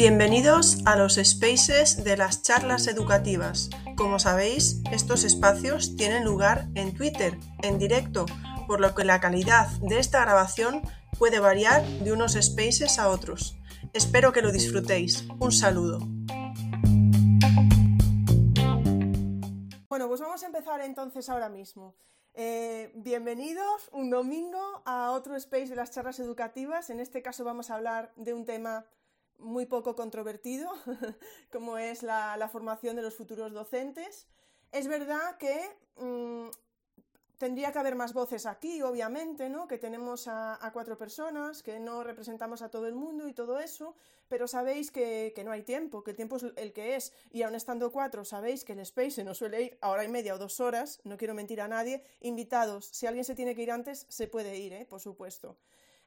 Bienvenidos a los spaces de las charlas educativas. Como sabéis, estos espacios tienen lugar en Twitter, en directo, por lo que la calidad de esta grabación puede variar de unos spaces a otros. Espero que lo disfrutéis. Un saludo. Bueno, pues vamos a empezar entonces ahora mismo. Eh, bienvenidos un domingo a otro space de las charlas educativas. En este caso vamos a hablar de un tema muy poco controvertido, como es la, formación de los futuros docentes. Es verdad que mm, tendría que haber más voces aquí, obviamente, ¿no? Que tenemos a, cuatro personas, que no representamos a todo el mundo y todo eso, pero sabéis que, no hay tiempo, que el tiempo es el que es, y aún estando cuatro, sabéis que el space se nos suele ir a hora y media o dos horas, no quiero mentir a nadie, invitados, si alguien se tiene que ir antes, se puede ir, ¿eh? Por supuesto.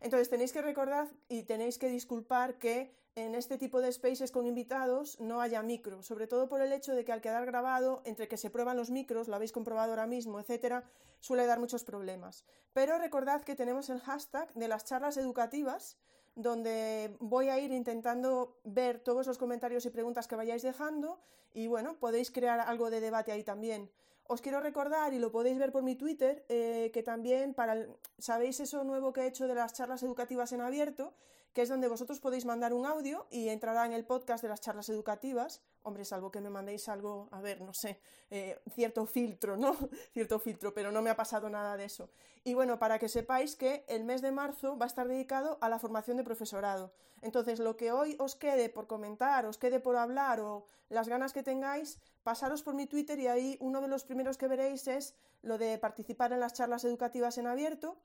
Entonces tenéis que recordar y tenéis que disculpar que en este tipo de spaces con invitados no haya micro, sobre todo por el hecho de que al quedar grabado, entre que se prueban los micros, lo habéis comprobado ahora mismo, etcétera, suele dar muchos problemas. Pero recordad que tenemos el hashtag de las charlas educativas, donde voy a ir intentando ver todos los comentarios y preguntas que vayáis dejando y bueno, podéis crear algo de debate ahí también. Os quiero recordar, y lo podéis ver por mi Twitter, eh, que también para sabéis eso nuevo que he hecho de las charlas educativas en abierto, que es donde vosotros podéis mandar un audio y entrará en el podcast de las charlas educativas. Hombre, salvo que me mandéis algo, a ver, no sé, eh, cierto filtro, ¿no? cierto filtro, pero no me ha pasado nada de eso. Y bueno, para que sepáis que el mes de marzo va a estar dedicado a la formación de profesorado. Entonces, lo que hoy os quede por comentar, os quede por hablar o las ganas que tengáis, pasaros por mi Twitter y ahí uno de los primeros que veréis es lo de participar en las charlas educativas en abierto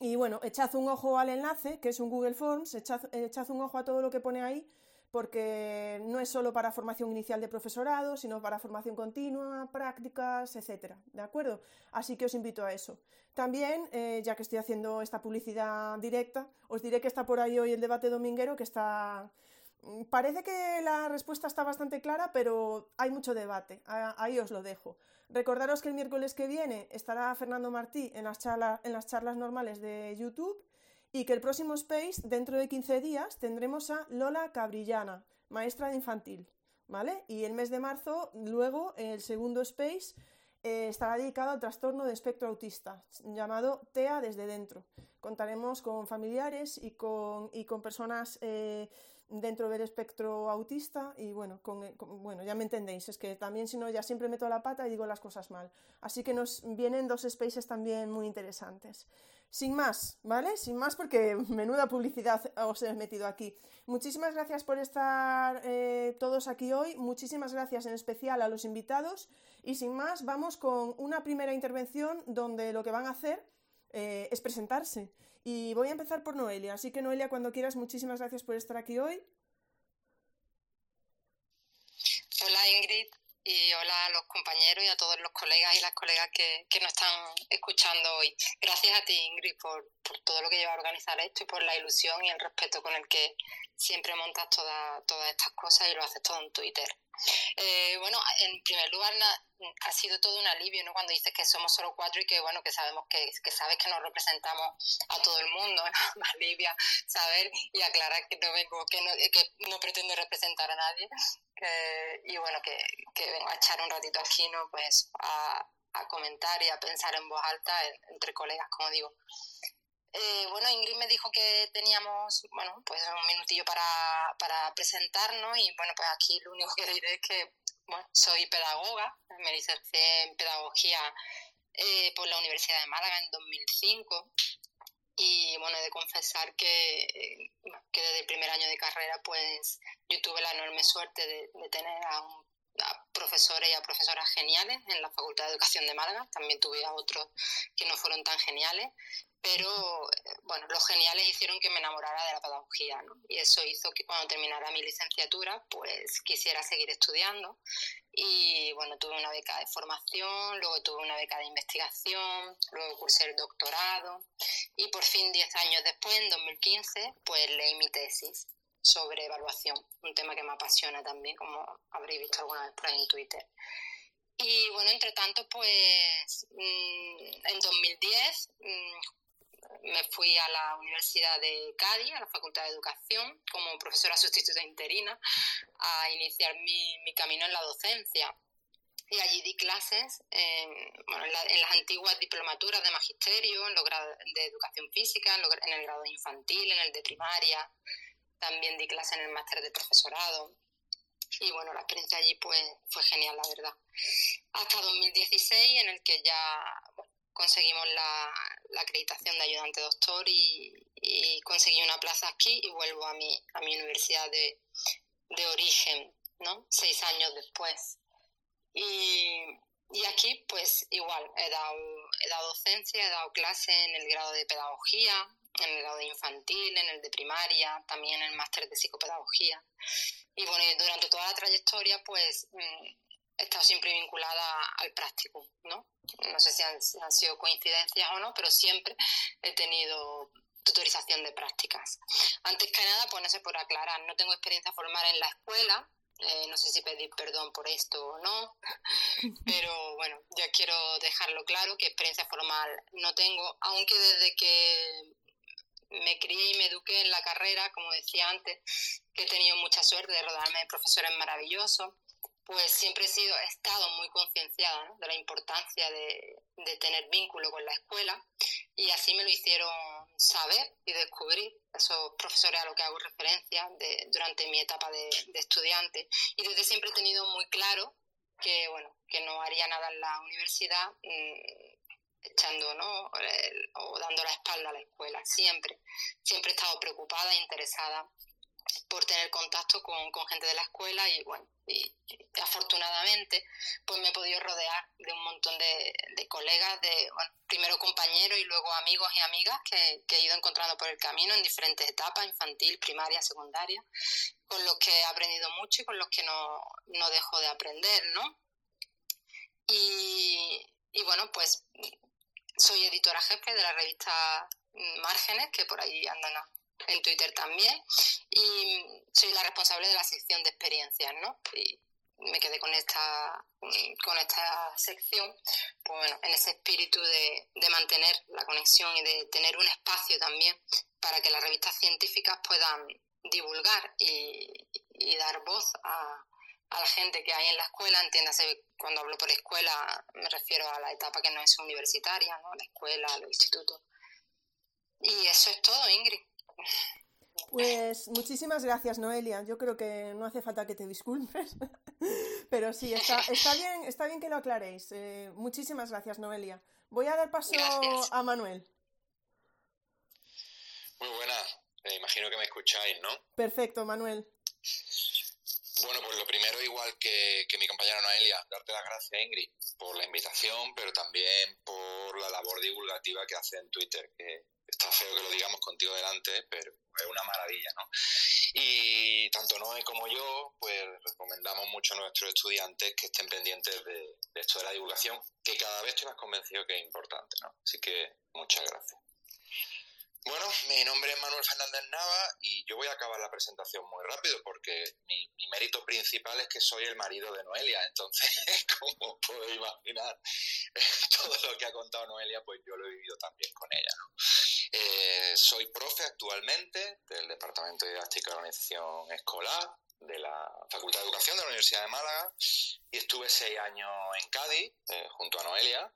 y bueno, echad un ojo al enlace, que es un Google Forms, echad, un ojo a todo lo que pone ahí, porque no es solo para formación inicial de profesorado, sino para formación continua, prácticas, etcétera, ¿de acuerdo? Así que os invito a eso. También, eh, ya que estoy haciendo esta publicidad directa, os diré que está por ahí hoy el debate dominguero, que está... Mm, parece que la respuesta está bastante clara, pero hay mucho debate. Ahí os lo dejo. Recordaros que el miércoles que viene estará Fernando Martí en las, charlas, en las charlas normales de YouTube y que el próximo Space, dentro de 15 días, tendremos a Lola Cabrillana, maestra de infantil. ¿Vale? Y el mes de marzo, luego, el segundo Space eh, estará dedicado al trastorno de espectro autista, llamado TEA desde dentro. Contaremos con familiares y con, y con personas eh, dentro del espectro autista y bueno, con, bueno, ya me entendéis, es que también si no ya siempre meto la pata y digo las cosas mal. Así que nos vienen dos spaces también muy interesantes. Sin más, ¿vale? Sin más porque menuda publicidad os he metido aquí. Muchísimas gracias por estar eh, todos aquí hoy, muchísimas gracias en especial a los invitados y sin más vamos con una primera intervención donde lo que van a hacer eh, es presentarse. Y voy a empezar por Noelia. Así que Noelia, cuando quieras, muchísimas gracias por estar aquí hoy. Hola Ingrid y hola a los compañeros y a todos los colegas y las colegas que, nos están escuchando hoy. Gracias a ti Ingrid por, todo lo que lleva a organizar esto y por la ilusión y el respeto con el que siempre montas todas estas cosas y lo haces todo en Twitter. Eh, bueno, en primer lugar, ha sido todo un alivio, ¿no? Cuando dices que somos solo cuatro y que, bueno, que sabemos que, que sabes que nos representamos a todo el mundo, ¿no? alivia saber y aclarar que no vengo, que no, que no pretendo representar a nadie. Y bueno, que, que vengo a echar un ratito aquí, ¿no? Pues a, a comentar y a pensar en voz alta entre colegas, como digo. Eh, bueno, Ingrid me dijo que teníamos, bueno, pues un minutillo para, para presentarnos y bueno, pues aquí lo único que diré es que, bueno, soy pedagoga, me licencié en pedagogía eh, por la Universidad de Málaga en 2005 y bueno, he de confesar que, que desde el primer año de carrera pues yo tuve la enorme suerte de, de tener a, un, a profesores y a profesoras geniales en la Facultad de Educación de Málaga, también tuve a otros que no fueron tan geniales pero eh, bueno, los geniales hicieron que me enamorara de la pedagogía, ¿no? Y eso hizo que cuando terminara mi licenciatura, pues quisiera seguir estudiando. Y bueno, tuve una beca de formación, luego tuve una beca de investigación, luego cursé el doctorado y por fin, diez años después, en 2015, pues leí mi tesis sobre evaluación, un tema que me apasiona también, como habréis visto alguna vez por ahí en Twitter. Y bueno, entre tanto, pues mm, en 2010 me fui a la Universidad de Cádiz, a la Facultad de Educación, como profesora sustituta interina, a iniciar mi, mi camino en la docencia. Y allí di clases en, bueno, en, las antiguas diplomaturas de magisterio, en los grados de educación física, en, el grado infantil, en el de primaria. También di clases en el máster de profesorado. Y bueno, la experiencia allí pues fue genial, la verdad. Hasta 2016, en el que ya conseguimos la, acreditación de ayudante doctor y, conseguí una plaza aquí y vuelvo a mi, a mi universidad de, de origen, ¿no? Seis años después. Y, y aquí, pues igual, he dado, he dado docencia, he dado clase en el grado de pedagogía, en el grado de infantil, en el de primaria, también en el máster de psicopedagogía. Y bueno, durante toda la trayectoria, pues mm, estado siempre vinculada al práctico, ¿no? No sé si han, han, sido coincidencias o no, pero siempre he tenido tutorización de prácticas. Antes que nada, pues no sé por aclarar, no tengo experiencia formal en la escuela, eh, no sé si pedir perdón por esto o no, pero bueno, ya quiero dejarlo claro que experiencia formal no tengo, aunque desde que me crié y me eduqué en la carrera, como decía antes, que he tenido mucha suerte de rodarme de profesores maravillosos, pues siempre he sido, he estado muy concienciada de la importancia de, de, tener vínculo con la escuela y así me lo hicieron saber y descubrir. Esos profesores a los que hago referencia de, durante mi etapa de, de, estudiante. Y desde siempre he tenido muy claro que bueno que no haría nada en la universidad mmm, echando ¿no? o dando la espalda a la escuela siempre. Siempre he estado preocupada interesada por tener contacto con, con gente de la escuela y bueno, y, afortunadamente pues me he podido rodear de un montón de, de colegas, de primero compañeros y luego amigos y amigas que, que, he ido encontrando por el camino en diferentes etapas, infantil, primaria, secundaria, con los que he aprendido mucho y con los que no, no dejo de aprender, ¿no? Y, y bueno, pues soy editora jefe de la revista Márgenes, que por ahí andan en Twitter también, y soy la responsable de la sección de experiencias, ¿no? Y me quedé con esta, con esta sección, pues bueno, en ese espíritu de, de mantener la conexión y de tener un espacio también para que las revistas científicas puedan divulgar y, y dar voz a, a la gente que hay en la escuela, entiéndase, cuando hablo por escuela me refiero a la etapa que no es universitaria, ¿no? La escuela, los institutos. Y eso es todo, Ingrid. Pues muchísimas gracias, Noelia. Yo creo que no hace falta que te disculpes, pero sí, está, está, bien, está bien que lo aclaréis. Eh, muchísimas gracias, Noelia. Voy a dar paso gracias. a Manuel. Muy buena. Eh, imagino que me escucháis, ¿no? Perfecto, Manuel. Bueno, pues lo primero, igual que, que, mi compañera Noelia, darte las gracias, Ingrid, por la invitación, pero también por la labor divulgativa que hace en Twitter, que feo que lo digamos contigo delante, pero es una maravilla, ¿no? Y tanto Noé como yo, pues recomendamos mucho a nuestros estudiantes que estén pendientes de, de esto de la divulgación, que cada vez estoy más convencido que es importante, ¿no? Así que muchas gracias. Bueno, mi nombre es Manuel Fernández Nava y yo voy a acabar la presentación muy rápido porque mi, mérito principal es que soy el marido de Noelia, entonces, como puedo imaginar, todo lo que ha contado Noelia, pues yo lo he vivido también con ella. Eh, soy profe actualmente del Departamento de Didáctica de Organización Escolar de la Facultad de Educación de la Universidad de Málaga y estuve seis años en Cádiz eh, junto a Noelia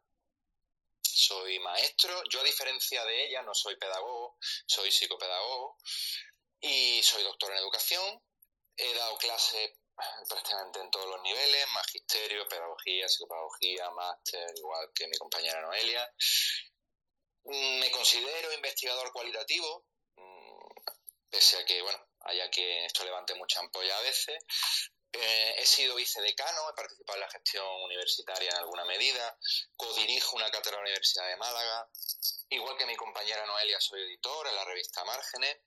soy maestro. Yo, a diferencia de ella, no soy pedagogo, soy psicopedagogo y soy doctor en educación. He dado clases prácticamente en todos los niveles, magisterio, pedagogía, psicopedagogía, máster, igual que mi compañera Noelia. Me considero investigador cualitativo, pese a que, bueno, haya que esto levante mucha ampolla a veces, eh, he sido vicedecano, he participado en la gestión universitaria en alguna medida, codirijo una cátedra de la Universidad de Málaga, igual que mi compañera Noelia soy editor en la revista Márgenes.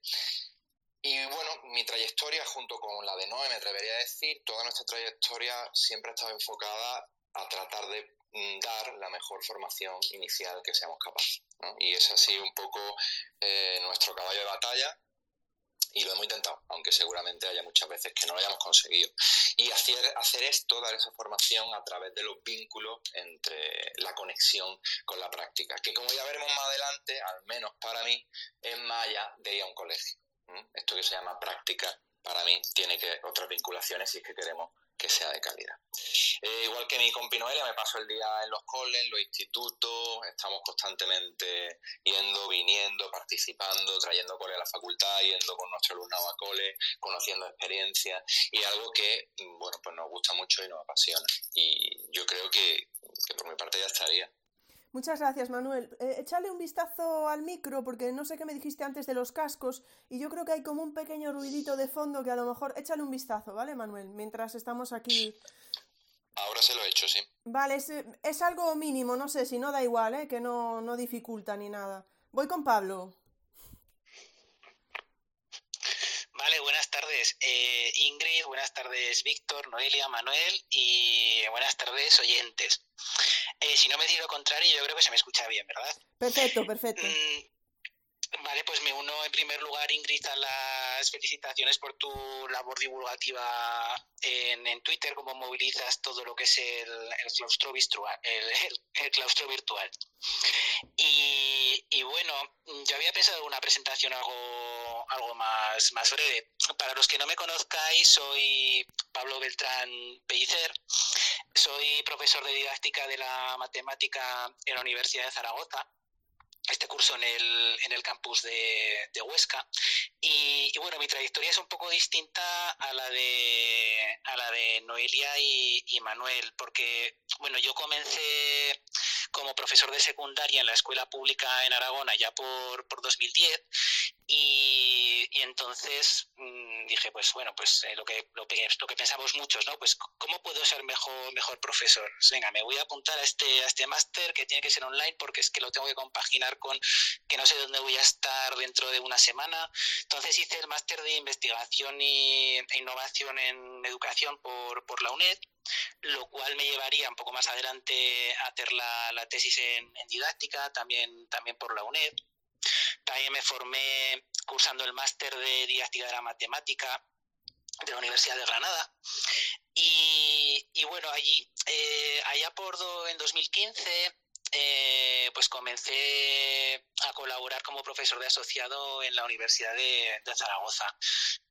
Y bueno, mi trayectoria junto con la de Noé, me atrevería a decir, toda nuestra trayectoria siempre ha estado enfocada a tratar de mm, dar la mejor formación inicial que seamos capaces. ¿no? Y ha sido un poco eh, nuestro caballo de batalla y lo hemos intentado, aunque seguramente haya muchas veces que no lo hayamos conseguido. Y hacer, hacer esto, dar esa formación a través de los vínculos entre la conexión con la práctica, que como ya veremos más adelante, al menos para mí, es más allá de ir a un colegio. Esto que se llama práctica, para mí, tiene que otras vinculaciones si es que queremos que sea de calidad. Eh, igual que mi compi Noelia, me paso el día en los coles, en los institutos, estamos constantemente yendo, viniendo, participando, trayendo cole a la facultad, yendo con nuestro alumnado a cole, conociendo experiencias y algo que, bueno, pues nos gusta mucho y nos apasiona. Y yo creo que, que por mi parte ya estaría. Muchas gracias, Manuel. Eh, échale un vistazo al micro, porque no sé qué me dijiste antes de los cascos, y yo creo que hay como un pequeño ruidito de fondo que a lo mejor. Échale un vistazo, ¿vale, Manuel? Mientras estamos aquí. Ahora se lo he hecho, sí. Vale, es, algo mínimo, no sé si no da igual, ¿eh? que no, no dificulta ni nada. Voy con Pablo. Vale, buenas tardes eh, Ingrid, buenas tardes Víctor, Noelia, Manuel y buenas tardes oyentes. Eh, si no me digo lo contrario, yo creo que se me escucha bien, ¿verdad? Perfecto, perfecto. Mm, vale, pues me uno en primer lugar, Ingrid, a las felicitaciones por tu labor divulgativa en, Twitter, cómo movilizas todo lo que es el, claustro, virtual, el, claustro virtual. Y, bueno, yo había pensado en una presentación algo, algo más, más breve. Para los que no me conozcáis, soy Pablo Beltrán Pellicer soy profesor de didáctica de la matemática en la Universidad de Zaragoza este curso en el, en el campus de, Huesca. Y, bueno, mi trayectoria es un poco distinta a la de, a la de Noelia y, Manuel, porque bueno, yo comencé como profesor de secundaria en la escuela pública en Aragón ya por, por 2010 y, y entonces mm, dije, pues bueno, pues eh, lo, que, lo, que, lo que pensamos muchos, ¿no? Pues ¿cómo puedo ser mejor, mejor profesor? Pues venga, me voy a apuntar a este, a este máster que tiene que ser online porque es que lo tengo que compaginar con que no sé dónde voy a estar dentro de una semana. Entonces hice el máster de investigación y, e innovación en educación por, por la UNED lo cual me llevaría un poco más adelante a hacer la, la tesis en, en, didáctica, también, también por la UNED. También me formé cursando el máster de didáctica de la matemática de la Universidad de Granada. Y, y bueno, allí, eh, allá por do, en 2015 eh, pues comencé a colaborar como profesor de asociado en la Universidad de, Zaragoza.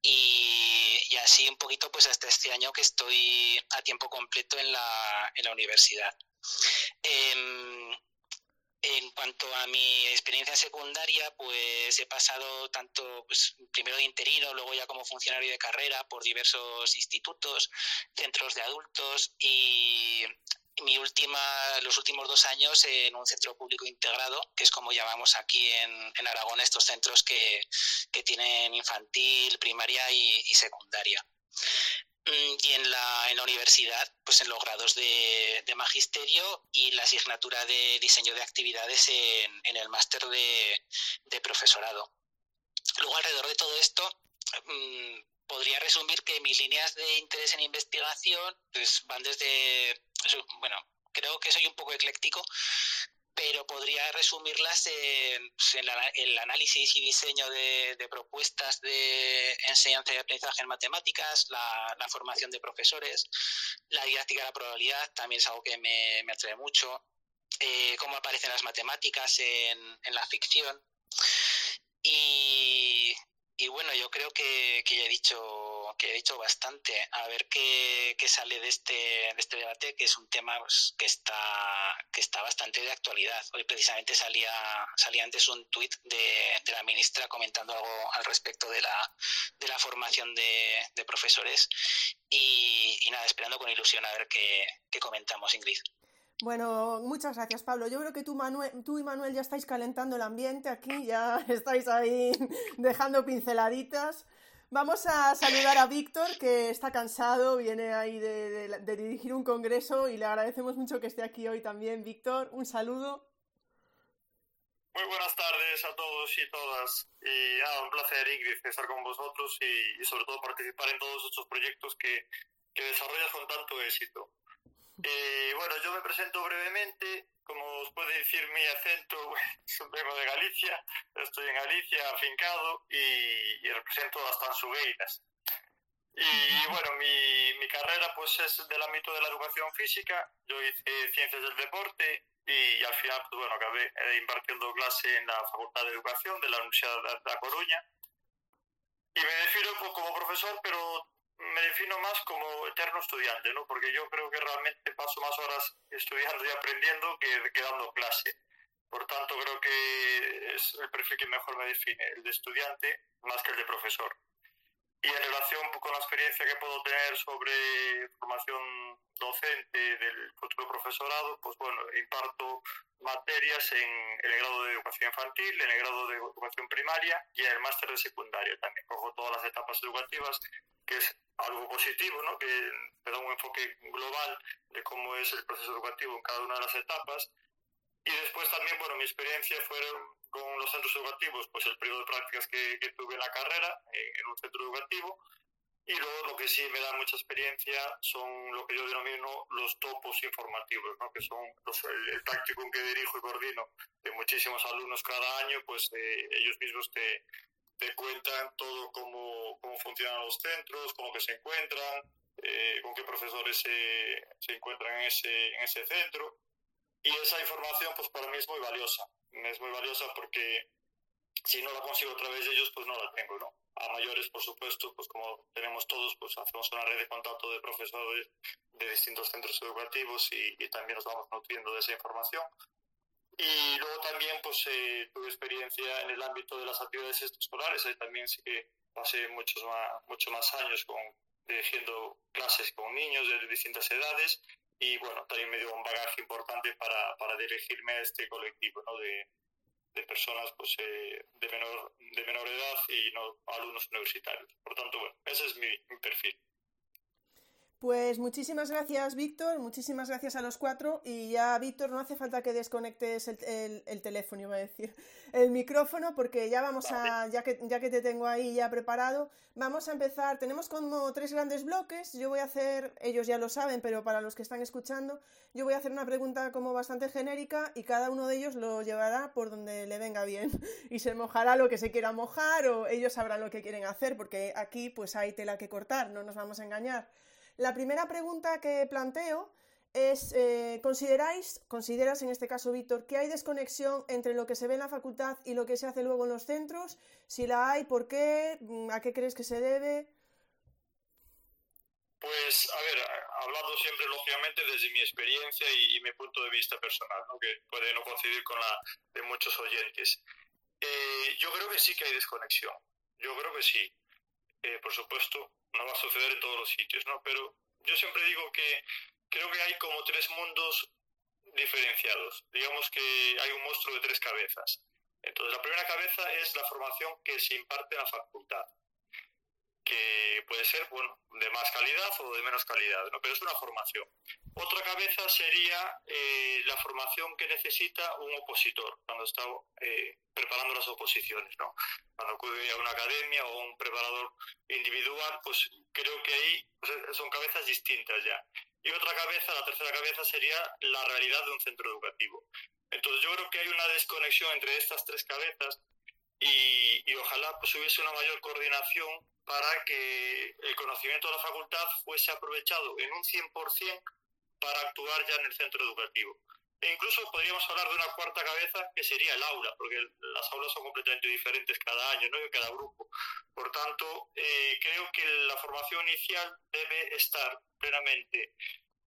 Y, así un poquito pues hasta este año que estoy a tiempo completo en la, universidad. Em, en cuanto a mi experiencia secundaria, pues he pasado tanto pues, primero de interino, luego ya como funcionario de carrera por diversos institutos, centros de adultos y mi última, los últimos dos años en un centro público integrado, que es como llamamos aquí en, en Aragón estos centros que, que, tienen infantil, primaria y, secundaria. Mm, y en la, en la universidad, pues en los grados de, magisterio y la asignatura de diseño de actividades en, el máster de, de, profesorado. Luego, alrededor de todo esto, mm, podría resumir que mis líneas de interés en investigación pues, van desde bueno, creo que soy un poco ecléctico, pero podría resumirlas en, pues, el análisis y diseño de, propuestas de enseñanza y aprendizaje en matemáticas, la, formación de profesores, la didáctica de la probabilidad, también es algo que me, me atrae mucho, eh, cómo aparecen las matemáticas en, en la ficción. Y, y bueno, yo creo que, que, ya he dicho que he dicho bastante. A ver qué, qué sale de este, de este debate, que es un tema pues, que está que está bastante de actualidad. Hoy precisamente salía salía antes un tuit de, de, la ministra comentando algo al respecto de la, de la formación de, de profesores. Y, y, nada, esperando con ilusión a ver qué, qué comentamos, Ingrid. Bueno, muchas gracias, Pablo. Yo creo que tú, Manuel, tú y Manuel ya estáis calentando el ambiente aquí, ya estáis ahí dejando pinceladitas. Vamos a saludar a Víctor, que está cansado, viene ahí de, dirigir un congreso y le agradecemos mucho que esté aquí hoy también. Víctor, un saludo. Muy buenas tardes a todos y todas. Y nada, un placer, Ingrid, estar con vosotros y, sobre todo participar en todos estos proyectos que desarrollas con tanto éxito. Eh, bueno, yo me presento brevemente. como os puede decir mi acento, vengo de Galicia, estoy en Galicia afincado y, y represento las tansugueiras. Y bueno, mi, mi, carrera pues es del ámbito de la educación física, yo hice ciencias del deporte y al final pues bueno, acabé eh, impartiendo clase en la Facultad de Educación de la Universidad de La Coruña y me defino pues, como profesor, pero me defino más como eterno estudiante, ¿no? Porque yo creo que realmente paso más horas estudiando y aprendiendo que, que dando clase. Por tanto, creo que es el perfil que mejor me define, el de estudiante más que el de profesor. Y en relación con la experiencia que puedo tener sobre formación docente del futuro profesorado, pues bueno, imparto materias en, el grado de educación infantil, en el grado de educación primaria y en el máster de secundaria. También cojo todas las etapas educativas, que es algo positivo, ¿no? que me da un enfoque global de cómo es el proceso educativo en cada una de las etapas. Y después también, bueno, mi experiencia fueron con los centros educativos, pues el periodo de prácticas que, que tuve en la carrera, en, un centro educativo, y luego lo que sí me da mucha experiencia son lo que yo denomino los topos informativos, ¿no? que son los, el, el práctico que dirijo y coordino de muchísimos alumnos cada año, pues eh, ellos mismos te, te cuentan todo cómo, cómo funcionan los centros, cómo que se encuentran, eh, con qué profesores se, se encuentran en ese, en ese centro. Y esa información, pues para mí es muy valiosa. Es muy valiosa porque si no la consigo a través de ellos, pues no la tengo, ¿no? A mayores, por supuesto, pues como tenemos todos, pues hacemos una red de contacto de profesores de distintos centros educativos y, y también nos vamos nutriendo de esa información. Y luego también pues eh, tuve experiencia en el ámbito de las actividades escolares, ahí también sí que pasé muchos más, muchos más años con, dirigiendo clases con niños de distintas edades y bueno, también me dio un bagaje importante para, para dirigirme a este colectivo ¿no? de, de personas pues, eh, de, menor, de menor edad y no alumnos universitarios. Por tanto, bueno, ese es mi, mi perfil. Pues muchísimas gracias, Víctor, muchísimas gracias a los cuatro. Y ya, Víctor, no hace falta que desconectes el, el, el, teléfono, iba a decir, el micrófono, porque ya vamos a, ya que, ya que te tengo ahí ya preparado, vamos a empezar. Tenemos como tres grandes bloques. Yo voy a hacer, ellos ya lo saben, pero para los que están escuchando, yo voy a hacer una pregunta como bastante genérica y cada uno de ellos lo llevará por donde le venga bien y se mojará lo que se quiera mojar o ellos sabrán lo que quieren hacer, porque aquí pues hay tela que cortar, no nos vamos a engañar. La primera pregunta que planteo es, eh, ¿consideráis, consideras en este caso, Víctor, que hay desconexión entre lo que se ve en la facultad y lo que se hace luego en los centros? Si la hay, ¿por qué? ¿A qué crees que se debe? Pues, a ver, hablando siempre, lógicamente, desde mi experiencia y, mi punto de vista personal, que puede no coincidir con la de muchos oyentes. Eh, yo creo que sí que hay desconexión. Yo creo que sí. Eh, por supuesto, no va a suceder en todos los sitios, ¿no? Pero yo siempre digo que creo que hay como tres mundos diferenciados. Digamos que hay un monstruo de tres cabezas. Entonces, la primera cabeza es la formación que se imparte en la facultad, que puede ser, bueno, de más calidad o de menos calidad, ¿no? Pero es una formación. Otra cabeza sería eh, la formación que necesita un opositor cuando está eh, preparando las oposiciones, ¿no? Cuando acude a una academia o un preparador individual, pues creo que ahí pues, son cabezas distintas ya. Y otra cabeza, la tercera cabeza, sería la realidad de un centro educativo. Entonces yo creo que hay una desconexión entre estas tres cabezas y, y ojalá pues hubiese una mayor coordinación para que el conocimiento de la facultad fuese aprovechado en un 100% para actuar ya en el centro educativo. E incluso podríamos hablar de una cuarta cabeza que sería el aula, porque las aulas son completamente diferentes cada año, ¿no? Y cada grupo. Por tanto, eh, creo que la formación inicial debe estar plenamente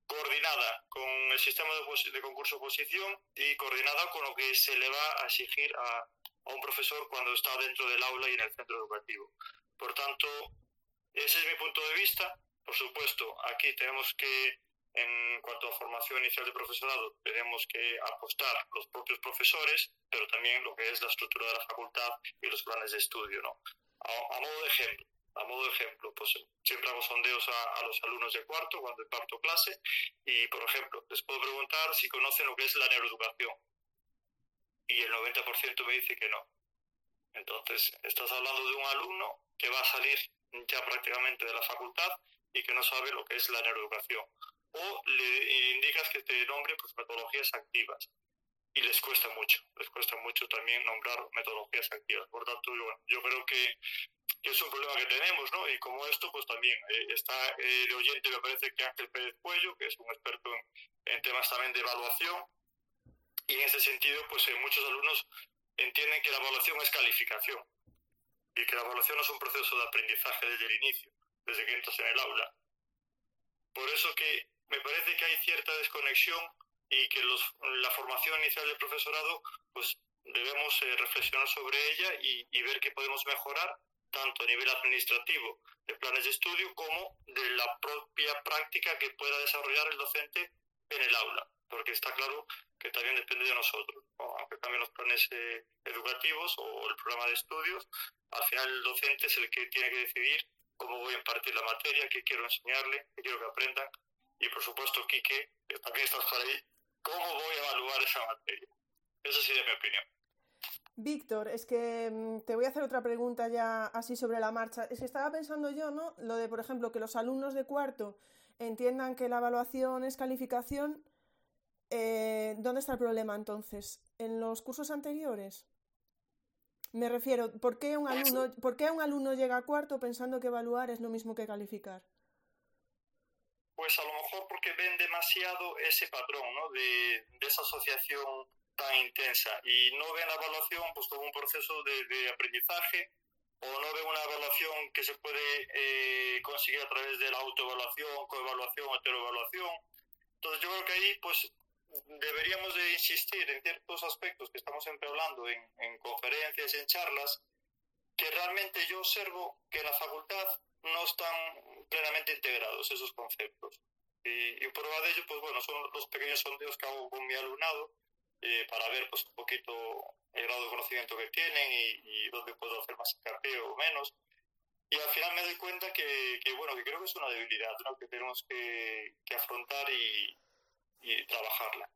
coordinada con el sistema de, de concurso-oposición y coordinada con lo que se le va a exigir a, a un profesor cuando está dentro del aula y en el centro educativo. Por tanto, ese es mi punto de vista. Por supuesto, aquí tenemos que en cuanto a formación inicial de profesorado, tenemos que apostar los propios profesores, pero también lo que es la estructura de la facultad y los planes de estudio. ¿no? A, a modo de ejemplo, a modo de ejemplo, pues siempre hago sondeos a, a, los alumnos de cuarto cuando imparto clase y, por ejemplo, les puedo preguntar si conocen lo que es la neuroeducación y el 90% me dice que no. Entonces, estás hablando de un alumno que va a salir ya prácticamente de la facultad y que no sabe lo que es la neuroeducación o le indicas que te nombre pues, metodologías activas. y les cuesta mucho, les cuesta mucho también nombrar metodologías activas. Por tanto, yo, creo que, es un problema que tenemos, ¿no? Y como esto, pues también eh, está eh, de oyente, me parece que Ángel Pérez Cuello, que es un experto en, temas también de evaluación, y en ese sentido, pues eh, muchos alumnos entienden que la evaluación es calificación y que la evaluación es un proceso de aprendizaje desde el inicio, desde que entras en el aula. Por eso que me parece que hay cierta desconexión y que la formación inicial del profesorado, pues debemos eh, reflexionar sobre ella y, ver qué podemos mejorar, tanto a nivel administrativo de planes de estudio como de la propia práctica que pueda desarrollar el docente en el aula, porque está claro que también depende de nosotros. Aunque cambien los planes eh, educativos o el programa de estudios, al final el docente es el que tiene que decidir cómo voy a impartir la materia, qué quiero enseñarle, qué quiero que aprendan. Y por supuesto, Quique, también estás por ahí, ¿Cómo voy a evaluar esa materia? Esa sería mi opinión. Víctor, es que mm, te voy a hacer otra pregunta ya así sobre la marcha. Es que estaba pensando yo, ¿no? Lo de, por ejemplo, que los alumnos de cuarto entiendan que la evaluación es calificación. Eh, ¿Dónde está el problema entonces? ¿En los cursos anteriores? Me refiero, ¿por qué, un alumno, ¿por qué un alumno llega a cuarto pensando que evaluar es lo mismo que calificar? pues a lo mejor porque ven demasiado ese patrón ¿no? de, esa asociación tan intensa y no ven la evaluación pues como un proceso de, aprendizaje o no ven una evaluación que se puede eh, conseguir a través de la autoevaluación, coevaluación heteroevaluación. Entonces yo creo que ahí pues deberíamos de insistir en ciertos aspectos que estamos siempre hablando en, en conferencias, en charlas, que realmente yo observo que la facultad no están plenamente integrados esos conceptos. Y, y, prueba de ello, pues bueno, son los pequeños sondeos que hago con mi alumnado eh, para ver pues un poquito el grado de conocimiento que tienen y, dónde puedo hacer más hincapié o menos. Y al final me doy cuenta que, que, bueno, que creo que es una debilidad, ¿no? que tenemos que, que afrontar y, y trabajarla.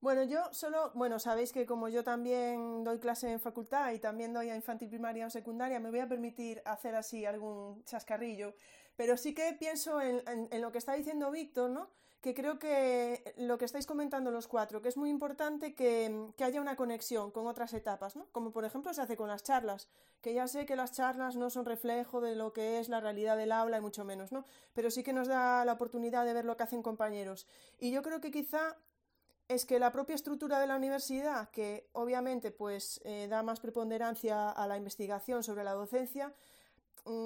Bueno, yo solo, bueno, sabéis que como yo también doy clase en facultad y también doy a infantil primaria o secundaria, me voy a permitir hacer así algún chascarrillo, pero sí que pienso en, lo que está diciendo Víctor, ¿no? Que creo que lo que estáis comentando los cuatro, que es muy importante que, que, haya una conexión con otras etapas, ¿no? Como por ejemplo se hace con las charlas, que ya sé que las charlas no son reflejo de lo que es la realidad del aula y mucho menos, ¿no? Pero sí que nos da la oportunidad de ver lo que hacen compañeros. Y yo creo que quizá es que la propia estructura de la universidad, que obviamente pues eh, da más preponderancia a la investigación sobre la docencia,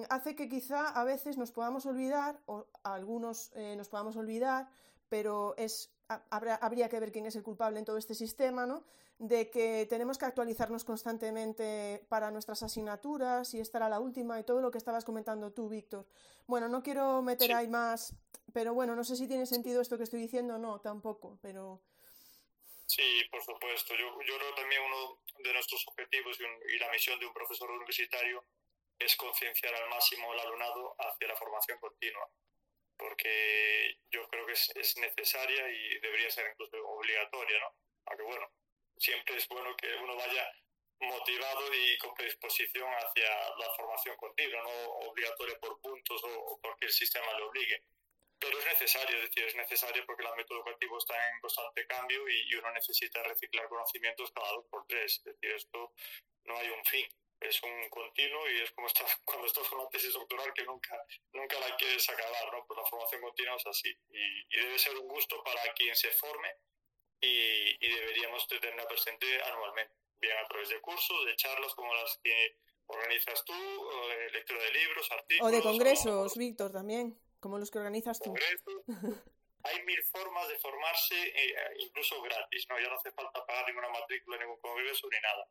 hace que quizá a veces nos podamos olvidar, o algunos eh, nos podamos olvidar, pero es, habría que ver quién es el culpable en todo este sistema, ¿no? de que tenemos que actualizarnos constantemente para nuestras asignaturas y estar a la última y todo lo que estabas comentando tú, Víctor. Bueno, no quiero meter ahí más, pero bueno, no sé si tiene sentido esto que estoy diciendo, no, tampoco, pero Sí, por supuesto. Yo, yo creo también uno de nuestros objetivos y, la misión de un profesor universitario es concienciar al máximo al alumnado hacia la formación continua, porque yo creo que es, necesaria y debería ser incluso obligatoria, ¿no? Aunque bueno, siempre es bueno que uno vaya motivado y con predisposición hacia la formación continua, no obligatoria por puntos o, o porque el sistema le obligue pero es necesario, es decir, es necesario porque el ámbito educativo está en constante cambio y, uno necesita reciclar conocimientos cada dos por tres. Es decir, esto no hay un fin, es un continuo y es como estás, cuando estás con una tesis doctoral que nunca, nunca la quieres acabar, ¿no? Pues la formación continua es así y, debe ser un gusto para quien se forme y, deberíamos tenerla presente anualmente, bien a través de cursos, de charlas como las que organizas tú, o de lectura de libros, artículos. O de congresos, Víctor, también como los que organizas tú. hay mil formas de formarse, eh, incluso gratis, ¿no? Ya no hace falta pagar ninguna matrícula, ningún congreso ni nada.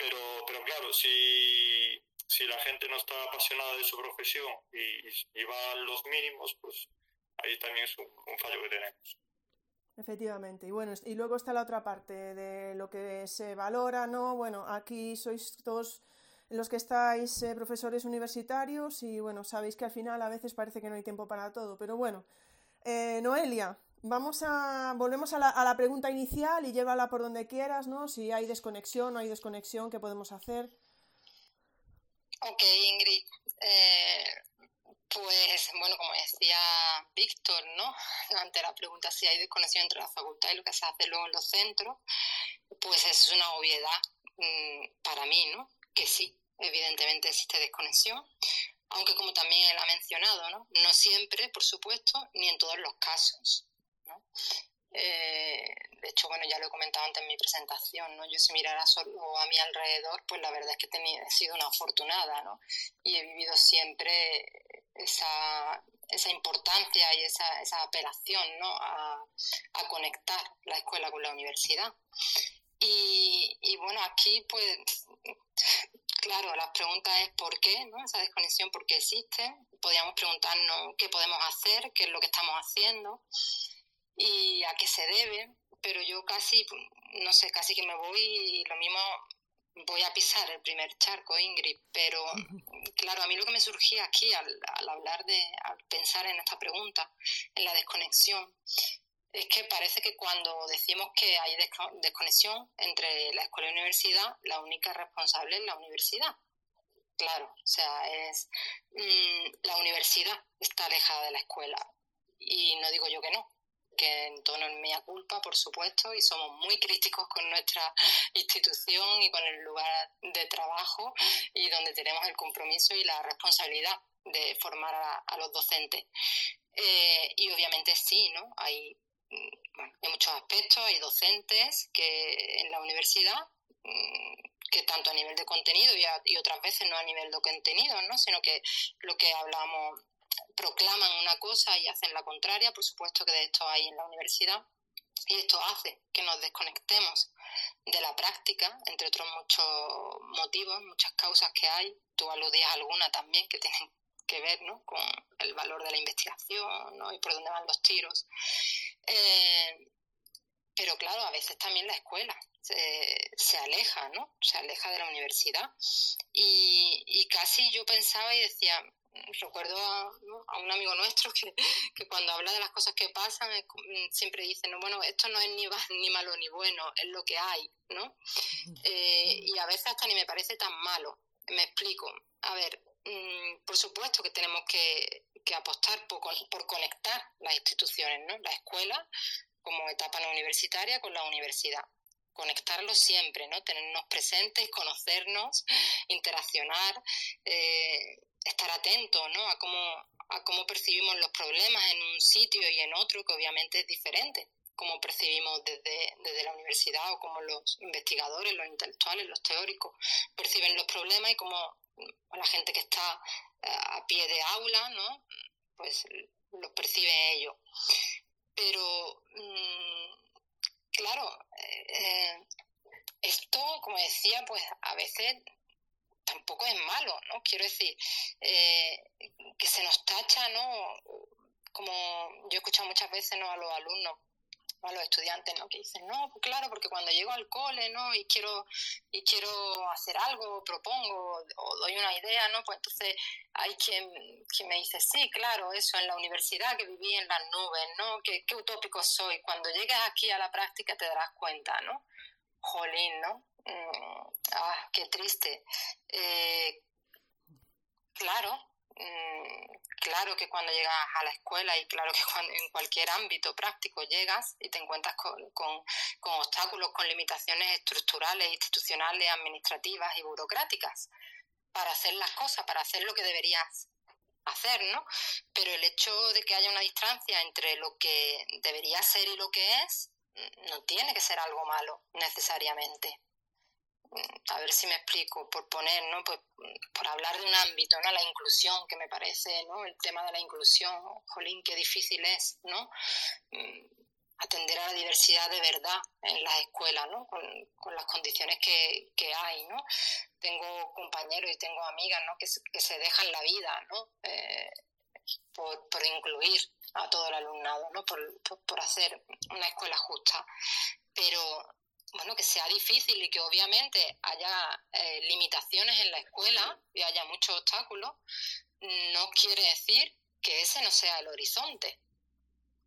Pero, pero claro, si, si la gente no está apasionada de su profesión y, va a los mínimos, pues ahí también es un, un fallo que tenemos. Efectivamente. Y bueno, y luego está la otra parte de lo que se valora, ¿no? Bueno, aquí sois todos los que estáis eh, profesores universitarios y bueno, sabéis que al final a veces parece que no hay tiempo para todo, pero bueno, eh, Noelia, vamos a, volvemos a la, a la, pregunta inicial y llévala por donde quieras, ¿no? Si hay desconexión, no hay desconexión, ¿qué podemos hacer? Ok, Ingrid. Eh, Pues bueno, como decía Víctor, ¿no? Ante la pregunta si hay desconexión entre la facultad y lo que se hace luego en los centros, pues es una obviedad mm, para mí, ¿no? Que sí, evidentemente existe desconexión, aunque como también él ha mencionado, ¿no? No siempre, por supuesto, ni en todos los casos. Eh, de hecho, bueno, ya lo he comentado antes en mi presentación, ¿no? Yo si mirara solo a mi alrededor, pues la verdad es que he, sido una afortunada, ¿no? Y he vivido siempre esa, esa importancia y esa, esa apelación, ¿no? A, conectar la escuela con la universidad. Y, y bueno, aquí pues claro, la pregunta es por qué, ¿no? Esa desconexión, ¿por qué existe? Podríamos preguntarnos qué podemos hacer, qué es lo que estamos haciendo y a qué se debe, pero yo casi, no sé, casi que me voy y lo mismo voy a pisar el primer charco, Ingrid, pero claro, a mí lo que me surgía aquí al, hablar de, al pensar en esta pregunta, en la desconexión, es que parece que cuando decimos que hay desconexión entre la escuela y la universidad, la única responsable es la universidad. Claro, o sea, es mm, la universidad está alejada de la escuela. Y no digo yo que no, que en tono es mía culpa, por supuesto, y somos muy críticos con nuestra institución y con el lugar de trabajo y donde tenemos el compromiso y la responsabilidad de formar a, los docentes. Eh, y obviamente sí, ¿no? Hay, bueno, hay muchos aspectos, hay docentes que en la universidad mm, que tanto a nivel de contenido y, y, otras veces no a nivel de contenido, ¿no? sino que lo que hablamos proclaman una cosa y hacen la contraria, por supuesto que de esto hay en la universidad, y esto hace que nos desconectemos de la práctica, entre otros muchos motivos, muchas causas que hay, tú aludías a alguna también que tienen que ver ¿no? con el valor de la investigación ¿no? y por dónde van los tiros. Eh, pero claro, a veces también la escuela se, aleja, ¿no? Se aleja de la universidad. Y casi yo pensaba y decía, recuerdo a, un amigo nuestro que, cuando habla de las cosas que pasan mm, siempre dice, no, bueno, esto no es ni, ni malo ni bueno, es lo que hay, ¿no? Eh, y a veces hasta ni me parece tan malo. Me explico. A ver, mm, por supuesto que tenemos que, apostar por, por, conectar las instituciones, ¿no? La escuela como etapa no universitaria con la universidad conectarlo siempre, ¿no? Tenernos presentes, conocernos, interaccionar, eh, estar atento ¿no? a, cómo, a cómo percibimos los problemas en un sitio y en otro, que obviamente es diferente, cómo percibimos desde, desde la universidad o cómo los investigadores, los intelectuales, los teóricos perciben los problemas y cómo la gente que está eh, a pie de aula, ¿no? pues los percibe ellos. Pero, mm, claro, eh, eh, esto, como decía, pues a veces es malo, ¿no? Quiero decir, eh, que se nos tacha, ¿no? Como yo he escuchado muchas veces, ¿no? A los alumnos a los estudiantes, ¿no? Que dicen, no, pues claro, porque cuando llego al cole, ¿no? Y quiero, y quiero hacer algo, propongo o doy una idea, ¿no? Pues entonces hay quien, quien me dice, sí, claro, eso, en la universidad que viví en las nubes, ¿no? Qué, qué utópico soy. Cuando llegues aquí a la práctica te darás cuenta, ¿no? Jolín, ¿no? Mm, ah, qué triste. Eh, claro, mm, claro que cuando llegas a la escuela y claro que cuando, en cualquier ámbito práctico llegas y te encuentras con, con, obstáculos, con limitaciones estructurales, institucionales, administrativas y burocráticas para hacer las cosas, para hacer lo que deberías hacer, ¿no? Pero el hecho de que haya una distancia entre lo que debería ser y lo que es, mm, no tiene que ser algo malo necesariamente a ver si me explico, por poner, ¿no? Pues, por hablar de un ámbito, ¿no? La inclusión, que me parece, ¿no? El tema de la inclusión, jolín, qué difícil es, ¿no? Mm, atender a la diversidad de verdad en las escuelas, ¿no? Con, las condiciones que, hay, ¿no? Tengo compañeros y tengo amigas, ¿no? Que, que se dejan la vida, ¿no? Eh, por, por, incluir a todo el alumnado, ¿no? Por, por hacer una escuela justa. Pero bueno, que sea difícil y que obviamente haya eh, limitaciones en la escuela y haya muchos obstáculos, no quiere decir que ese no sea el horizonte.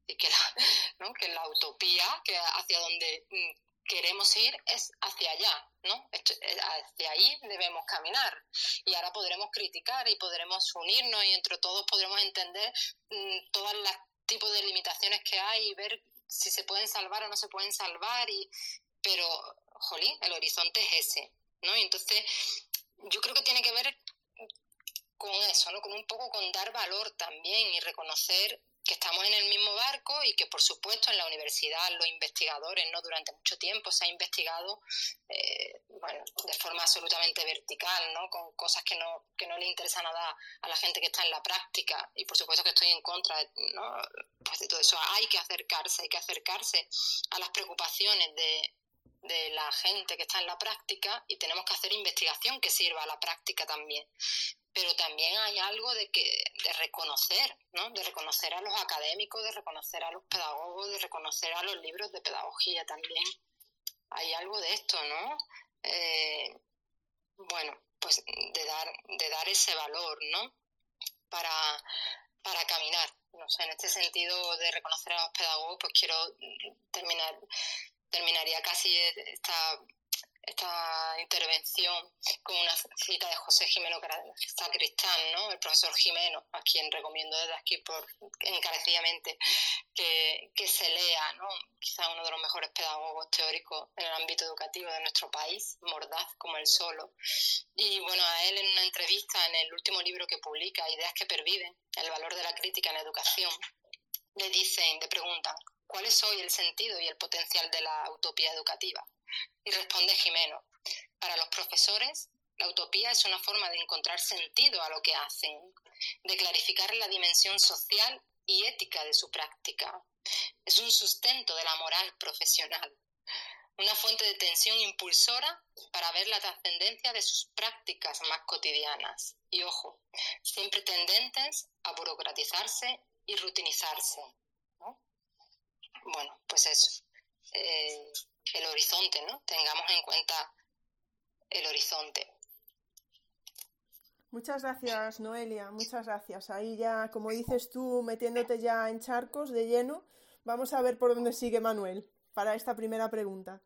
Y que la, ¿no? que la utopía, que hacia donde mm, queremos ir, es hacia allá, ¿no? Hacia hacia ahí debemos caminar. Y ahora podremos criticar y podremos unirnos y entre todos podremos entender mm, todos los tipos de limitaciones que hay y ver si se pueden salvar o no se pueden salvar. Y, pero, jolín, el horizonte es ese, ¿no? Y entonces, yo creo que tiene que ver con eso, ¿no? Con un poco con dar valor también y reconocer que estamos en el mismo barco y que por supuesto en la universidad los investigadores no durante mucho tiempo se ha investigado eh, de forma absolutamente vertical no con cosas que no que no le interesan nada a la gente que está en la práctica y por supuesto que estoy en contra ¿no? pues de todo eso hay que acercarse hay que acercarse a las preocupaciones de, de la gente que está en la práctica y tenemos que hacer investigación que sirva a la práctica también pero también hay algo de que de reconocer, ¿no? De reconocer a los académicos, de reconocer a los pedagogos, de reconocer a los libros de pedagogía también. Hay algo de esto, ¿no? Eh, bueno, pues de dar, de dar ese valor, ¿no? Para, para caminar. No sé, en este sentido de reconocer a los pedagogos, pues quiero terminar, terminaría casi esta esta intervención con una cita de José Jimeno Sacristán, ¿no? el profesor Jimeno, a quien recomiendo desde aquí por, encarecidamente que, que se lea, ¿no? quizá uno de los mejores pedagogos teóricos en el ámbito educativo de nuestro país, mordaz como el solo. Y bueno, a él en una entrevista en el último libro que publica, Ideas que perviven, el valor de la crítica en educación, le dicen, le preguntan, ¿cuál es hoy el sentido y el potencial de la utopía educativa? Y responde Jimeno, para los profesores, la utopía es una forma de encontrar sentido a lo que hacen, de clarificar la dimensión social y ética de su práctica. Es un sustento de la moral profesional, una fuente de tensión impulsora para ver la trascendencia de sus prácticas más cotidianas. Y ojo, siempre tendentes a burocratizarse y rutinizarse. Bueno, pues eso. Eh, el horizonte, ¿no? Tengamos en cuenta el horizonte. Muchas gracias, Noelia, muchas gracias. Ahí ya, como dices tú, metiéndote ya en charcos de lleno, vamos a ver por dónde sigue Manuel para esta primera pregunta.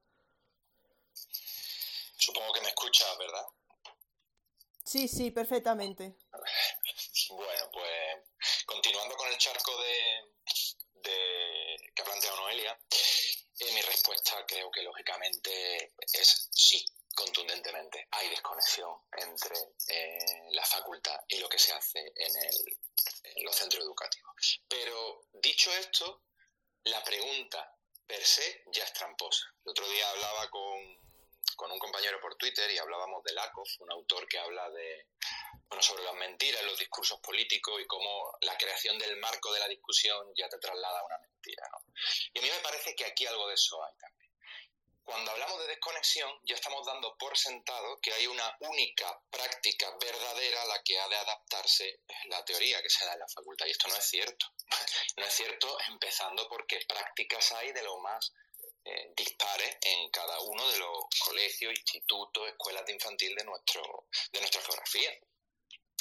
Supongo que me escuchas, ¿verdad? Sí, sí, perfectamente. Bueno, pues continuando con el charco de, que ha planteado Noelia, y mi respuesta creo que lógicamente es sí, contundentemente. Hay desconexión entre eh, la facultad y lo que se hace en los centros educativos. Pero dicho esto, la pregunta per se ya es tramposa. El otro día hablaba con con un compañero por Twitter y hablábamos de Lakoff, un autor que habla de, bueno, sobre las mentiras en los discursos políticos y cómo la creación del marco de la discusión ya te traslada a una mentira. ¿no? Y a mí me parece que aquí algo de eso hay también. Cuando hablamos de desconexión, ya estamos dando por sentado que hay una única práctica verdadera a la que ha de adaptarse la teoría que se da en la facultad. Y esto no es cierto. No es cierto empezando porque prácticas hay de lo más eh, dispares en cada uno de los colegios, institutos, escuelas de infantil de, nuestro, de nuestra geografía.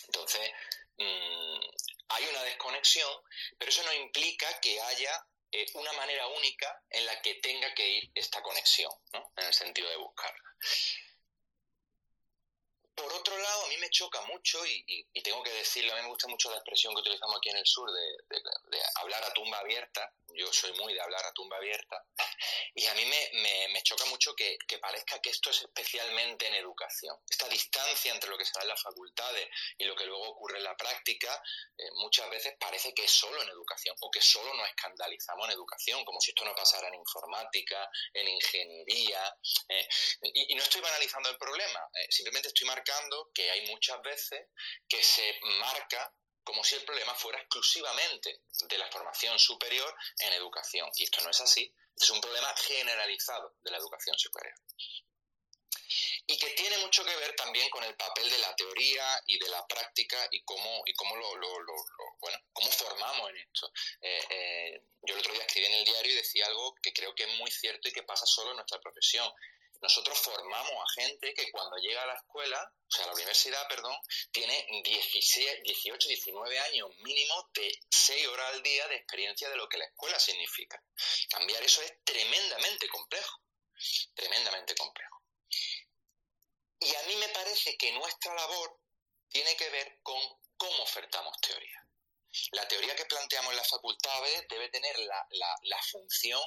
Entonces, mm, hay una desconexión, pero eso no implica que haya eh, una manera única en la que tenga que ir esta conexión, ¿no? en el sentido de buscarla. Por otro lado, a mí me choca mucho, y, tengo que decirlo, a mí me gusta mucho la expresión que utilizamos aquí en el sur de hablar a tumba abierta, yo soy muy de hablar a tumba abierta, y a mí me, me, choca mucho que, que, parezca que esto es especialmente en educación. Esta distancia entre lo que se da en las facultades y lo que luego ocurre en la práctica, eh, muchas veces parece que es solo en educación, o que solo nos escandalizamos en educación, como si esto no pasara en informática, en ingeniería. Eh, y, no estoy banalizando el problema, eh, simplemente estoy marcando que hay muchas veces que se marca como si el problema fuera exclusivamente de la formación superior en educación. Y esto no es así, es un problema generalizado de la educación superior. Y que tiene mucho que ver también con el papel de la teoría y de la práctica y cómo, y cómo, lo, bueno, cómo formamos en esto. Eh, eh, yo el otro día escribí en el diario y decía algo que creo que es muy cierto y que pasa solo en nuestra profesión nosotros formamos a gente que cuando llega a la escuela, o sea, a la universidad, perdón, tiene 16, 18, 19 años mínimo de 6 horas al día de experiencia de lo que la escuela significa. Cambiar eso es tremendamente complejo, tremendamente complejo. Y a mí me parece que nuestra labor tiene que ver con cómo ofertamos teoría. La teoría que planteamos en las facultades debe tener la, la, función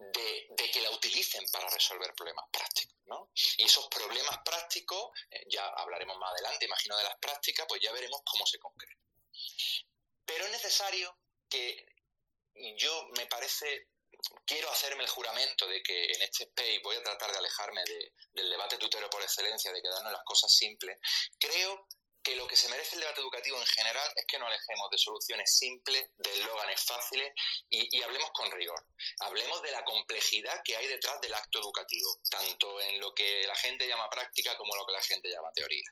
de, que la utilicen para resolver problemas prácticos. ¿no? Y esos problemas prácticos, eh, ya hablaremos más adelante, imagino, de las prácticas, pues ya veremos cómo se concretan. Pero es necesario que yo me parece quiero hacerme el juramento de que en este space voy a tratar de alejarme del debate tutero por excelencia, de quedarnos las cosas simples, creo que lo que se merece el debate educativo en general es que no alejemos de soluciones simples, de eslóganes fáciles y, hablemos con rigor. Hablemos de la complejidad que hay detrás del acto educativo, tanto en lo que la gente llama práctica como lo que la gente llama teoría.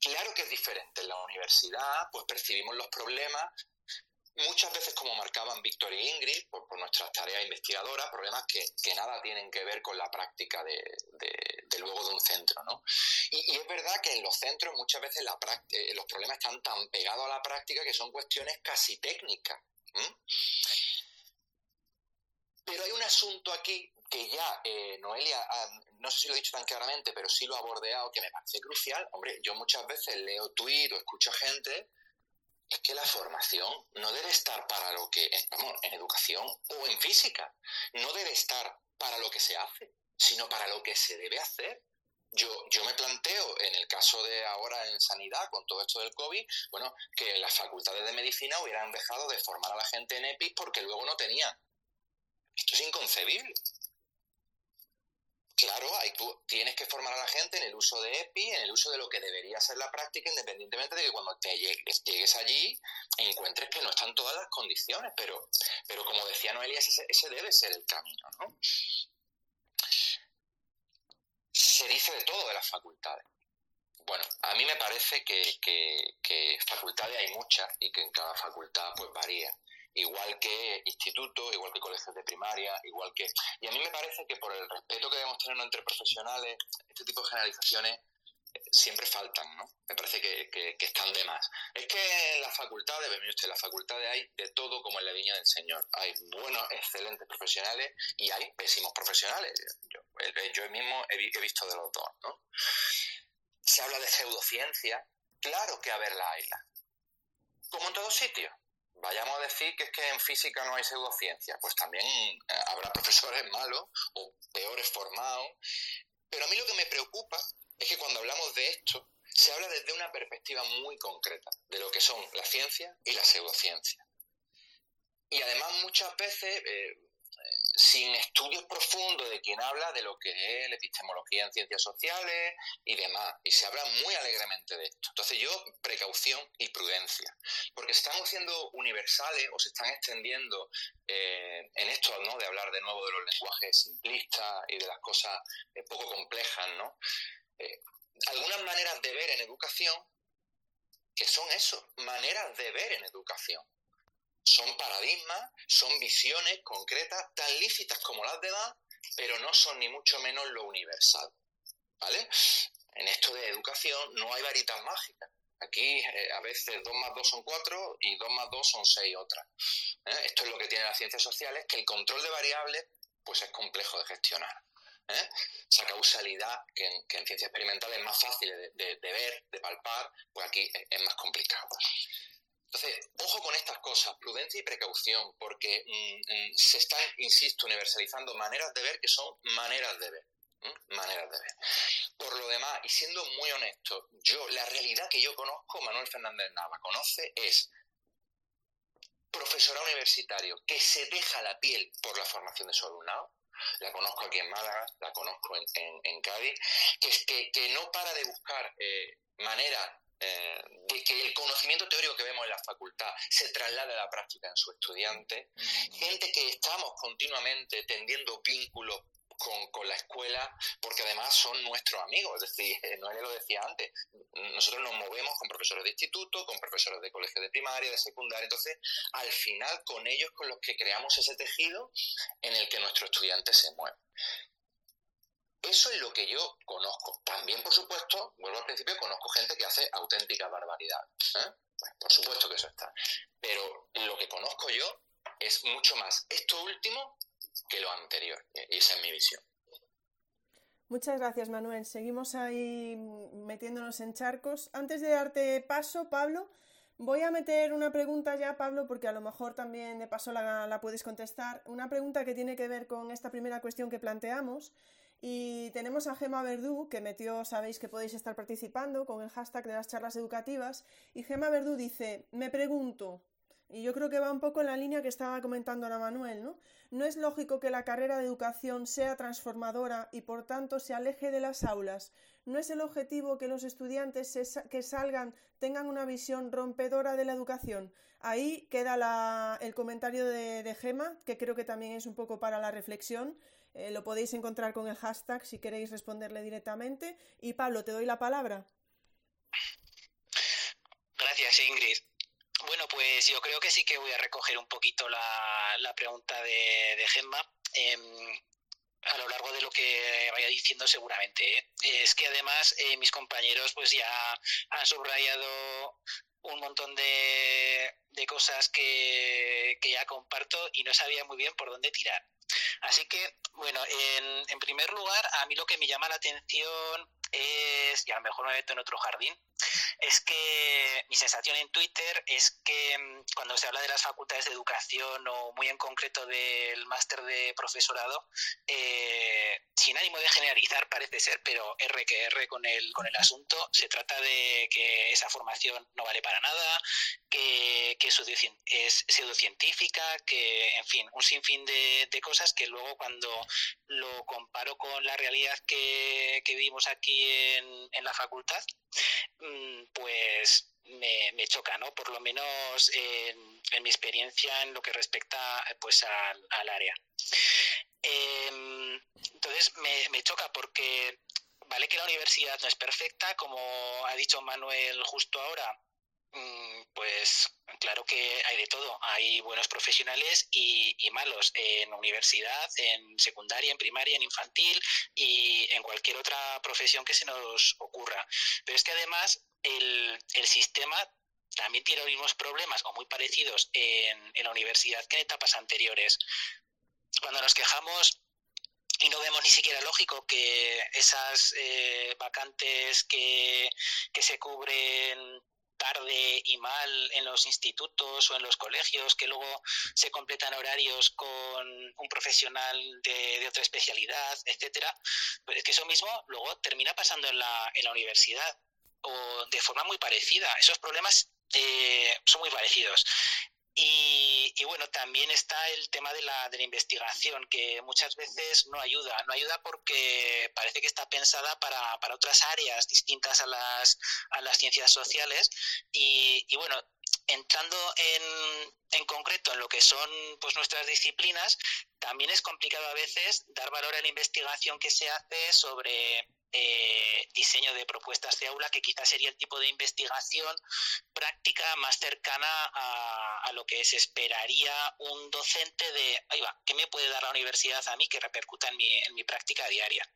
Claro que es diferente. En la universidad, pues percibimos los problemas muchas veces, como marcaban Víctor y Ingrid, por, nuestras tareas investigadoras, problemas que, nada tienen que ver con la práctica de, luego de un centro, ¿no? Y, es verdad que en los centros muchas veces la eh, los problemas están tan pegados a la práctica que son cuestiones casi técnicas. Pero hay un asunto aquí que ya eh, Noelia, no sé si lo he dicho tan claramente, pero sí lo ha bordeado, que me parece crucial. Hombre, yo muchas veces leo tuit o escucho gente es que la formación no debe estar para lo que, vamos, en educación o en física, no debe estar para lo que se hace, sino para lo que se debe hacer. Yo, yo me planteo, en el caso de ahora en sanidad, con todo esto del COVID, bueno, que las facultades de medicina hubieran dejado de formar a la gente en EPIs porque luego no tenían. Esto es inconcebible. Claro, tienes que formar a la gente en el uso de EPI, en el uso de lo que debería ser la práctica, independientemente de que cuando te llegues, allí encuentres que no están todas las condiciones, pero, pero como decía Noelia, ese, debe ser el camino, ¿no? Se dice de todo de las facultades. Bueno, a mí me parece que, que, que facultades hay muchas y que en cada facultad pues varía igual que institutos, igual que colegios de primaria, igual que... Y a mí me parece que por el respeto que debemos tener entre profesionales, este tipo de generalizaciones eh, siempre faltan, ¿no? Me parece que, están de más. Es que en la facultad, de usted, en la facultad hay de todo como en la viña del Señor. Hay buenos, excelentes profesionales y hay pésimos profesionales. Yo, yo mismo he, visto de los dos, ¿no? Se habla de pseudociencia. Claro que a verla hayla. Como en todos sitios vayamos a decir que es que en física no hay pseudociencia, pues también eh, habrá profesores malos o peores formados. Pero a mí lo que me preocupa es que cuando hablamos de esto, se habla desde una perspectiva muy concreta de lo que son la ciencia y la pseudociencia. Y además muchas veces eh, sin estudios profundos de quien habla de lo que es la epistemología en ciencias sociales y demás. Y se habla muy alegremente de esto. Entonces yo, precaución y prudencia. Porque se están haciendo universales o se están extendiendo eh, en esto, ¿no? De hablar de nuevo de los lenguajes simplistas y de las cosas eh, poco complejas, ¿no? Eh, algunas maneras de ver en educación que son eso, maneras de ver en educación son paradigmas, son visiones concretas, tan lícitas como las demás, pero no son ni mucho menos lo universal. ¿Vale? En esto de educación no hay varitas mágicas. Aquí eh, a veces 2 más 2 son 4 y 2 más 2 son 6 otras. ¿eh? Esto es lo que tienen las ciencias sociales, que el control de variables pues es complejo de gestionar. ¿eh? Esa causalidad que en, ciencias experimentales es más fácil de, de, ver, de palpar, pues aquí es más complicado. Entonces, ojo con estas cosas, prudencia y precaución, porque mm, mm, se están, insisto, universalizando maneras de ver que son maneras de ver. Maneras de ver. Por lo demás, y siendo muy honesto, yo, la realidad que yo conozco, Manuel Fernández Nava conoce, es profesora universitario que se deja la piel por la formación de su alumnado, la conozco aquí en Málaga, la conozco en, Cádiz, que, no para de buscar eh, maneras eh, de que el conocimiento teórico que vemos en la facultad se traslade a la práctica en su estudiante, gente que estamos continuamente tendiendo vínculos con, la escuela, porque además son nuestros amigos. Es decir, Noelia lo decía antes, nosotros nos movemos con profesores de instituto, con profesores de colegio de primaria, de secundaria. Entonces, al final, con ellos con los que creamos ese tejido en el que nuestro estudiante se mueve. Eso es lo que yo conozco. También, por supuesto, vuelvo al principio, conozco gente que hace auténtica barbaridad. ¿eh? por supuesto que eso está. Pero lo que conozco yo es mucho más esto último que lo anterior. Y esa es mi visión. Muchas gracias, Manuel. Seguimos ahí metiéndonos en charcos. Antes de darte paso, Pablo, voy a meter una pregunta ya, Pablo, porque a lo mejor también de paso la, la puedes contestar. Una pregunta que tiene que ver con esta primera cuestión que planteamos. Y tenemos a Gema Verdú, que metió, sabéis que podéis estar participando con el hashtag de las charlas educativas. Y Gema Verdú dice, me pregunto, y yo creo que va un poco en la línea que estaba comentando ahora Manuel, ¿no? No es lógico que la carrera de educación sea transformadora y por tanto se aleje de las aulas. No es el objetivo que los estudiantes que salgan tengan una visión rompedora de la educación. Ahí queda el comentario de, Gema, que creo que también es un poco para la reflexión. Eh, lo podéis encontrar con el hashtag si queréis responderle directamente. Y Pablo, te doy la palabra. Gracias, Ingrid. Bueno, pues yo creo que sí que voy a recoger un poquito la, pregunta de, de Gemma. Em, a lo largo de lo que vaya diciendo seguramente. ¿eh? Es que además eh, mis compañeros pues ya han subrayado un montón de, de cosas que, que, ya comparto y no sabía muy bien por dónde tirar. Así que, bueno, en, en primer lugar, a mí lo que me llama la atención es, y a lo mejor me meto en otro jardín, es que mi sensación en Twitter es que mm, cuando se habla de las facultades de educación o muy en concreto del máster de profesorado, eh, sin ánimo de generalizar parece ser, pero R que R con el, con el asunto, se trata de que esa formación no vale para nada, que, que es pseudocientífica, que, en fin, un sinfín de, de cosas que luego cuando lo comparo con la realidad que, que vivimos aquí en, en la facultad, Mm, pues me, choca, ¿no? Por lo menos en, mi experiencia en lo que respecta pues al, área. Em, entonces me, choca porque vale que la universidad no es perfecta, como ha dicho Manuel justo ahora, mm, pues claro que hay de todo. Hay buenos profesionales y, y, malos en universidad, en secundaria, en primaria, en infantil y en cualquier otra profesión que se nos ocurra. Pero es que además el, el sistema también tiene los mismos problemas o muy parecidos en, en la universidad que en etapas anteriores. Cuando nos quejamos y no vemos ni siquiera lógico que esas eh, vacantes que, que se cubren tarde y mal en los institutos o en los colegios, que luego se completan horarios con un profesional de, otra especialidad, etcétera, pues es que eso mismo luego termina pasando en la, en la universidad o de forma muy parecida. Esos problemas eh, son muy parecidos. Y, bueno, también está el tema de la, de la investigación, que muchas veces no ayuda. No ayuda porque parece que está pensada para, para otras áreas distintas a las, a las ciencias sociales. Y, y bueno, entrando en, en, concreto en lo que son pues, nuestras disciplinas, también es complicado a veces dar valor a la investigación que se hace sobre eh, diseño de propuestas de aula, que quizás sería el tipo de investigación práctica más cercana a, lo que se esperaría un docente de, ahí va, ¿qué me puede dar la universidad a mí que repercuta en mi, en mi práctica diaria?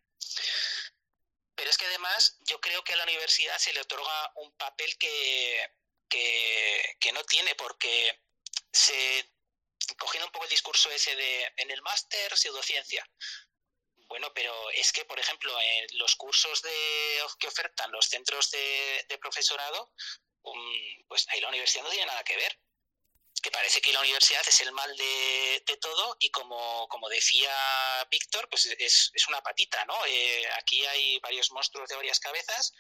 Pero es que además yo creo que a la universidad se le otorga un papel que, que, que no tiene, porque se, cogiendo un poco el discurso ese de en el máster pseudociencia, bueno, pero es que, por ejemplo, en los cursos que ofertan los centros de, profesorado, um, pues ahí la universidad no tiene nada que ver. Que parece que la universidad es el mal de, todo y como, como decía Víctor, pues es, es, una patita, ¿no? Eh, aquí hay varios monstruos de varias cabezas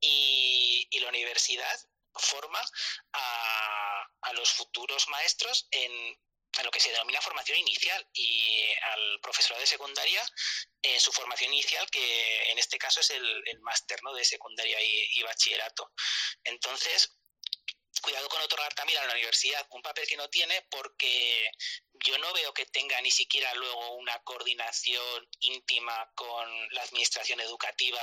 y, y la universidad forma a, a los futuros maestros en en lo que se denomina formación inicial y al profesorado de secundaria en su formación inicial, que en este caso es el, máster ¿no? de secundaria y, bachillerato. Entonces, cuidado con otorgar también a la universidad un papel que no tiene porque yo no veo que tenga ni siquiera luego una coordinación íntima con la administración educativa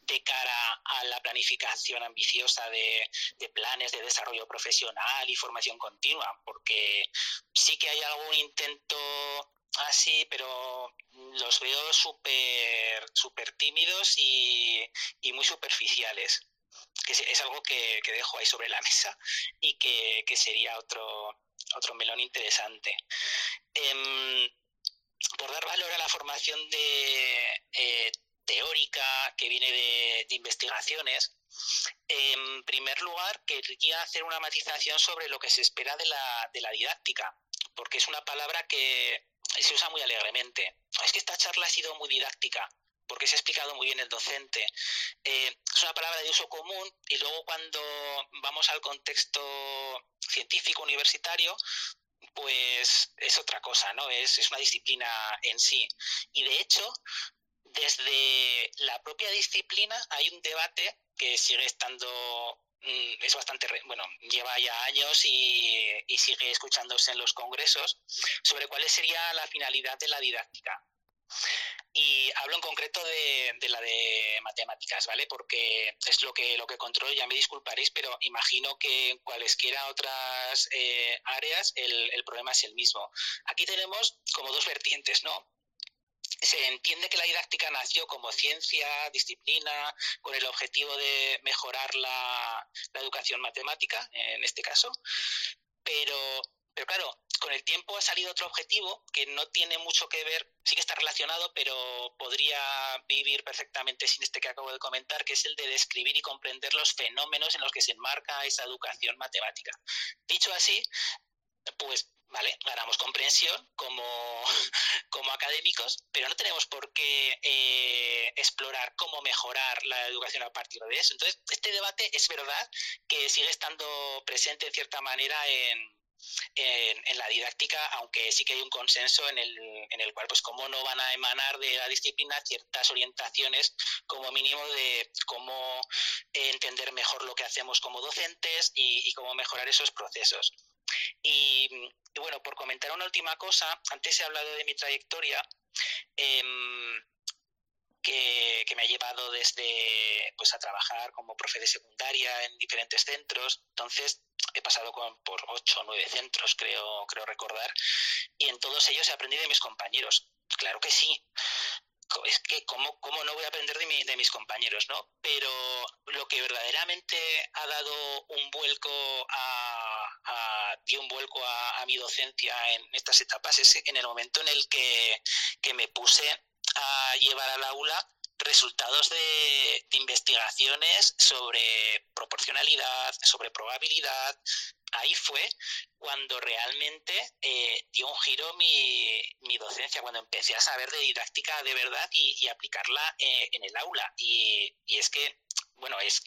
de cara a la planificación ambiciosa de, planes de desarrollo profesional y formación continua, porque sí que hay algún intento así, pero los veo súper super tímidos y, y muy superficiales que es algo que, dejo ahí sobre la mesa y que, sería otro, otro melón interesante. Em, por dar valor a la formación de eh, teórica, que viene de, investigaciones. En primer lugar, quería hacer una matización sobre lo que se espera de la, de la didáctica, porque es una palabra que se usa muy alegremente. Es que esta charla ha sido muy didáctica porque se ha explicado muy bien el docente. Eh, es una palabra de uso común y luego cuando vamos al contexto científico universitario, pues es otra cosa, ¿no? Es, es una disciplina en sí. Y de hecho, desde la propia disciplina hay un debate que sigue estando mm, es bastante, bueno, lleva ya años y, y, sigue escuchándose en los congresos sobre cuál sería la finalidad de la didáctica. Y hablo en concreto de, la de matemáticas, ¿vale? Porque es lo que, lo que controlo, ya me disculparéis, pero imagino que en cualesquiera otras eh, áreas el, el problema es el mismo. Aquí tenemos como dos vertientes, ¿no? se entiende que la didáctica nació como ciencia, disciplina, con el objetivo de mejorar la, la, educación matemática, en este caso, pero pero claro, con el tiempo ha salido otro objetivo que no tiene mucho que ver, sí que está relacionado, pero podría vivir perfectamente sin este que acabo de comentar, que es el de describir y comprender los fenómenos en los que se enmarca esa educación matemática. Dicho así, pues ¿vale? Ganamos comprensión como, como académicos, pero no tenemos por qué eh, explorar cómo mejorar la educación a partir de eso. Entonces, este debate es verdad que sigue estando presente en cierta manera en, en, la didáctica, aunque sí que hay un consenso en el, en el cual, pues, cómo no van a emanar de la disciplina ciertas orientaciones, como mínimo, de cómo entender mejor lo que hacemos como docentes y, cómo mejorar esos procesos. Y, bueno, por comentar una última cosa, antes he hablado de mi trayectoria. Em, que, que, me ha llevado desde pues a trabajar como profe de secundaria en diferentes centros. Entonces, he pasado por ocho o nueve centros, creo, creo recordar, y en todos ellos he aprendido de mis compañeros. Claro que sí. Es que, ¿cómo, cómo no voy a aprender de, de mis compañeros, no? Pero lo que verdaderamente ha dado un vuelco a, a dio un vuelco a, a, mi docencia en estas etapas es en el momento en el que, que me puse a llevar al aula resultados de, investigaciones sobre proporcionalidad, sobre probabilidad. Ahí fue cuando realmente eh, dio un giro mi, mi, docencia, cuando empecé a saber de didáctica de verdad y, aplicarla eh, en el aula. Y, y es que, bueno, es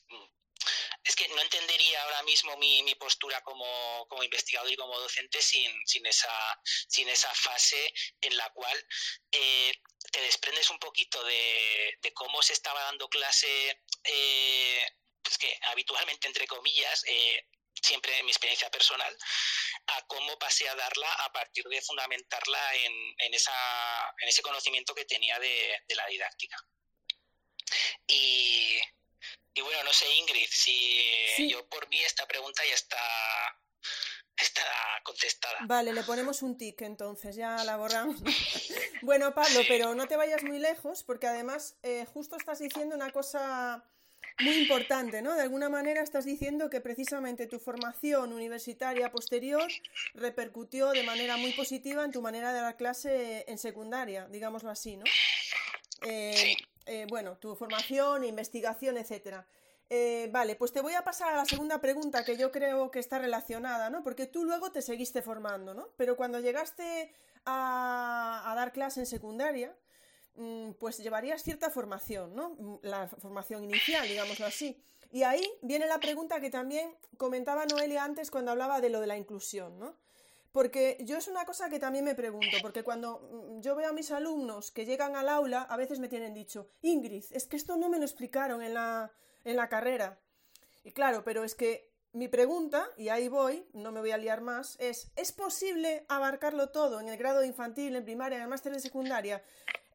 es que no entendería ahora mismo mi, postura como, investigador y como docente sin, esa, fase en la cual eh, te desprendes un poquito de, cómo se estaba dando clase, eh, pues que habitualmente, entre comillas, eh, siempre en mi experiencia personal, a cómo pasé a darla a partir de fundamentarla en ese conocimiento que tenía de, de la didáctica. Y, y bueno, no sé, Ingrid, si yo por mí esta pregunta ya está, está contestada. Vale, le ponemos un tic entonces, ya la borramos. bueno, Pablo, pero no te vayas muy lejos, porque además eh, justo estás diciendo una cosa muy importante, ¿no? De alguna manera estás diciendo que precisamente tu formación universitaria posterior repercutió de manera muy positiva en tu manera de dar clase en secundaria, digámoslo así, ¿no? Eh, sí. Eh, bueno, tu formación, investigación, etcétera. Eh, vale, pues te voy a pasar a la segunda pregunta que yo creo que está relacionada, ¿no? Porque tú luego te seguiste formando, ¿no? Pero cuando llegaste a, dar clase en secundaria, mm, pues llevarías cierta formación, ¿no? Mm, la formación inicial, digámoslo así. Y ahí viene la pregunta que también comentaba Noelia antes cuando hablaba de lo de la inclusión, ¿no? Porque yo es una cosa que también me pregunto, porque cuando mm, yo veo a mis alumnos que llegan al aula, a veces me tienen dicho, Ingrid, es que esto no me lo explicaron en la, en la carrera. Y claro, pero es que mi pregunta, y ahí voy, no me voy a liar más, es, ¿es posible abarcarlo todo en el grado infantil, en primaria, en el máster de secundaria?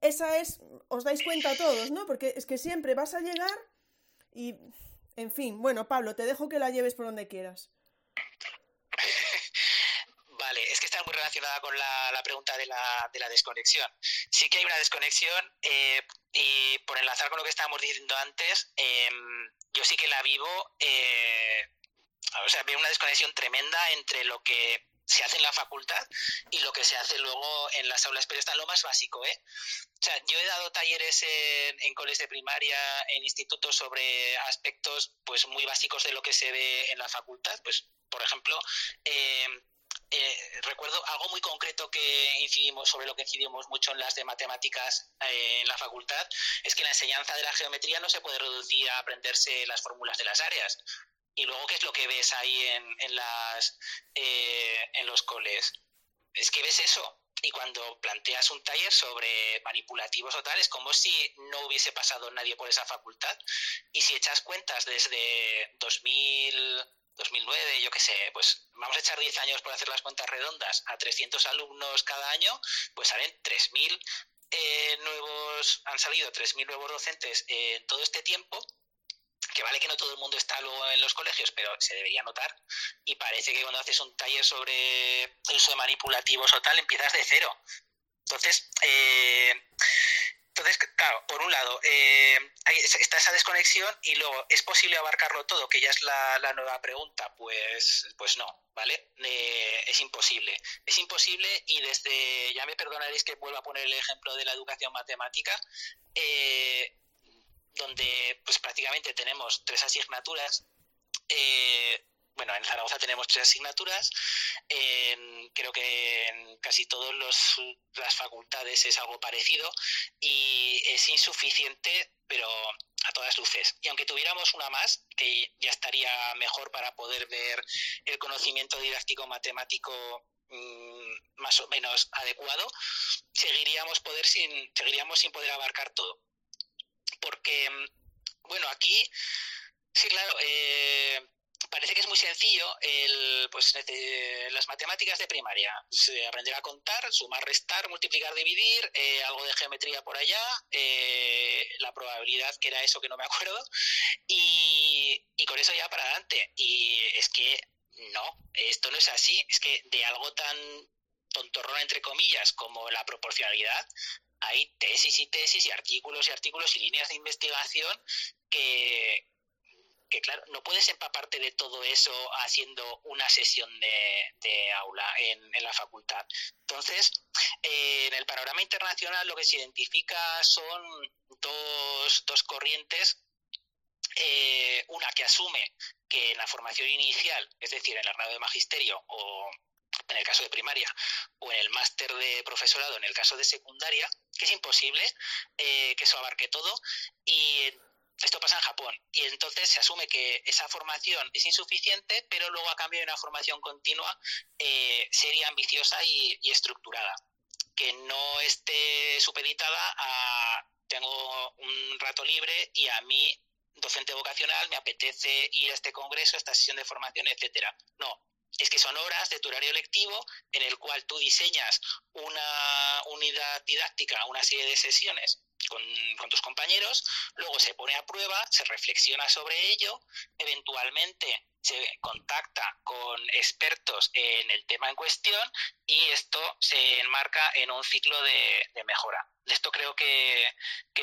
Esa es, os dais cuenta todos, ¿no? Porque es que siempre vas a llegar y, en fin, bueno, Pablo, te dejo que la lleves por donde quieras. Vale, es que está muy relacionada con la, pregunta de la, de la, desconexión. Sí que hay una desconexión eh, y por enlazar con lo que estábamos diciendo antes, em, yo sí que la vivo, eh, o sea, veo una desconexión tremenda entre lo que se hace en la facultad y lo que se hace luego en las aulas, pero está lo más básico, ¿eh? O sea, yo he dado talleres en, en coles de primaria, en institutos sobre aspectos pues muy básicos de lo que se ve en la facultad, pues por ejemplo, eh, eh, recuerdo algo muy concreto que incidimos, sobre lo que incidimos mucho en las de matemáticas eh, en la facultad, es que la enseñanza de la geometría no se puede reducir a aprenderse las fórmulas de las áreas. Y luego, ¿qué es lo que ves ahí en, eh, los coles? Es que ves eso. Y cuando planteas un taller sobre manipulativos o tal, es como si no hubiese pasado nadie por esa facultad. Y si echas cuentas desde 2000 2009, yo qué sé, pues vamos a echar 10 años por hacer las cuentas redondas a 300 alumnos cada año, pues salen 3.000 eh, nuevos, han salido 3.000 nuevos docentes en todo este tiempo, que vale que no todo el mundo está luego en los colegios, pero se debería notar, y parece que cuando haces un taller sobre uso de manipulativos o tal, empiezas de cero. Entonces, eh, entonces, claro, por un lado, eh, está esa desconexión y luego, ¿es posible abarcarlo todo? Que ya es la, nueva pregunta. Pues, pues no, ¿vale? Eh, es imposible. Es imposible y desde, ya me perdonaréis que vuelva a poner el ejemplo de la educación matemática, eh, donde pues prácticamente tenemos tres asignaturas. Bueno, en Zaragoza tenemos tres asignaturas. creo que en casi todas las facultades es algo parecido y es insuficiente, pero a todas luces. Y aunque tuviéramos una más, que ya estaría mejor para poder ver el conocimiento didáctico matemático mm, más o menos adecuado, seguiríamos, poder sin, seguiríamos sin poder abarcar todo. Porque, mm, bueno, aquí, sí, claro, eh, parece sencillo el, pues, las matemáticas de primaria. aprender a contar, sumar, restar, multiplicar, dividir, eh, algo de geometría por allá, eh, la probabilidad que era eso que no me acuerdo, y, y con eso ya para adelante. Y es que no, esto no es así. Es que de algo tan tontorrón, entre comillas, como la proporcionalidad, hay tesis y tesis y artículos y artículos y líneas de investigación que, que claro, no puedes empaparte de todo eso haciendo una sesión de, aula en, la facultad. Entonces, eh, en el panorama internacional lo que se identifica son dos, dos corrientes. Eh, una que asume que en la formación inicial, es decir, en el grado de magisterio o en el caso de primaria, o en el máster de profesorado en el caso de secundaria, que es imposible eh, que eso abarque todo. Esto pasa en Japón y entonces se asume que esa formación es insuficiente, pero luego a cambio de una formación continua eh, sería ambiciosa y, estructurada, que no esté supeditada a tengo un rato libre y a mí docente vocacional me apetece ir a este congreso, a esta sesión de formación, etcétera. No, es que son horas de tu horario lectivo en el cual tú diseñas una unidad didáctica, una serie de sesiones con, tus compañeros, luego se pone a prueba, se reflexiona sobre ello, eventualmente se contacta con expertos en el tema en cuestión y esto se enmarca en un ciclo de, mejora. De esto creo que,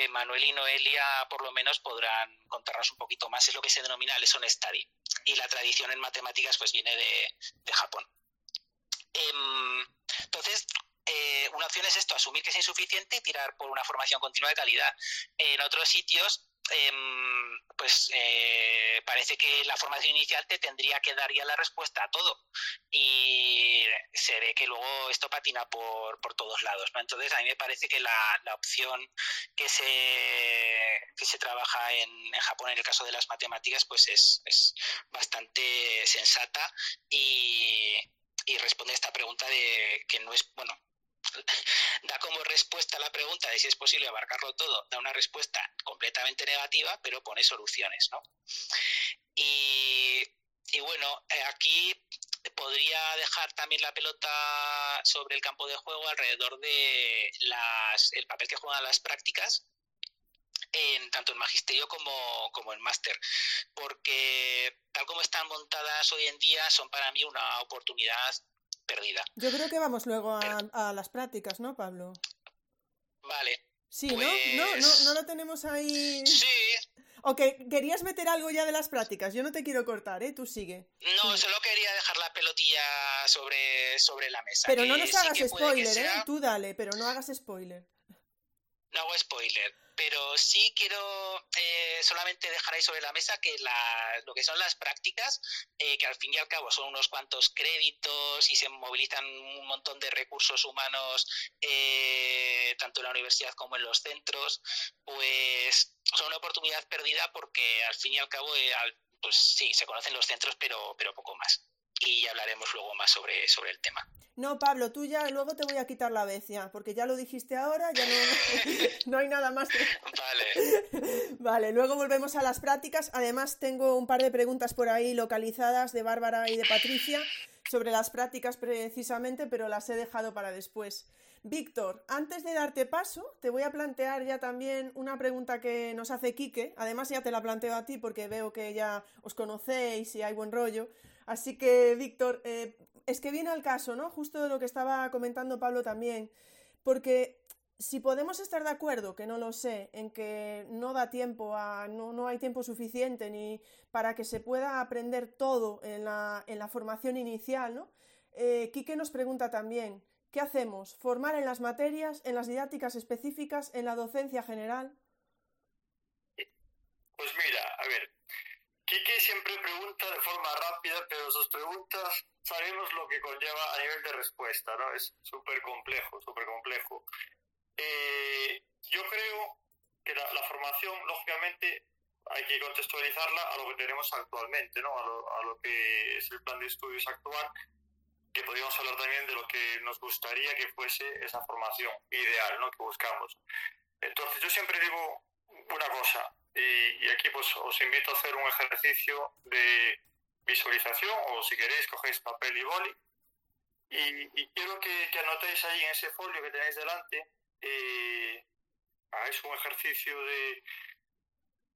Manuel y Noelia por lo menos podrán contarnos un poquito más. Es lo que se denomina lesson study. Y la tradición en matemáticas pues viene de, de Japón. Em, entonces, eh, una opción es esto, asumir que es insuficiente y tirar por una formación continua de calidad. En otros sitios, em, pues eh, parece que la formación inicial te tendría que dar ya la respuesta a todo. Y se ve que luego esto patina por, por todos lados. Entonces, a mí me parece que la, la opción que se, que se trabaja en, en, Japón en el caso de las matemáticas, pues es, es bastante sensata y, y responde a esta pregunta de que no es, bueno, da como respuesta a la pregunta de si es posible abarcarlo todo, da una respuesta completamente negativa, pero pone soluciones, ¿no? Y, bueno, eh, aquí podría dejar también la pelota sobre el campo de juego alrededor de las, el papel que juegan las prácticas en tanto en magisterio como, como en máster, porque tal como están montadas hoy en día son para mí una oportunidad perdida. Yo creo que vamos luego a, las prácticas, ¿no, Pablo? Vale. Sí, ¿no? ¿No, ¿no? ¿No lo tenemos ahí? Sí. Ok, querías meter algo ya de las prácticas. Yo no te quiero cortar, ¿eh? Tú sigue. No, solo quería dejar la pelotilla sobre, sobre la mesa. Pero no nos hagas spoiler, ¿eh? Tú dale, pero no hagas spoiler. No hago spoiler pero sí quiero eh, solamente dejar ahí sobre la mesa que lo que son las prácticas, eh, que al fin y al cabo son unos cuantos créditos y se movilizan un montón de recursos humanos, eh, tanto en la universidad como en los centros, pues son una oportunidad perdida porque al fin y al cabo, pues sí, se conocen los centros, pero poco más. Y hablaremos luego más sobre, sobre el tema. No, Pablo, tú ya luego te voy a quitar la vez ya, porque ya lo dijiste ahora, ya no, no hay nada más. Vale. Vale, luego volvemos a las prácticas. Además, tengo un par de preguntas por ahí localizadas de Bárbara y de Patricia sobre las prácticas precisamente, pero las he dejado para después. Víctor, antes de darte paso, te voy a plantear ya también una pregunta que nos hace Quique. Además, ya te la planteo a ti porque veo que ya os conocéis y hay buen rollo. Así que, Víctor, eh, es que viene al caso, ¿no? Justo de lo que estaba comentando Pablo también, porque si podemos estar de acuerdo, que no lo sé, en que no da tiempo, a, no, no hay tiempo suficiente ni para que se pueda aprender todo en la, en la formación inicial, ¿no? Eh, Quique nos pregunta también, ¿qué hacemos? ¿Formar en las materias, en las didácticas específicas, en la docencia general? Pues mira, Quique siempre pregunta de forma rápida, pero sus preguntas sabemos lo que conlleva a nivel de respuesta, ¿no? Es súper complejo, súper complejo. Eh, yo creo que la, formación, lógicamente, hay que contextualizarla a lo que tenemos actualmente, ¿no? A lo, a lo que es el plan de estudios actual, que podríamos hablar también de lo que nos gustaría que fuese esa formación ideal, ¿no? Que buscamos. Entonces, yo siempre digo una cosa, y, aquí pues os invito a hacer un ejercicio de visualización o si queréis cogéis papel y boli. Y, quiero que, anotéis ahí en ese folio que tenéis delante, eh, hagáis un ejercicio de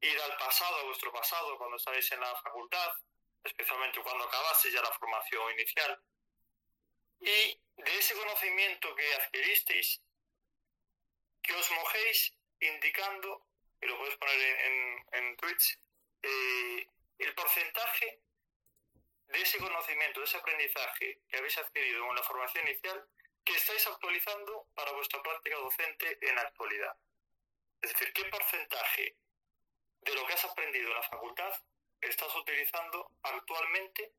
ir al pasado, a vuestro pasado, cuando estáis en la facultad, especialmente cuando acabasteis ya la formación inicial, y de ese conocimiento que adquiristeis, que os mojéis indicando y lo puedes poner en, en, Twitch, eh, el porcentaje de ese conocimiento, de ese aprendizaje que habéis adquirido en la formación inicial, que estáis actualizando para vuestra práctica docente en la actualidad. Es decir, ¿qué porcentaje de lo que has aprendido en la facultad estás utilizando actualmente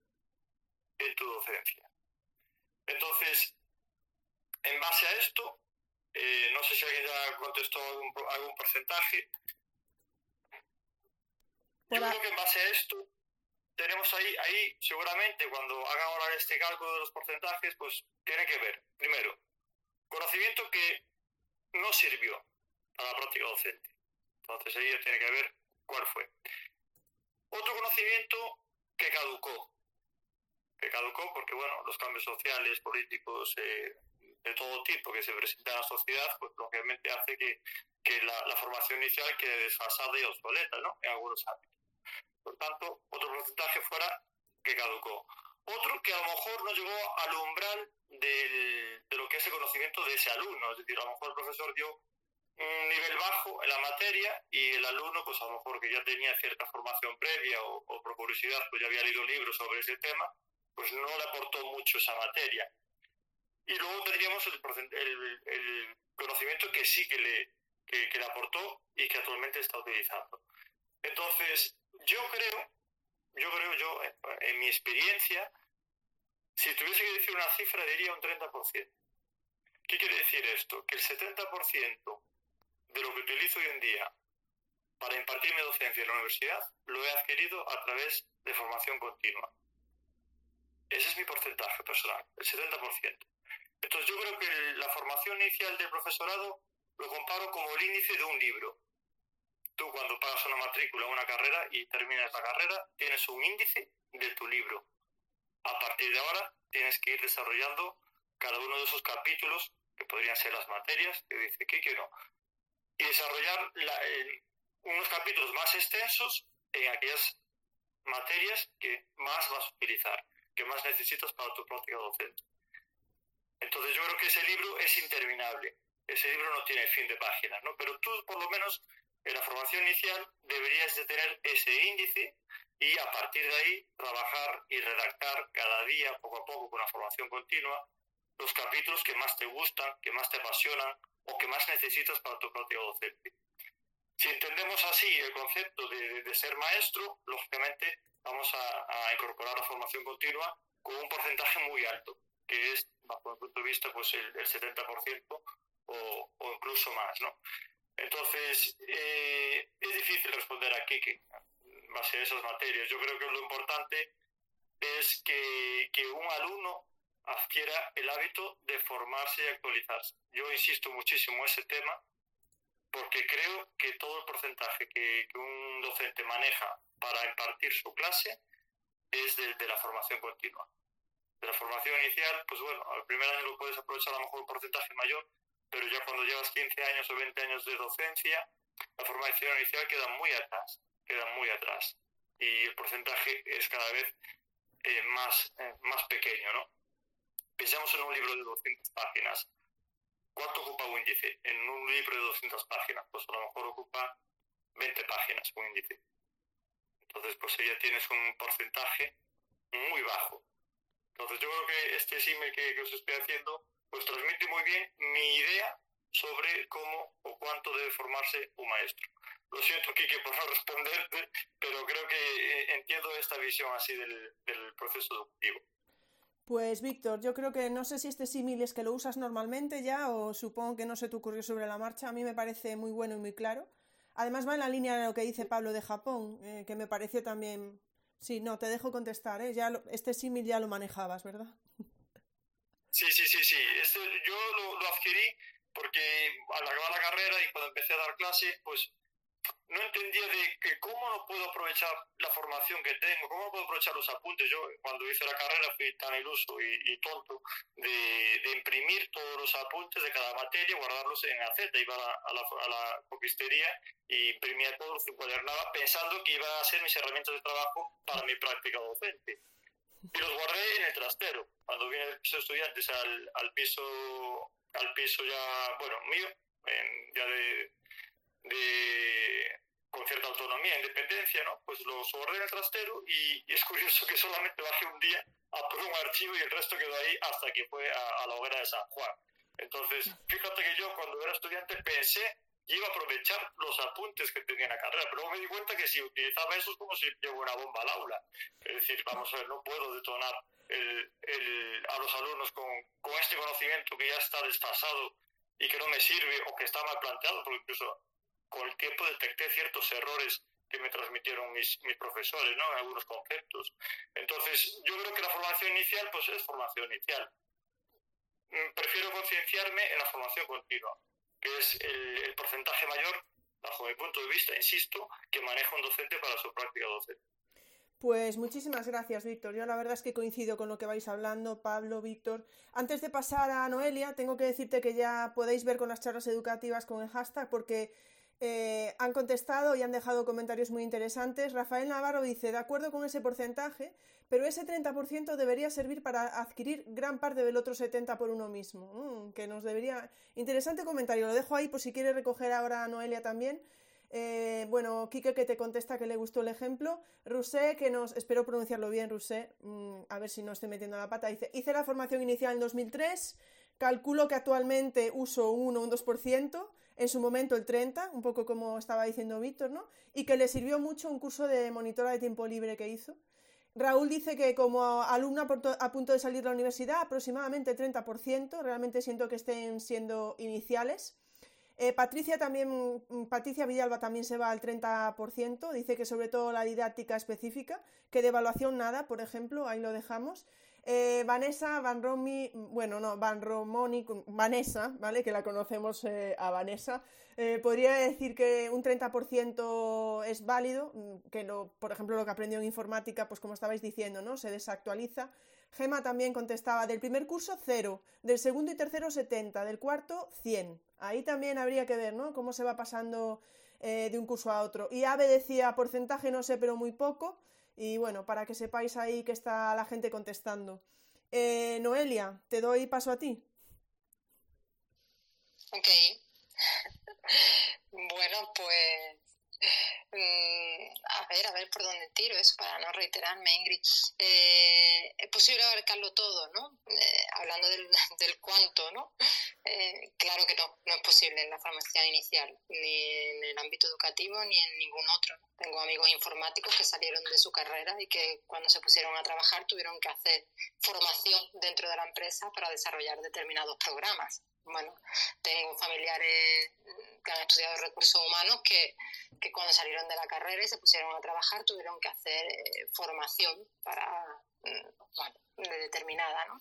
en tu docencia? Entonces, en base a esto, eh, no sé si alguien ya contestó algún, algún porcentaje. Yo creo que en base a esto tenemos ahí, ahí seguramente cuando hagan ahora este cálculo de los porcentajes, pues tiene que ver, primero, conocimiento que no sirvió a la práctica docente. Entonces ahí tiene que ver cuál fue. Otro conocimiento que caducó. Que caducó porque, bueno, los cambios sociales, políticos, eh, de todo tipo que se presenta en la sociedad, pues lógicamente hace que, que la, la, formación inicial quede desfasada y obsoleta, ¿no? En algunos ámbitos. Por tanto, otro porcentaje fuera que caducó. Otro que a lo mejor no llegó al umbral del, de lo que es el conocimiento de ese alumno. Es decir, a lo mejor el profesor dio un nivel bajo en la materia y el alumno, pues a lo mejor que ya tenía cierta formación previa o, o por curiosidad, pues ya había leído libros sobre ese tema, pues no le aportó mucho esa materia y luego tendríamos el, el, conocimiento que sí que le, que, le aportó y que actualmente está utilizando. Entonces, yo creo, yo creo, yo, en mi experiencia, si tuviese que decir una cifra, diría un 30%. ¿Qué quiere decir esto? Que el 70% de lo que utilizo hoy en día para impartir mi docencia en la universidad lo he adquirido a través de formación continua. Ese es mi porcentaje personal, el 70%. Entonces yo creo que la formación inicial del profesorado lo comparo como el índice de un libro. Tú cuando pagas una matrícula, una carrera y terminas la carrera, tienes un índice de tu libro. A partir de ahora tienes que ir desarrollando cada uno de esos capítulos, que podrían ser las materias, que dice que no, y desarrollar unos capítulos más extensos en aquellas materias que más vas a utilizar, que más necesitas para tu práctica docente. Entonces yo creo que ese libro es interminable. Ese libro no tiene fin de páginas, ¿no? Pero tú por lo menos en la formación inicial deberías de tener ese índice y a partir de ahí trabajar y redactar cada día, poco a poco, con la formación continua, los capítulos que más te gustan, que más te apasionan o que más necesitas para tu práctica docente. Si entendemos así el concepto de, ser maestro, lógicamente vamos a, incorporar la formación continua con un porcentaje muy alto, que es, bajo mi punto de vista, pues el, 70% o, o, incluso más, ¿no? Entonces, eh, es difícil responder aquí que base a esas materias. Yo creo que lo importante es que, que un alumno adquiera el hábito de formarse y actualizarse. Yo insisto muchísimo en ese tema porque creo que todo el porcentaje que, un docente maneja para impartir su clase es de, la formación continua. De la formación inicial, pues bueno, al primer año lo puedes aprovechar a lo mejor un porcentaje mayor, pero ya cuando llevas 15 años o 20 años de docencia, la formación inicial queda muy atrás, queda muy atrás. Y el porcentaje es cada vez eh, más, eh, más pequeño, ¿no? Pensamos en un libro de 200 páginas ¿Cuánto ocupa un índice? En un libro de 200 páginas, pues a lo mejor ocupa 20 páginas un índice. Entonces, pues ya tienes un porcentaje muy bajo. Entonces, yo creo que este símil que, os estoy haciendo, pues transmite muy bien mi idea sobre cómo o cuánto debe formarse un maestro. Lo siento, Kike, por no responderte, pero creo que eh, entiendo esta visión así del, proceso educativo. Pues Víctor, yo creo que no sé si este símil es que lo usas normalmente ya o supongo que no se te ocurrió sobre la marcha. A mí me parece muy bueno y muy claro. Además va en la línea de lo que dice Pablo de Japón, eh, que me pareció también... Sí, no, te dejo contestar, ¿eh? Ya este símil ya lo manejabas, ¿verdad? Sí, sí, sí, sí. Este, yo lo, lo adquirí porque al acabar la carrera y cuando empecé a dar clase, pues no entendía de que cómo no puedo aprovechar la formación que tengo, cómo puedo aprovechar los apuntes. Yo cuando hice la carrera fui tan iluso y, tonto de, imprimir todos los apuntes de cada materia, guardarlos en iba a la, a la, copistería y imprimía todos, los encuadernaba pensando que iban a ser mis herramientas de trabajo para mi práctica docente. Y los guardé en el trastero. Cuando vine el piso de estudiantes al, al piso al piso ya, bueno, mío, ya de con cierta autonomía independencia, ¿no? Pues lo soborné en el trastero y, es curioso que solamente bajé un día a por un archivo y el resto quedó ahí hasta que fue a, la hoguera de San Juan. Entonces, fíjate que yo cuando era estudiante pensé que iba a aprovechar los apuntes que tenía en la carrera, pero me di cuenta que si utilizaba eso es como si llevo una bomba al aula. Es decir, vamos a ver, no puedo detonar a los alumnos con, con este conocimiento que ya está desfasado y que no me sirve o que está mal planteado, porque incluso con el tiempo detecté ciertos errores que me transmitieron mis, mis profesores, ¿no? En algunos conceptos. Entonces, yo creo que la formación inicial, pues es formación inicial. Mm, prefiero concienciarme en la formación continua, que es el, porcentaje mayor, bajo mi punto de vista, insisto, que maneja un docente para su práctica docente. Pues muchísimas gracias, Víctor. Yo la verdad es que coincido con lo que vais hablando, Pablo, Víctor. Antes de pasar a Noelia, tengo que decirte que ya podéis ver con las charlas educativas con el hashtag porque eh, han contestado y han dejado comentarios muy interesantes. Rafael Navarro dice, de acuerdo con ese porcentaje, pero ese 30% debería servir para adquirir gran parte del otro 70% por uno mismo. Mm, que nos debería... Interesante comentario, lo dejo ahí por si quiere recoger ahora a Noelia también. Eh, bueno, Quique que te contesta que le gustó el ejemplo. Rusé, que nos... Espero pronunciarlo bien, Rusé. Mm, a ver si no estoy metiendo la pata. Dice, hice la formación inicial en 2003. Calculo que actualmente uso un 1 o un 2% en su momento el 30, un poco como estaba diciendo Víctor, ¿no? Y que le sirvió mucho un curso de monitora de tiempo libre que hizo. Raúl dice que como alumna a punto de salir de la universidad, aproximadamente 30%, realmente siento que estén siendo iniciales. Eh, Patricia también, Patricia Villalba también se va al 30%, dice que sobre todo la didáctica específica, que de evaluación nada, por ejemplo, ahí lo dejamos. Eh, Vanessa Van Romy, bueno, no, Van Romoni, Vanessa, ¿vale? Que la conocemos eh, a Vanessa. Eh, podría decir que un 30% es válido, mm, que lo, por ejemplo lo que aprendió en informática, pues como estabais diciendo, ¿no? Se desactualiza. Gema también contestaba del primer curso 0, del segundo y tercero 70, del cuarto 100. Ahí también habría que ver, ¿no? Cómo se va pasando de un curso a otro. Y Ave decía porcentaje no sé, pero muy poco. Y bueno, para que sepáis ahí que está la gente contestando. Eh, Noelia, te doy paso a ti. Ok. Bueno, pues a ver, a ver por dónde tiro eso para no reiterarme, Ingrid. Eh, es posible abarcarlo todo, ¿no? Eh, hablando del, cuánto, ¿no? Eh, claro que no, no es posible en la formación inicial, ni en el ámbito educativo, ni en ningún otro. Tengo amigos informáticos que salieron de su carrera y que cuando se pusieron a trabajar tuvieron que hacer formación dentro de la empresa para desarrollar determinados programas. Bueno, tengo familiares que han estudiado recursos humanos que, cuando salieron de la carrera y se pusieron a trabajar tuvieron que hacer eh, formación para, mm, bueno, determinada, ¿no?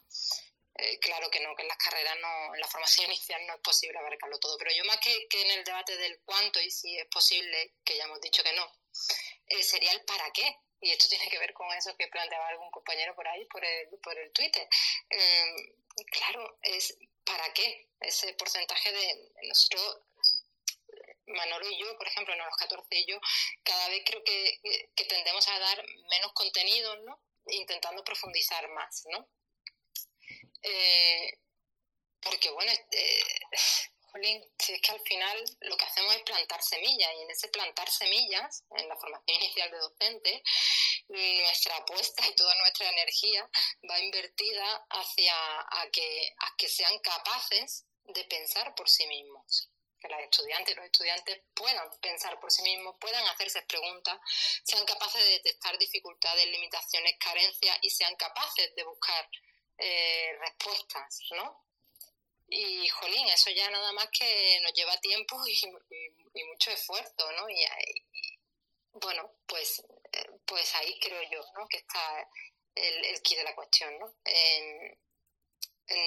Eh, claro que no, que en las carreras no, en la formación inicial no es posible abarcarlo todo, pero yo más que, que en el debate del cuánto y si es posible, que ya hemos dicho que no, eh, sería el para qué. Y esto tiene que ver con eso que planteaba algún compañero por ahí, por el, por el Twitter. claro, es para qué ese porcentaje de nosotros Manolo y yo, por ejemplo, en los 14 y yo, cada vez creo que, tendemos a dar menos contenido, ¿no? Intentando profundizar más, ¿no? Eh, porque, bueno, eh, si es que al final lo que hacemos es plantar semillas y en ese plantar semillas, en la formación inicial de docente, nuestra apuesta y toda nuestra energía va invertida hacia a que, a que sean capaces de pensar por sí mismos que las estudiantes y los estudiantes puedan pensar por sí mismos, puedan hacerse preguntas, sean capaces de detectar dificultades, limitaciones, carencias y sean capaces de buscar eh, respuestas, ¿no? Y, jolín, eso ya nada más que nos lleva tiempo y, mucho esfuerzo, ¿no? Y, bueno, pues, eh, pues ahí creo yo, ¿no? Que está el, el de la cuestión, ¿no? En,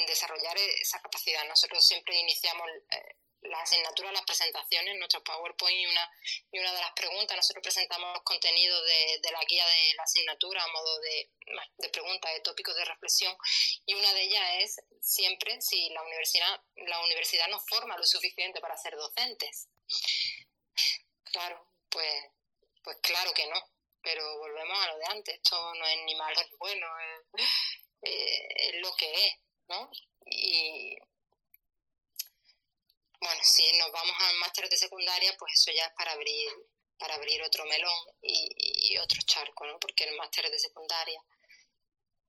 desarrollar esa capacidad. Nosotros siempre iniciamos eh, la asignatura, las presentaciones, nuestro PowerPoint y una, y una de las preguntas. Nosotros presentamos los contenidos de, de la guía de la asignatura a modo de, de preguntas, de tópicos de reflexión. Y una de ellas es siempre si la universidad, la universidad nos forma lo suficiente para ser docentes. Claro, pues, pues claro que no. Pero volvemos a lo de antes. Esto no es ni malo ni bueno, es, eh, es lo que es, ¿no? Y bueno, si nos vamos al máster de secundaria, pues eso ya es para abrir para abrir otro melón y, otro charco, ¿no? Porque el máster de secundaria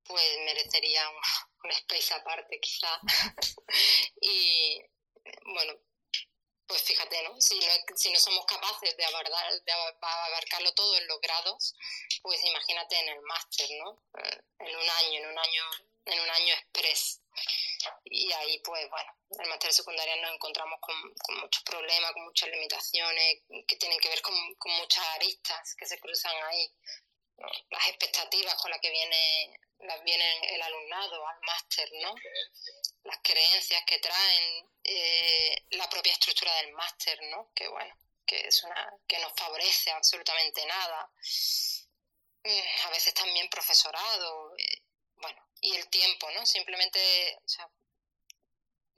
pues merecería un, un space aparte quizá. y bueno, pues fíjate, ¿no? Si no, si no somos capaces de, de abarcarlo todo en los grados, pues imagínate en el máster, ¿no? Eh, en un año, en un año, en un año express. Pues bueno, en el máster de secundaria nos encontramos con, muchos problemas, con muchas limitaciones que tienen que ver con, muchas aristas que se cruzan ahí. Las expectativas con las que viene, las viene el alumnado al máster, ¿no? Las creencias que traen, eh, la propia estructura del máster, ¿no? Que bueno, que es una, que no favorece absolutamente nada. Mm, a veces también profesorado, eh, bueno, y el tiempo, ¿no? Simplemente, o sea,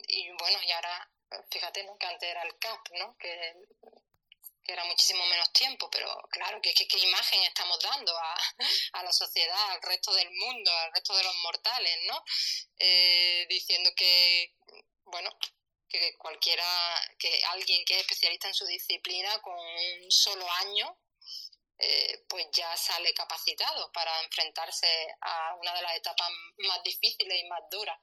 y bueno, y ahora, fíjate, ¿no? Que antes era el CAP, ¿no? Que, era muchísimo menos tiempo, pero claro, que, qué imagen estamos dando a, a, la sociedad, al resto del mundo, al resto de los mortales, ¿no? Eh, diciendo que, bueno, que cualquiera, que alguien que es especialista en su disciplina con un solo año eh, pues ya sale capacitado para enfrentarse a una de las etapas más difíciles y más duras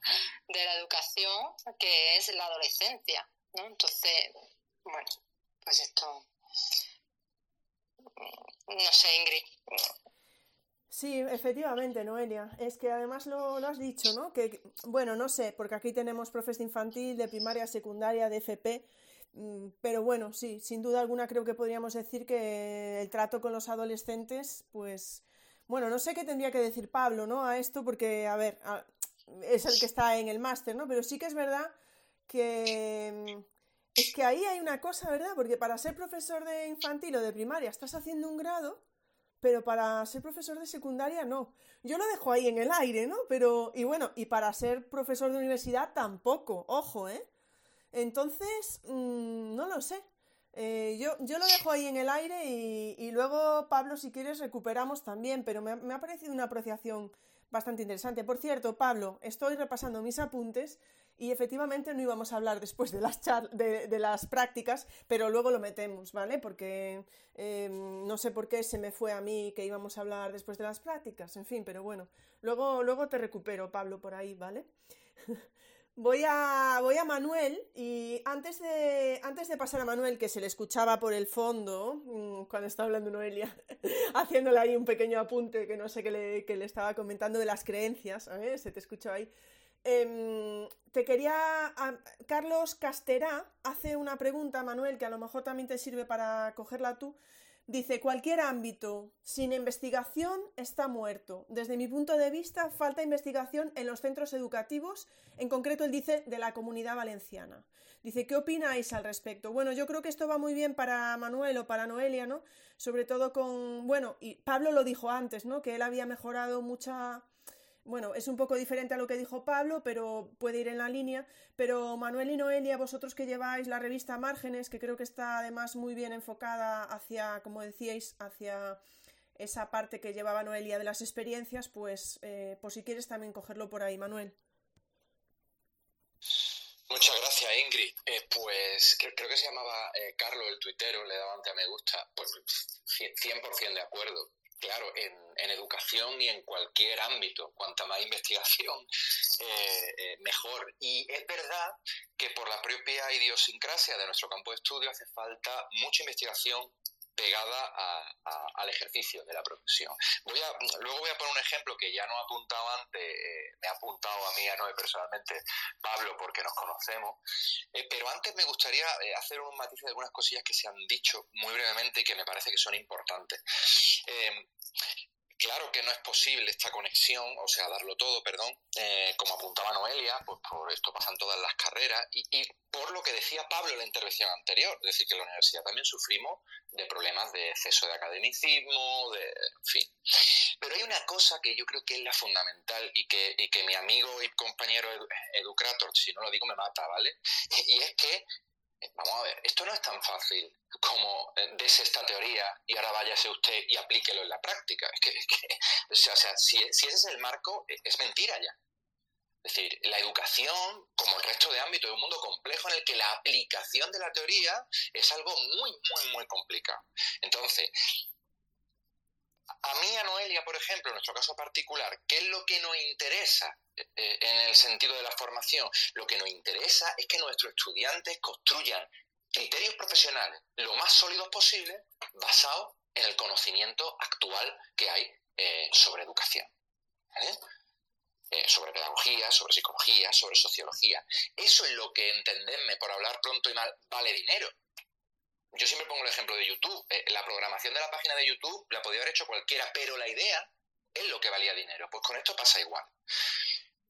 de la educación, que es la adolescencia. ¿no? Entonces, bueno, pues esto, no sé, Ingrid. Sí, efectivamente, Noelia. Es que además lo, lo, has dicho, ¿no? Que, bueno, no sé, porque aquí tenemos profes de infantil, de primaria, secundaria, de FP, Mm, pero bueno, sí, sin duda alguna creo que podríamos decir que el trato con los adolescentes, pues, bueno, no sé qué tendría que decir Pablo, ¿no? A esto, porque, a ver, es el que está en el máster, ¿no? Pero sí que es verdad que... Mm, es que ahí hay una cosa, ¿verdad? Porque para ser profesor de infantil o de primaria estás haciendo un grado, pero para ser profesor de secundaria no. Yo lo dejo ahí en el aire, ¿no? Pero, y bueno, y para ser profesor de universidad tampoco, ojo, ¿eh? Entonces, mm, no lo sé. Eh, yo, yo, lo dejo ahí en el aire y, luego, Pablo, si quieres, recuperamos también, pero me, ha parecido una apreciación bastante interesante. Por cierto, Pablo, estoy repasando mis apuntes y efectivamente no íbamos a hablar después de las, de, las prácticas, pero luego lo metemos, ¿vale? Porque em, no sé por qué se me fue a mí que íbamos a hablar después de las prácticas, en fin, pero bueno, luego, luego te recupero, Pablo, por ahí, ¿vale? Voy a, voy a Manuel y antes de, antes de pasar a Manuel, que se le escuchaba por el fondo mm, cuando estaba hablando Noelia, haciéndole ahí un pequeño apunte que no sé qué le, que le estaba comentando de las creencias, ¿eh? se te escuchó ahí. Em, te quería. Carlos Casterá hace una pregunta, Manuel, que a lo mejor también te sirve para cogerla tú. Dice, cualquier ámbito sin investigación está muerto. Desde mi punto de vista, falta investigación en los centros educativos, en concreto él dice de la comunidad valenciana. Dice, ¿qué opináis al respecto? Bueno, yo creo que esto va muy bien para Manuel o para Noelia, ¿no? Sobre todo con, bueno, y Pablo lo dijo antes, ¿no? Que él había mejorado mucha bueno, es un poco diferente a lo que dijo Pablo, pero puede ir en la línea. Pero Manuel y Noelia, vosotros que lleváis la revista Márgenes, que creo que está además muy bien enfocada hacia, como decíais, hacia esa parte que llevaba Noelia de las experiencias, pues eh, por si quieres también cogerlo por ahí, Manuel. Muchas gracias, Ingrid. Eh, pues creo, que se llamaba eh, Carlos el tuitero, le daba ante a me gusta. Pues 100% de acuerdo claro, en, educación y en cualquier ámbito, cuanta más investigación, eh, eh, mejor. Y es verdad que por la propia idiosincrasia de nuestro campo de estudio hace falta mucha investigación pegada al ejercicio de la profesión. Voy a, luego voy a poner un ejemplo que ya no he apuntado antes, eh, me ha apuntado a mí, a Noé personalmente, Pablo, porque nos conocemos, pero antes me gustaría hacer un matiz de algunas cosillas que se han dicho muy brevemente y que me parece que son importantes. Claro que no es posible esta conexión, o sea, darlo todo, perdón, eh, como apuntaba Noelia, pues por esto pasan todas las carreras y, por lo que decía Pablo en la intervención anterior, es decir, que en la universidad también sufrimos de problemas de exceso de academicismo, de, en fin. Pero hay una cosa que yo creo que es la fundamental y que, y que mi amigo y compañero Educrator, si no lo digo, me mata, ¿vale? Y es que vamos a ver, esto no es tan fácil como eh, des esta teoría y ahora váyase usted y aplíquelo en la práctica. Es que, o sea, si, ese es el marco, e, es mentira ya. Es decir, la educación, como el resto de ámbitos, es un mundo complejo en el que la aplicación de la teoría es algo muy, muy, muy complicado. Entonces, a mí, a Noelia, por ejemplo, en nuestro caso particular, ¿qué es lo que nos interesa eh, en el sentido de la formación? Lo que nos interesa es que nuestros estudiantes construyan criterios profesionales lo más sólidos posible basados en el conocimiento actual que hay eh, sobre educación. Eh, sobre pedagogía, sobre psicología, sobre sociología. Eso es lo que, entenderme, por hablar pronto y mal, vale dinero yo siempre pongo el ejemplo de YouTube. La programación de la página de YouTube la podía haber hecho cualquiera, pero la idea es lo que valía dinero. Pues con esto pasa igual.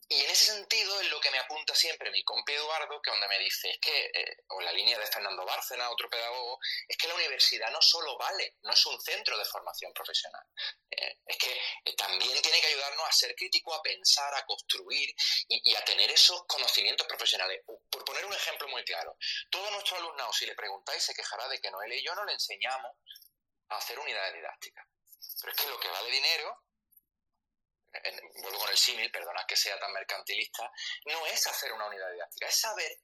Y en ese sentido es lo que me apunta siempre mi compi Eduardo, que donde me dice, es que, eh, o la línea de Fernando Bárcena, otro pedagogo, es que la universidad no solo vale, no es un centro de formación profesional. Eh, es que eh, también tiene que ayudarnos a ser crítico, a pensar, a construir y, a tener esos conocimientos profesionales. Por poner un ejemplo muy claro, todo nuestro alumnado, si le preguntáis, se quejará de que Noel y yo no le enseñamos a hacer unidades didácticas. Pero es que lo que vale dinero vuelvo con el símil, perdona que sea tan mercantilista, no es hacer una unidad didáctica, es saber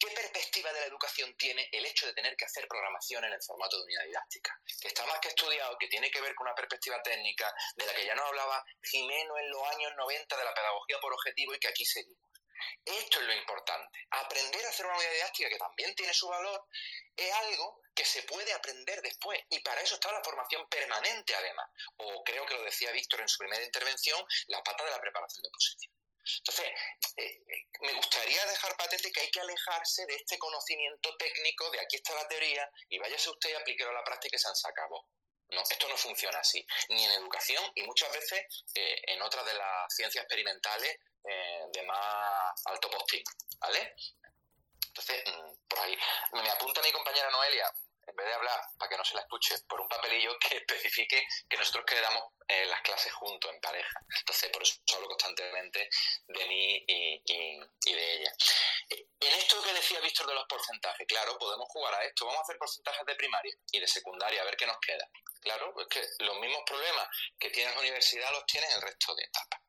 qué perspectiva de la educación tiene el hecho de tener que hacer programación en el formato de unidad didáctica, que está más que estudiado, que tiene que ver con una perspectiva técnica de la que ya nos hablaba Jimeno en los años 90 de la pedagogía por objetivo y que aquí seguimos. Esto es lo importante. Aprender a hacer una unidad didáctica que también tiene su valor es algo que se puede aprender después y para eso está la formación permanente además. O creo que lo decía Víctor en su primera intervención, la pata de la preparación de posición. Entonces, eh, eh, me gustaría dejar patente que hay que alejarse de este conocimiento técnico de aquí está la teoría y váyase usted y aplíquelo a la práctica y se han sacado. No, esto no funciona así, ni en educación y muchas veces eh, en otras de las ciencias experimentales de más alto postín, ¿vale? Entonces, mm, por ahí, me apunta mi compañera Noelia, en vez de hablar, para que no se la escuche, por un papelillo que especifique que nosotros quedamos en las clases juntos, en pareja. Entonces, por eso hablo constantemente de mí y, de ella. En esto que decía Víctor de los porcentajes, claro, podemos jugar a esto. Vamos a hacer porcentajes de primaria y de secundaria, a ver qué nos queda. Claro, es que los mismos problemas que tiene la universidad los tiene el resto de etapas.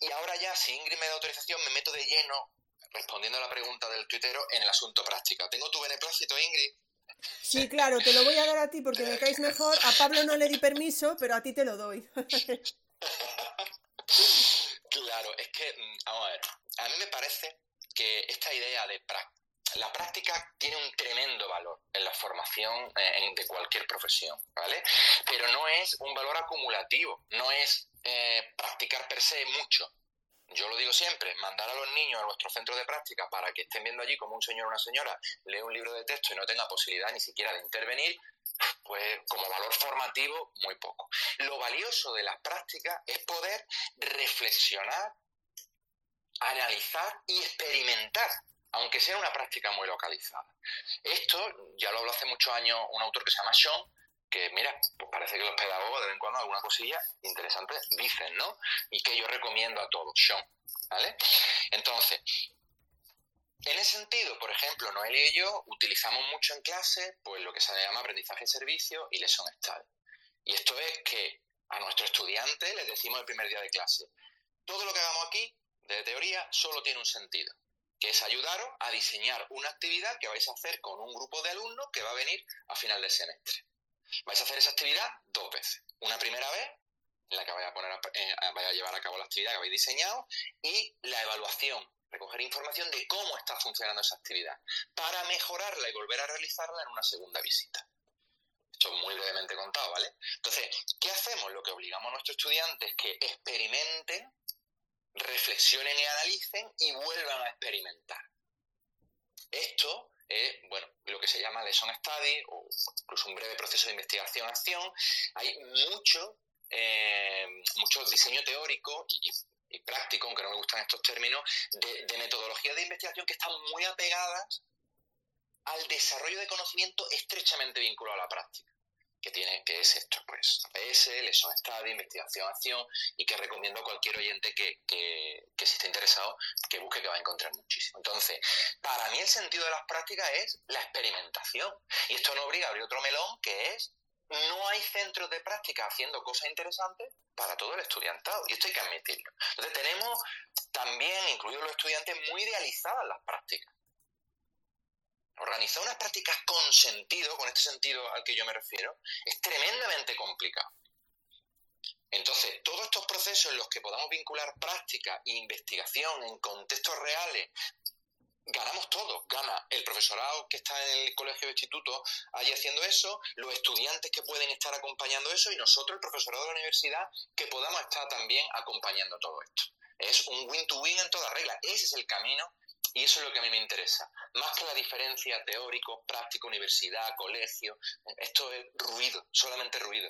Y ahora ya, si Ingrid me da autorización, me meto de lleno, respondiendo a la pregunta del tuitero, en el asunto práctica. ¿Tengo tu beneplácito, Ingrid? Sí, claro, te lo voy a dar a ti porque me caes mejor. A Pablo no le di permiso, pero a ti te lo doy. claro, es que, mm, vamos a ver, a mí me parece que esta idea de la práctica tiene un tremendo valor en la formación eh, de cualquier profesión, ¿vale? Pero no es un valor acumulativo, no es eh, practicar per se mucho. Yo lo digo siempre, mandar a los niños a nuestro centro de práctica para que estén viendo allí como un señor o una señora lee un libro de texto y no tenga posibilidad ni siquiera de intervenir, pues como valor formativo, muy poco. Lo valioso de las prácticas es poder reflexionar, analizar y experimentar aunque sea una práctica muy localizada. Esto ya lo habló hace muchos años un autor que se llama Sean, que mira, que los pedagogos de vez en cuando alguna cosilla interesante dicen, ¿no? Y que yo recomiendo a todos, Sean, ¿vale? Entonces, en ese sentido, por ejemplo, Noelia y yo utilizamos mucho en clase pues lo que se llama aprendizaje en servicio y lesson style. Y esto es que a nuestros estudiantes les decimos el primer día de clase, todo lo que hagamos aquí de teoría solo tiene un sentido, que es ayudaros a diseñar una actividad que vais a hacer con un grupo de alumnos que va a venir a final de semestre. Vais a hacer esa actividad dos veces. Una primera vez, en la que vais a, poner eh, a llevar a cabo la actividad que habéis diseñado, y la evaluación, recoger información de cómo está funcionando esa actividad, para mejorarla y volver a realizarla en una segunda visita. Esto es muy brevemente contado, ¿vale? Entonces, ¿qué hacemos? Lo que obligamos a nuestros estudiantes es que experimenten, reflexionen y analicen y vuelvan a experimentar. Esto bueno, lo que se llama lesson study o incluso un breve proceso de investigación-acción. Hay mucho, eh, mucho diseño teórico y, práctico, aunque no me gustan estos términos, de, de metodologías de investigación que están muy apegadas al desarrollo de conocimiento estrechamente vinculado a la práctica que tiene, que es esto, pues APS, Lesson Study, Investigación Acción, y que recomiendo a cualquier oyente que, que, que si esté interesado, que busque que va a encontrar muchísimo. Entonces, para mí el sentido de las prácticas es la experimentación. Y esto nos obliga a abrir otro melón que es no hay centros de práctica haciendo cosas interesantes para todo el estudiantado. Y esto hay que admitirlo. Entonces tenemos también, incluidos los estudiantes, muy idealizadas las prácticas. Organizar unas prácticas con sentido, con este sentido al que yo me refiero, es tremendamente complicado. Entonces, todos estos procesos en los que podamos vincular práctica e investigación en contextos reales, ganamos todos. Gana el profesorado que está en el colegio o instituto allí haciendo eso, los estudiantes que pueden estar acompañando eso y nosotros, el profesorado de la universidad, que podamos estar también acompañando todo esto. Es un win-to-win -win en toda regla. Ese es el camino y eso es lo que a mí me interesa. Más que la diferencia teórico, práctico, universidad, colegio. Esto es ruido, solamente ruido.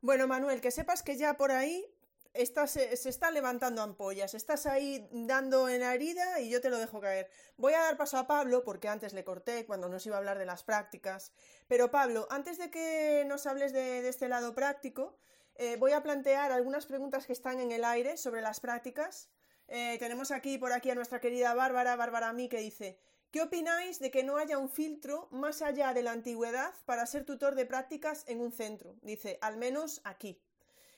Bueno, Manuel, que sepas que ya por ahí estás, se, se está levantando ampollas. Estás ahí dando en la herida y yo te lo dejo caer. Voy a dar paso a Pablo, porque antes le corté cuando nos iba a hablar de las prácticas. Pero Pablo, antes de que nos hables de, este lado práctico, eh, voy a plantear algunas preguntas que están en el aire sobre las prácticas eh, tenemos aquí por aquí a nuestra querida Bárbara, Bárbara mí, que dice, ¿qué opináis de que no haya un filtro más allá de la antigüedad para ser tutor de prácticas en un centro? Dice, al menos aquí.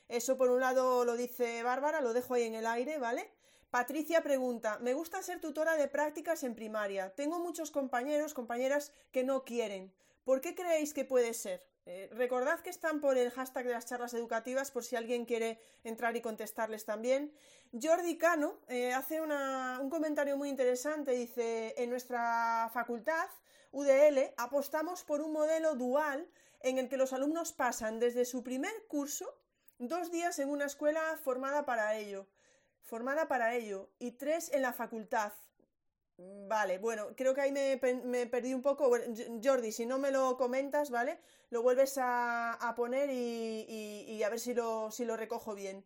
Eso por un lado lo dice Bárbara, lo dejo ahí en el aire, ¿vale? Patricia pregunta, me gusta ser tutora de prácticas en primaria. Tengo muchos compañeros, compañeras que no quieren. ¿Por qué creéis que puede ser? Eh, recordad que están por el hashtag de las charlas educativas por si alguien quiere entrar y contestarles también. Jordi Cano eh, hace un comentario muy interesante. Dice, en nuestra facultad, UDL, apostamos por un modelo dual en el que los alumnos pasan desde su primer curso dos días en una escuela formada para ello, formada para ello, y tres en la facultad. Vale, bueno, creo que ahí me, perdí un poco. Jordi, si no me lo comentas, ¿vale? Lo vuelves a, poner y, a ver si lo, si lo recojo bien.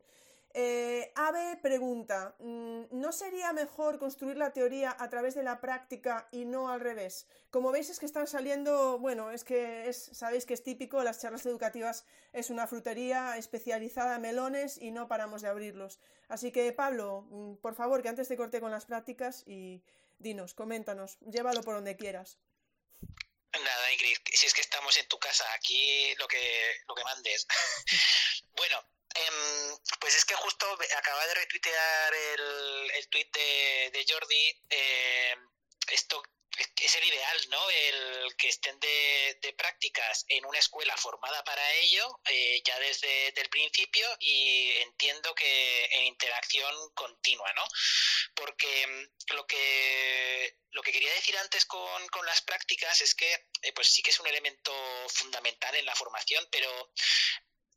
Eh, Ave pregunta, mm, ¿no sería mejor construir la teoría a través de la práctica y no al revés? Como veis es que están saliendo, bueno, es que es, sabéis que es típico, las charlas educativas es una frutería especializada en melones y no paramos de abrirlos. Así que Pablo, mm, por favor, que antes te corte con las prácticas y, Dinos, coméntanos, llévalo por donde quieras. Nada, Ingrid, si es que estamos en tu casa, aquí lo que, lo que mandes. bueno, em, pues es que justo acaba de retuitear el, el tuit de, de Jordi. Eh, esto es el ideal, ¿no? El que estén de, prácticas en una escuela formada para ello eh, ya desde el principio y entiendo que en interacción continua, ¿no? Porque mm, lo que lo que quería decir antes con, con las prácticas es que eh, pues sí que es un elemento fundamental en la formación, pero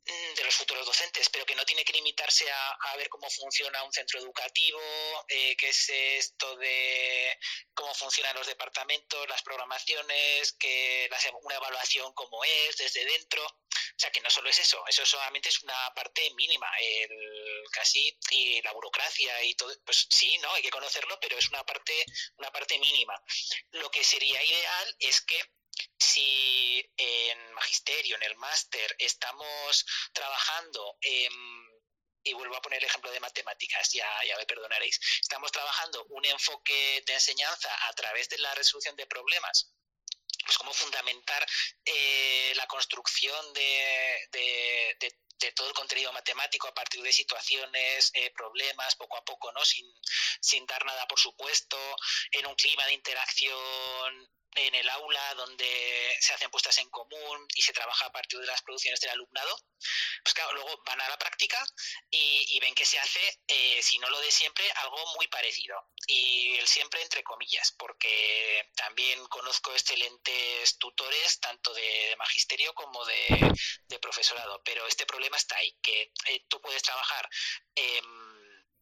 de los futuros docentes, pero que no tiene que limitarse a, ver cómo funciona un centro educativo, eh, qué es esto de cómo funcionan los departamentos, las programaciones, que una evaluación como es desde dentro. O sea, que no solo es eso, eso solamente es una parte mínima. El, casi y la burocracia y todo, pues sí, ¿no? Hay que conocerlo, pero es una parte, una parte mínima. Lo que sería ideal es que si en magisterio, en el máster, estamos trabajando y vuelvo a poner el ejemplo de matemáticas, ya, ya me perdonaréis, estamos trabajando un enfoque de enseñanza a través de la resolución de problemas pues cómo fundamentar eh, la construcción de, de, todo el contenido matemático a partir de situaciones, eh, problemas, poco a poco, ¿no? Sin, sin dar nada por supuesto, en un clima de interacción en el aula donde se hacen puestas en común y se trabaja a partir de las producciones del alumnado, pues claro, luego van a la práctica y, ven que se hace, eh, si no lo de siempre, algo muy parecido. Y el siempre entre comillas, porque también conozco excelentes tutores, tanto de, magisterio como de, profesorado, pero este problema está ahí, que eh, tú puedes trabajar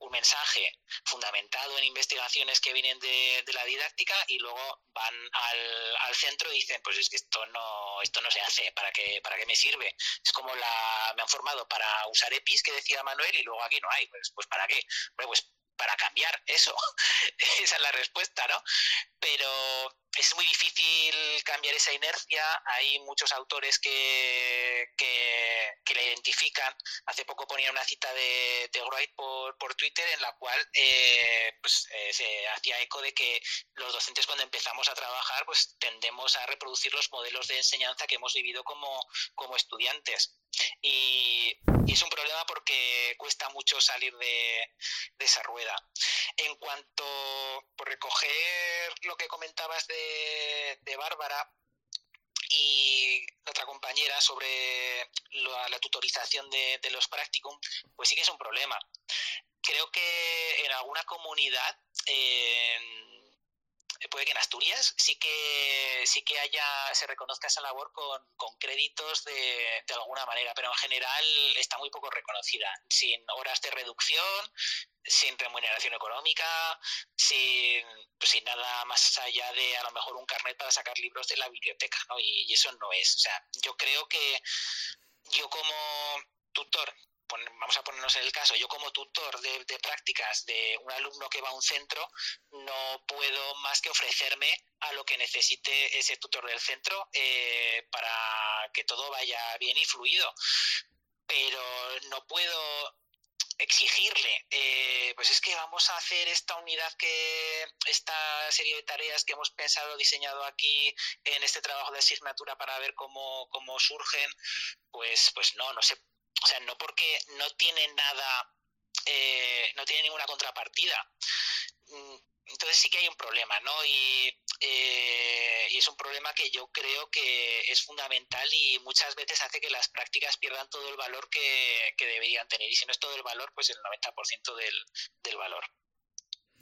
un mensaje fundamentado en investigaciones que vienen de, la didáctica y luego van al, centro y dicen pues es que esto no esto no se hace para qué para qué me sirve es como la me han formado para usar EPIs que decía Manuel y luego aquí no hay. Pues pues para qué pues para cambiar eso. esa es la respuesta, ¿no? Pero es muy difícil cambiar esa inercia. Hay muchos autores que, que, la identifican. Hace poco ponía una cita de, de Wright por, por Twitter en la cual eh, pues, eh, se hacía eco de que los docentes cuando empezamos a trabajar pues tendemos a reproducir los modelos de enseñanza que hemos vivido como, como estudiantes. Y, es un problema porque cuesta mucho salir de, esa rueda. En cuanto por recoger lo que comentabas de, Bárbara, y otra compañera sobre la, tutorización de, los practicum, pues sí que es un problema. Creo que en alguna comunidad, puede que en Asturias sí que sí que haya se reconozca esa labor con, con créditos de, de, alguna manera, pero en general está muy poco reconocida, sin horas de reducción, sin remuneración económica, sin, sin nada más allá de a lo mejor un carnet para sacar libros de la biblioteca, ¿no? Y, y eso no es. O sea, yo creo que yo como tutor vamos a ponernos en el caso, yo como tutor de, prácticas de un alumno que va a un centro, no puedo más que ofrecerme a lo que necesite ese tutor del centro eh, para que todo vaya bien y fluido. Pero no puedo exigirle, eh, pues es que vamos a hacer esta unidad que, esta serie de tareas que hemos pensado, diseñado aquí en este trabajo de asignatura para ver cómo, cómo surgen, pues, pues no, no se o sea, no porque no tiene nada, eh, no tiene ninguna contrapartida. Mm, entonces sí que hay un problema, ¿no? Y, eh, y, es un problema que yo creo que es fundamental y muchas veces hace que las prácticas pierdan todo el valor que, que deberían tener. Y si no es todo el valor, pues el 90% del, del valor.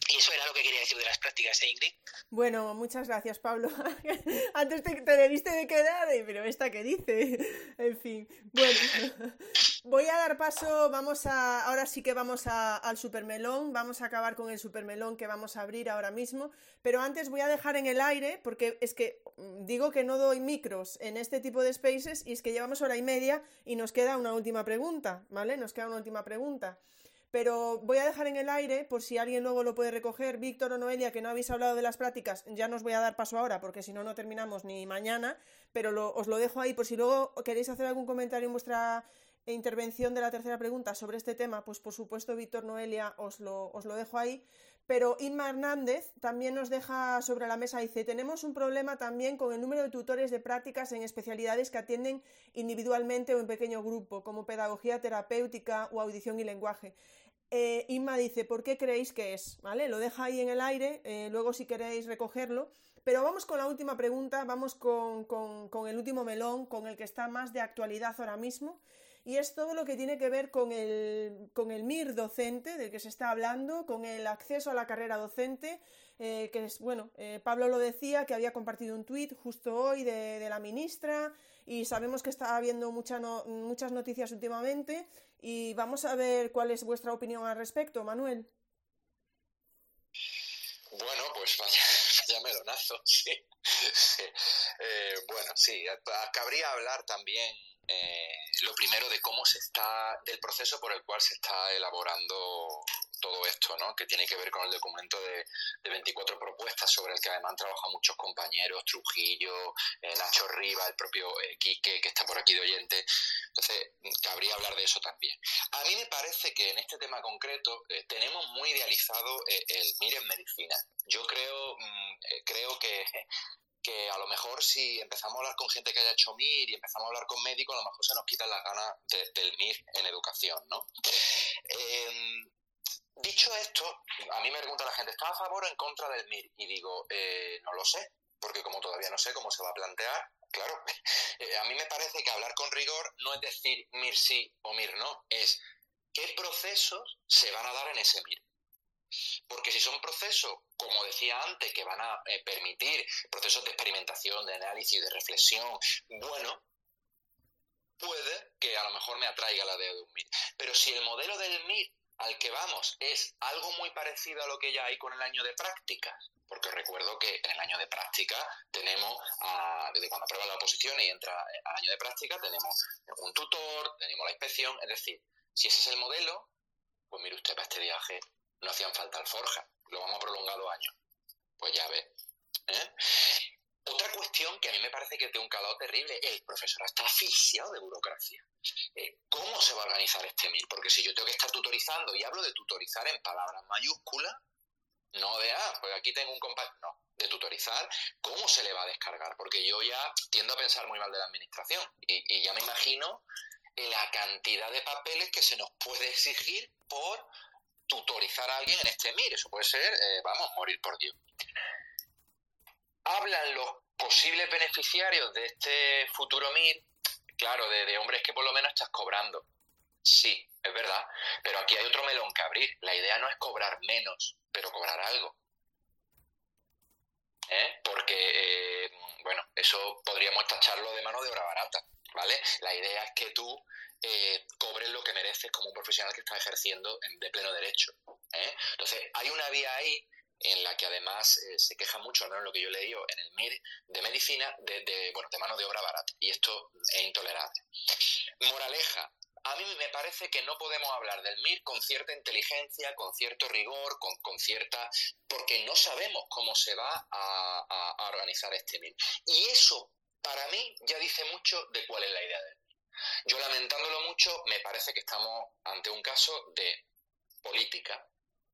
Y eso era lo que quería decir de las prácticas, ¿eh, Ingrid? Bueno, muchas gracias, Pablo. Antes te, te debiste de quedar, pero esta que dice. En fin. Bueno, voy a dar paso, vamos a, ahora sí que vamos a, al supermelón, vamos a acabar con el supermelón que vamos a abrir ahora mismo, pero antes voy a dejar en el aire, porque es que mm, digo que no doy micros en este tipo de spaces y es que llevamos hora y media y nos queda una última pregunta, ¿vale? Nos queda una última pregunta. Pero voy a dejar en el aire, por si alguien luego lo puede recoger, Víctor o Noelia, que no habéis hablado de las prácticas, ya nos voy a dar paso ahora, porque si no, no terminamos ni mañana, pero os lo dejo ahí por si luego queréis hacer algún comentario en vuestra intervención de la tercera pregunta sobre este tema, pues por supuesto, Víctor, Noelia, os lo, os lo dejo ahí. Pero Inma Hernández también nos deja sobre la mesa, dice, tenemos un problema también con el número de tutores de prácticas en especialidades que atienden individualmente o en pequeño grupo, como pedagogía terapéutica o audición y lenguaje. Eh, Inma dice, ¿por qué creéis que es? ¿Vale? Lo deja ahí en el aire, eh, luego si queréis recogerlo. Pero vamos con la última pregunta, vamos con, con, el último melón, con el que está más de actualidad ahora mismo, y es todo lo que tiene que ver con el, con el MIR docente, del que se está hablando, con el acceso a la carrera docente, eh, que es, bueno, Pablo lo decía, que había compartido un tuit justo hoy de, la ministra, y sabemos que está habiendo mucha muchas noticias últimamente, y vamos a ver cuál es vuestra opinión al respecto, Manuel. Bueno, pues vaya, vaya melonazo, sí. Eh, bueno, sí, cabría hablar también eh, lo primero de cómo se está, del proceso por el cual se está elaborando todo esto, ¿no? que tiene que ver con el documento de, 24 propuestas sobre el que además han trabajado muchos compañeros, Trujillo, eh, Nacho Riva, el propio eh, Quique, que está por aquí de oyente. Entonces, cabría hablar de eso también. A mí me parece que en este tema concreto eh, tenemos muy idealizado el MIR en medicina. Yo creo, mm, creo que que a lo mejor si empezamos a hablar con gente que haya hecho MIR y empezamos a hablar con médicos, a lo mejor se nos quitan las ganas del MIR en educación, ¿no? Em, Dicho esto, a mí me pregunta la gente, ¿está a favor o en contra del MIR? Y digo, eh, no lo sé, porque como todavía no sé cómo se va a plantear, claro, eh, a mí me parece que hablar con rigor no es decir MIR sí o MIR no, es qué procesos se van a dar en ese MIR. Porque si son procesos, como decía antes, que van a eh, permitir procesos de experimentación, de análisis, de reflexión, bueno, puede que a lo mejor me atraiga la de un MIR. Pero si el modelo del MIR al que vamos es algo muy parecido a lo que ya hay con el año de prácticas, porque recuerdo que en el año de práctica tenemos, desde cuando aprueba la oposición y entra al año de práctica, tenemos un tutor, tenemos la inspección, es decir, si ese es el modelo, pues mire usted, para este viaje no hacían falta alforja, lo vamos a prolongar dos años. Pues ya ve. ¿eh? Otra cuestión que a mí me parece que de un calado terrible, el profesor está asfixiado de burocracia. Eh, ¿Cómo se va a organizar este MIR? Porque si yo tengo que estar tutorizando, y hablo de tutorizar en palabras mayúsculas, no de, ah, pues aquí tengo un compañero, no, de tutorizar, ¿cómo se le va a descargar? Porque yo ya tiendo a pensar muy mal de la administración y, ya me imagino la cantidad de papeles que se nos puede exigir por tutorizar a alguien en este MIR. Eso puede ser, eh, vamos, morir por Dios hablan los posibles beneficiarios de este futuro MIR, claro, de, hombres que por lo menos estás cobrando. Sí, es verdad, pero aquí hay otro melón que abrir. La idea no es cobrar menos, pero cobrar algo. ¿Eh? Porque, eh, bueno, eso podríamos tacharlo de mano de obra barata, ¿vale? La idea es que tú eh, cobres lo que mereces como un profesional que está ejerciendo de pleno derecho. ¿eh? Entonces, hay una vía ahí en la que además eh, se queja mucho, al menos lo que yo he leído en el MIR de medicina, de, bueno, de mano de obra barata. Y esto es intolerable. Moraleja, a mí me parece que no podemos hablar del MIR con cierta inteligencia, con cierto rigor, con, cierta... porque no sabemos cómo se va a, a, organizar este MIR. Y eso, para mí, ya dice mucho de cuál es la idea del MIR. Yo lamentándolo mucho, me parece que estamos ante un caso de política,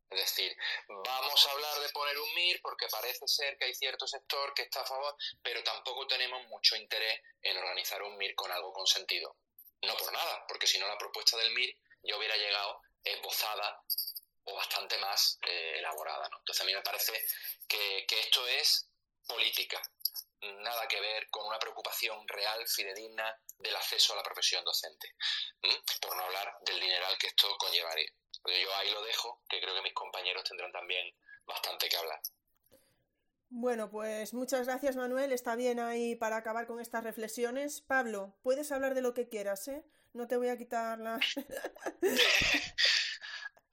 es decir, vamos a hablar de poner un MIR porque parece ser que hay cierto sector que está a favor, pero tampoco tenemos mucho interés en organizar un MIR con algo con sentido. No por nada, porque si no la propuesta del MIR ya hubiera llegado esbozada o bastante más eh, elaborada. Entonces a mí me parece que, esto es política, nada que ver con una preocupación real, fidedigna del acceso a la profesión docente, por no hablar del dineral que esto conllevaría yo ahí lo dejo, que creo que mis compañeros tendrán también bastante que hablar. Bueno, pues muchas gracias Manuel, está bien ahí para acabar con estas reflexiones. Pablo, puedes hablar de lo que quieras, ¿eh? No te voy a quitar la...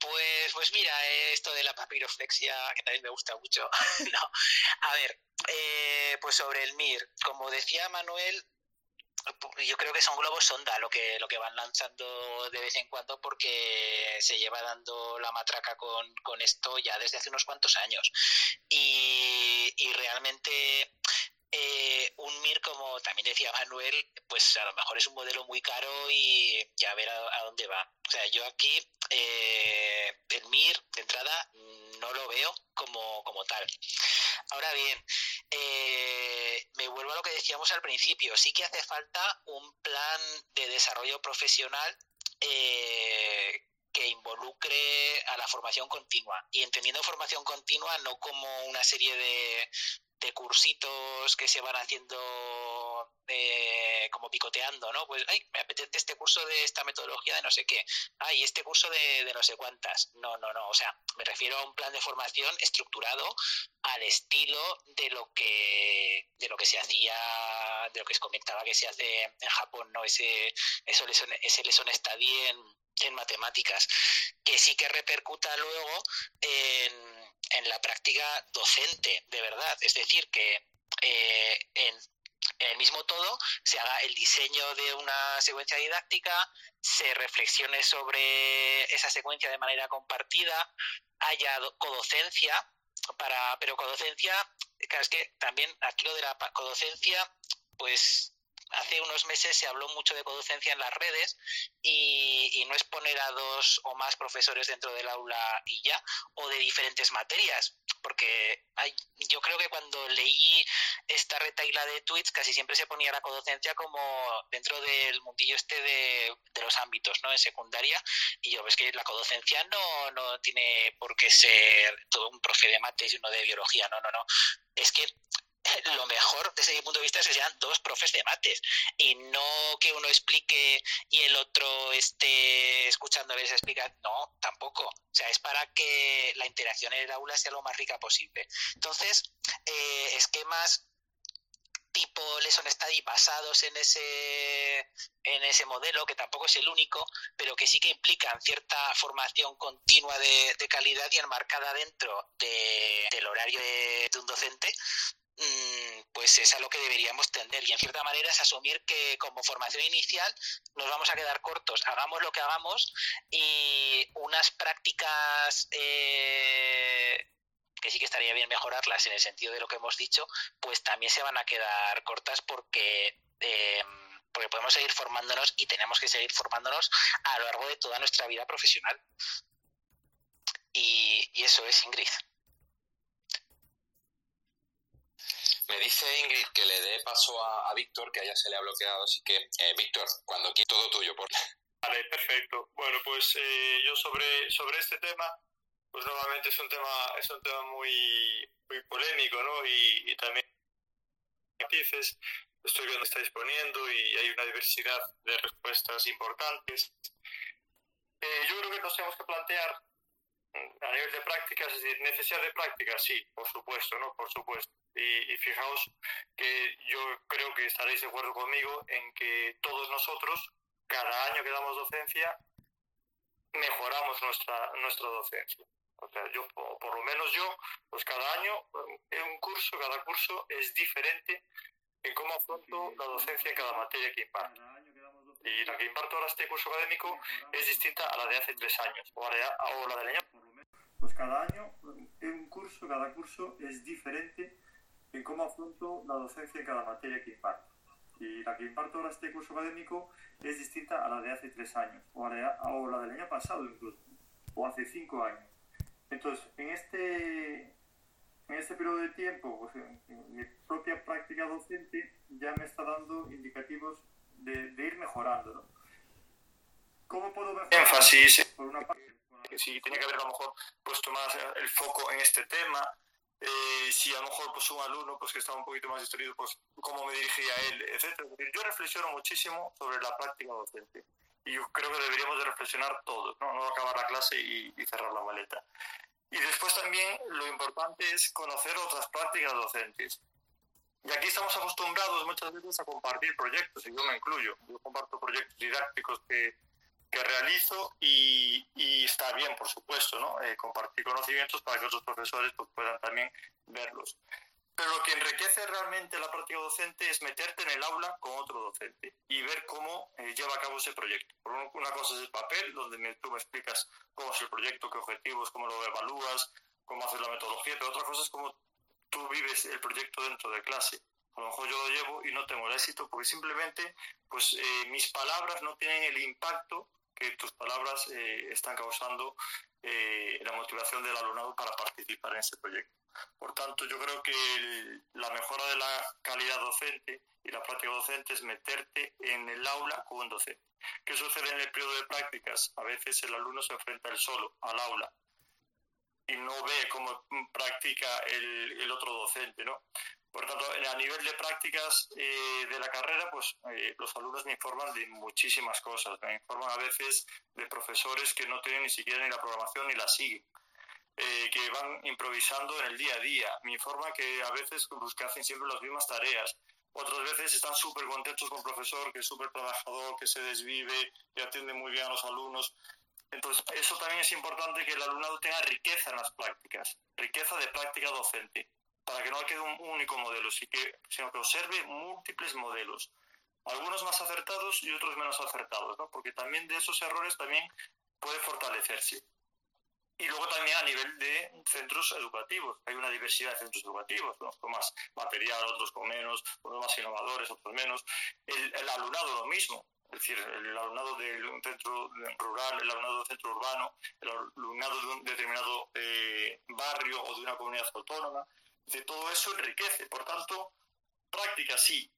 Pues, pues mira, esto de la papiroflexia, que también me gusta mucho. a ver, eh, pues sobre el MIR, como decía Manuel, yo creo que son globos sonda lo que lo que van lanzando de vez en cuando porque se lleva dando la matraca con, con esto ya desde hace unos cuantos años y, y realmente eh, un MIR, como también decía Manuel, pues a lo mejor es un modelo muy caro y ya ver a, dónde va. O sea, yo aquí, eh, el MIR, de entrada, no lo veo como, como tal. Ahora bien, eh, me vuelvo a lo que decíamos al principio, sí que hace falta un plan de desarrollo profesional que involucre a la formación continua. Y entendiendo formación continua no como una serie de, de cursitos que se van haciendo eh, como picoteando, ¿no? Pues, ay, me apetece este curso de esta metodología de no sé qué, ay, este curso de, de no sé cuántas. No, no, no, o sea, me refiero a un plan de formación estructurado al estilo de lo que de lo que se hacía, de lo que os comentaba que se hace en Japón, ¿no? Ese, eso ese lesson study en, en matemáticas, que sí que repercuta luego en la práctica docente, de verdad. Es decir, que eh, en, el mismo todo se haga el diseño de una secuencia didáctica, se reflexione sobre esa secuencia de manera compartida, haya codocencia, para, pero codocencia, claro, es que también aquí lo de la codocencia, pues hace unos meses se habló mucho de codocencia en las redes y, no es poner a dos o más profesores dentro del aula y ya, o de diferentes materias, porque hay, yo creo que cuando leí esta retaila de tweets casi siempre se ponía la codocencia como dentro del mundillo este de, de los ámbitos, ¿no? En secundaria, y yo ves que la codocencia no, no tiene por qué ser todo un profe de mates y uno de biología, no, no, no. Es que lo mejor desde mi punto de vista es que sean dos profes de mates y no que uno explique y el otro esté escuchándoles explicar. No, tampoco. O sea, es para que la interacción en el aula sea lo más rica posible. Entonces, eh, esquemas tipo lesson study basados en ese en ese modelo que tampoco es el único pero que sí que implican cierta formación continua de, calidad y enmarcada dentro del horario de, un docente pues es a lo que deberíamos tender y en cierta manera es asumir que como formación inicial nos vamos a quedar cortos, hagamos lo que hagamos y unas prácticas eh, que sí que estaría bien mejorarlas en el sentido de lo que hemos dicho, pues también se van a quedar cortas porque... Em, porque podemos seguir formándonos y tenemos que seguir formándonos a lo largo de toda nuestra vida profesional. Y, y eso es, Ingrid. Me dice Ingrid que le dé paso a, Víctor, que a se le ha bloqueado, así que, eh, Víctor, cuando quieras, todo tuyo. Por... Vale, perfecto. Bueno, pues eh, yo sobre, sobre este tema, pues nuevamente es un tema, es un tema muy, muy polémico, ¿no? Y, y también matices, estoy viendo estáis poniendo y hay una diversidad de respuestas importantes. Eh, yo creo que nos tenemos que plantear a nivel de prácticas, es decir, necesidad de prácticas, sí, por supuesto, ¿no? Por supuesto. Y, fijaos que yo creo que estaréis de acuerdo conmigo en que todos nosotros, cada año que damos docencia, mejoramos nuestra, nuestra docencia. O sea, yo, por lo menos yo, pues cada año, en un curso, cada curso es diferente en cómo afronto la docencia en cada materia que imparto. Y la que imparto ahora este curso académico es distinta a la de hace tres años o la, o la del año. Pues cada año, en un curso, cada curso es diferente en cómo afronto la docencia en cada materia que imparto. Y la que imparto ahora este curso académico es distinta a la de hace tres años, o, la del año pasado incluso, o hace cinco años. Entonces, en este, en este periodo de tiempo, pues, en, mi propia práctica docente ya me está dando indicativos de, ir mejorando. ¿no? ¿Cómo puedo mejorar? Énfasis. Por una parte, si tiene que haber a lo mejor puesto más el foco en este tema, eh, si a lo mejor pues un alumno pues que estaba un poquito más distraído, pues cómo me dirigía a él, etcétera. Yo reflexiono muchísimo sobre la práctica docente y yo creo que deberíamos de reflexionar todos, no, no acabar la clase y, cerrar la maleta. Y después también lo importante es conocer otras prácticas docentes. Y aquí estamos acostumbrados muchas veces a compartir proyectos, y yo me incluyo. Yo comparto proyectos didácticos que, que realizo y, y, está bien, por supuesto, ¿no? Eh, compartir conocimientos para que otros profesores pues, puedan también verlos. Pero lo que enriquece realmente la práctica docente es meterte en el aula con otro docente y ver cómo eh, lleva a cabo ese proyecto. Por una cosa es el papel, donde tú me explicas cómo es el proyecto, qué objetivos, cómo lo evalúas, cómo haces la metodología, pero otra cosa es cómo tú vives el proyecto dentro de clase. A lo mejor yo lo llevo y no tengo el éxito porque simplemente pues, eh, mis palabras no tienen el impacto que tus palabras eh, están causando eh, la motivación del alumnado para participar en ese proyecto. Por tanto, yo creo que la mejora de la calidad docente y la práctica docente es meterte en el aula con un docente. ¿Qué sucede en el periodo de prácticas? A veces el alumno se enfrenta él solo al aula y no ve cómo practica el, el otro docente, ¿no? Por tanto, a nivel de prácticas eh, de la carrera, pues eh, los alumnos me informan de muchísimas cosas. Me informan a veces de profesores que no tienen ni siquiera ni la programación ni la siguen. Eh, que van improvisando en el día a día. Me informan que a veces pues, que hacen siempre las mismas tareas. Otras veces están súper contentos con el profesor, que es súper trabajador, que se desvive, que atiende muy bien a los alumnos. Entonces, eso también es importante que el alumnado tenga riqueza en las prácticas, riqueza de práctica docente, para que no quede un único modelo, sino que observe múltiples modelos, algunos más acertados y otros menos acertados, ¿no? porque también de esos errores también puede fortalecerse. Y luego también a nivel de centros educativos. Hay una diversidad de centros educativos, unos con más material, otros con menos, unos más innovadores, otros menos. El, alumnado lo mismo. Es decir, el alumnado de un centro rural, el alumnado de un centro urbano, el alumnado de un determinado eh, barrio o de una comunidad autónoma. De todo eso enriquece. Por tanto, prácticas sí.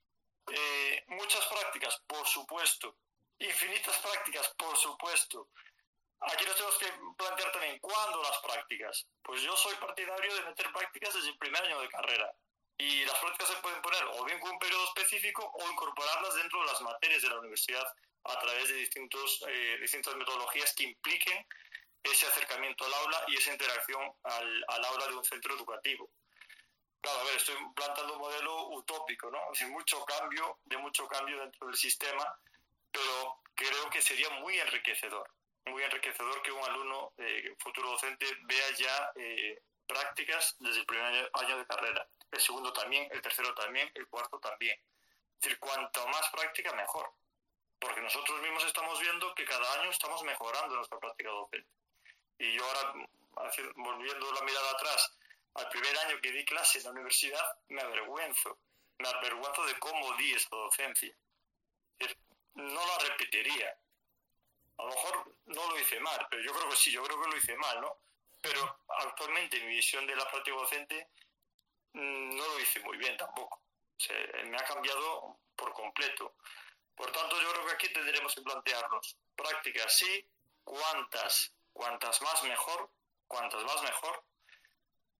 Eh, muchas prácticas, por supuesto. Infinitas prácticas, por supuesto. Aquí nos tenemos que plantear también cuándo las prácticas. Pues yo soy partidario de meter prácticas desde el primer año de carrera. Y las prácticas se pueden poner o bien con un periodo específico o incorporarlas dentro de las materias de la universidad a través de distintos, eh, distintas metodologías que impliquen ese acercamiento al aula y esa interacción al, al aula de un centro educativo. Claro, a ver, estoy plantando un modelo utópico, ¿no? Sin mucho cambio, de mucho cambio dentro del sistema, pero creo que sería muy enriquecedor muy enriquecedor que un alumno eh, futuro docente vea ya eh, prácticas desde el primer año, de carrera. El segundo también, el tercero también, el cuarto también. Es decir, cuanto más práctica, mejor. Porque nosotros mismos estamos viendo que cada año estamos mejorando nuestra práctica docente. Y yo ahora, volviendo la mirada atrás, al primer año que di clase en la universidad, me avergüenzo. Me avergüenzo de cómo di esa docencia. no la repetiría a lo mejor no lo hice mal, pero yo creo que sí, yo creo que lo hice mal, ¿no? Pero actualmente mi visión de la práctica docente mm, no lo hice muy bien tampoco. me ha cambiado por completo. Por tanto, yo creo que aquí tendremos que plantearnos prácticas sí, cuantas, cuantas más mejor, cuantas más mejor.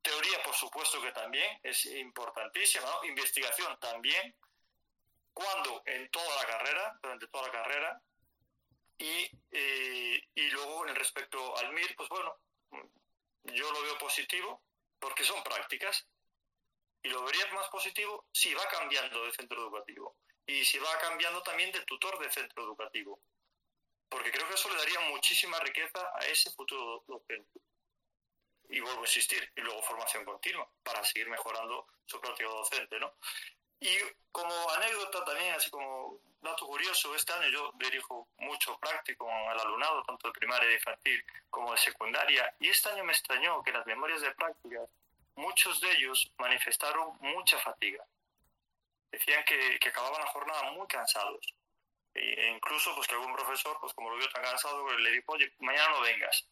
Teoría, por supuesto que también es importantísima. Investigación también. Cuando en toda la carrera, durante toda la carrera, y, eh, y luego, en respecto al MIR, pues bueno, yo lo veo positivo porque son prácticas. Y lo vería más positivo si va cambiando de centro educativo. Y si va cambiando también de tutor de centro educativo. Porque creo que eso le daría muchísima riqueza a ese futuro docente. Y vuelvo a insistir, y luego formación continua para seguir mejorando su práctica docente, ¿no? Y como anécdota también, así como dato curioso, este año yo dirijo mucho práctico al alumnado, tanto de primaria y infantil como de secundaria, y este año me extrañó que las memorias de práctica, muchos de ellos manifestaron mucha fatiga. Decían que, que acababan la jornada muy cansados. E incluso pues que algún profesor, pues como lo vio tan cansado, le dijo, oye, mañana no vengas.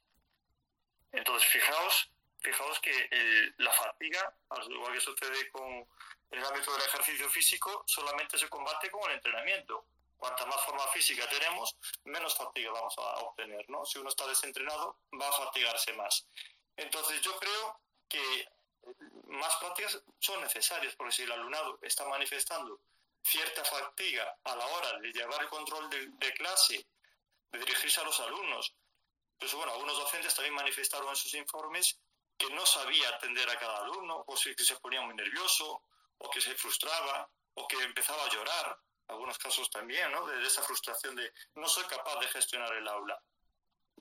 Entonces, fijaos, fijaos que la fatiga, al igual que sucede con el ámbito del ejercicio físico solamente se combate con el entrenamiento. Cuanta más forma física tenemos, menos fatiga vamos a obtener. ¿no? Si uno está desentrenado, va a fatigarse más. Entonces yo creo que más prácticas son necesarias, porque si el alumnado está manifestando cierta fatiga a la hora de llevar el control de, clase, de dirigirse a los alumnos, pues bueno, algunos docentes también manifestaron en sus informes que no sabía atender a cada alumno, o que se ponía muy nervioso, o que se frustraba, o que empezaba a llorar, algunos casos también, ¿no? De esa frustración de no soy capaz de gestionar el aula.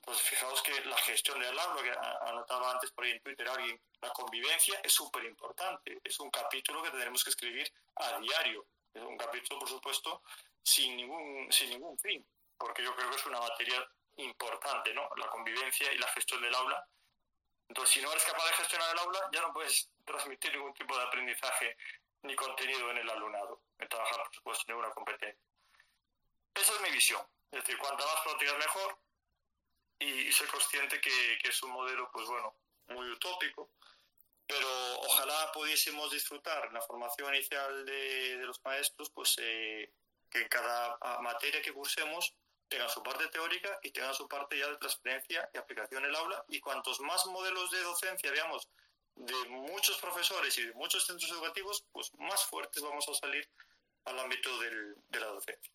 Pues fijaos que la gestión del aula, que anotaba antes por ahí en Twitter alguien, la convivencia es súper importante. Es un capítulo que tendremos que escribir a diario. Es un capítulo, por supuesto, sin ningún, sin ningún fin, porque yo creo que es una materia importante, ¿no? La convivencia y la gestión del aula. Entonces, si no eres capaz de gestionar el aula, ya no puedes transmitir ningún tipo de aprendizaje ni contenido en el alumnado, en trabajar, por supuesto, en competencia. Esa es mi visión. Es decir, cuanta más prácticas mejor y, ser consciente que, es un modelo, pues bueno, muy utópico, pero ojalá pudiésemos disfrutar en la formación inicial de, los maestros, pues eh, que en cada materia que cursemos tenga su parte teórica y tenga su parte ya de transferencia y aplicación en el aula y cuantos más modelos de docencia veamos de muchos profesores y de muchos centros educativos, pues más fuertes vamos a salir al ámbito de la docencia.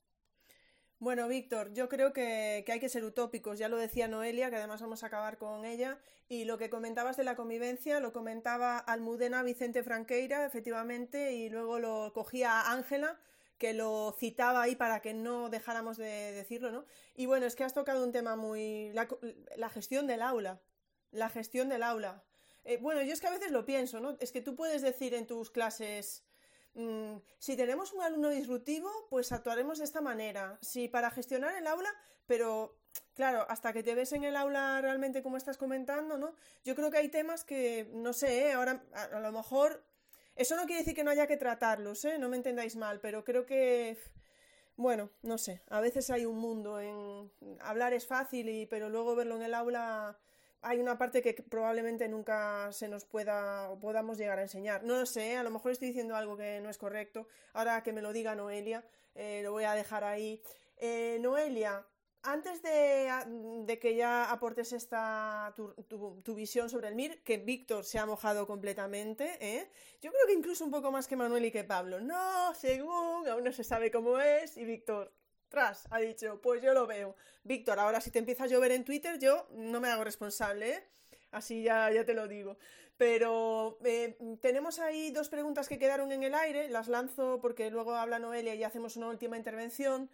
Bueno, Víctor, yo creo que, hay que ser utópicos. Ya lo decía Noelia, que además vamos a acabar con ella. Y lo que comentabas de la convivencia, lo comentaba Almudena Vicente Franqueira, efectivamente, y luego lo cogía Ángela, que lo citaba ahí para que no dejáramos de decirlo, ¿no? Y bueno, es que has tocado un tema muy... la, gestión del aula. La gestión del aula. Eh, bueno, yo es que a veces lo pienso, ¿no? Es que tú puedes decir en tus clases Mm, si tenemos un alumno disruptivo, pues actuaremos de esta manera. Si para gestionar el aula, pero claro, hasta que te ves en el aula realmente como estás comentando, ¿no? Yo creo que hay temas que, no sé, ¿eh? ahora a, lo mejor, eso no quiere decir que no haya que tratarlos, ¿eh? No me entendáis mal, pero creo que, bueno, no sé, a veces hay un mundo en hablar es fácil, y, pero luego verlo en el aula hay una parte que probablemente nunca se nos pueda o podamos llegar a enseñar. No lo sé, a lo mejor estoy diciendo algo que no es correcto. Ahora que me lo diga Noelia, eh, lo voy a dejar ahí. Eh, Noelia, antes de, que ya aportes esta tu, visión sobre el MIR, que Víctor se ha mojado completamente, ¿eh? yo creo que incluso un poco más que Manuel y que Pablo. No, según, aún no se sabe cómo es, y Víctor, tras, ha dicho, pues yo lo veo. Víctor, ahora si te empieza a llover en Twitter, yo no me hago responsable, ¿eh? Así ya, ya te lo digo. Pero eh, tenemos ahí dos preguntas que quedaron en el aire, las lanzo porque luego habla Noelia y hacemos una última intervención.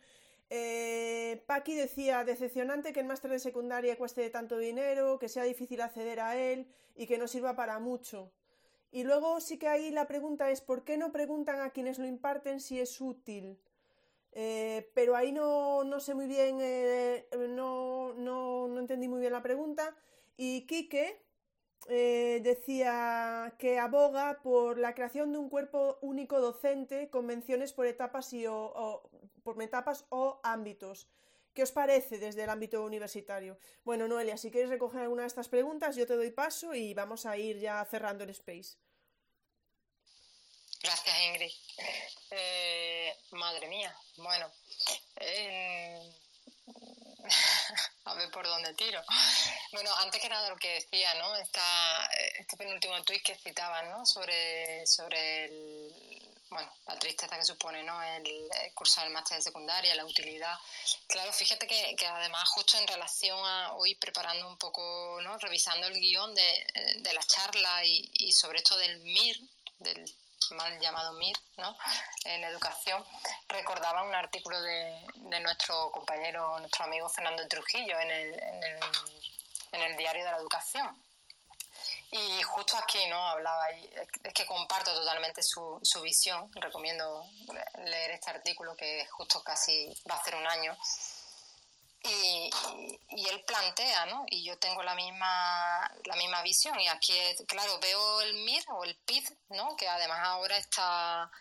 Eh, Paqui decía, decepcionante que el máster de secundaria cueste tanto dinero, que sea difícil acceder a él y que no sirva para mucho. Y luego sí que ahí la pregunta es, ¿por qué no preguntan a quienes lo imparten si es útil? Eh, pero ahí no, no, sé muy bien, eh, no, no, no, entendí muy bien la pregunta. Y Quique eh, decía que aboga por la creación de un cuerpo único docente con menciones por etapas, y o, por etapas o ámbitos. ¿Qué os parece desde el ámbito universitario? Bueno, Noelia, si quieres recoger alguna de estas preguntas, yo te doy paso y vamos a ir ya cerrando el space. Gracias, Ingrid. Eh, madre mía, bueno. a ver por dónde tiro. Bueno, antes que nada lo que decía, ¿no? Esta, este penúltimo tuit que citaba, ¿no? Sobre, sobre el, bueno, la tristeza que supone, ¿no? El, cursar el máster de secundaria, la utilidad. Claro, fíjate que, que, además justo en relación a hoy preparando un poco, ¿no? Revisando el guion de, de la charla y, y sobre esto del MIR, del mal llamado MIR, ¿no? en educación, recordaba un artículo de, nuestro compañero, nuestro amigo Fernando Trujillo en el, en el, diario de la educación. Y justo aquí no hablaba, y es que comparto totalmente su, su visión, recomiendo leer este artículo que justo casi va a hacer un año, y, y, él plantea, ¿no? Y yo tengo la misma, la misma visión. Y aquí, claro, veo el MIR o el PID, ¿no? Que además ahora está,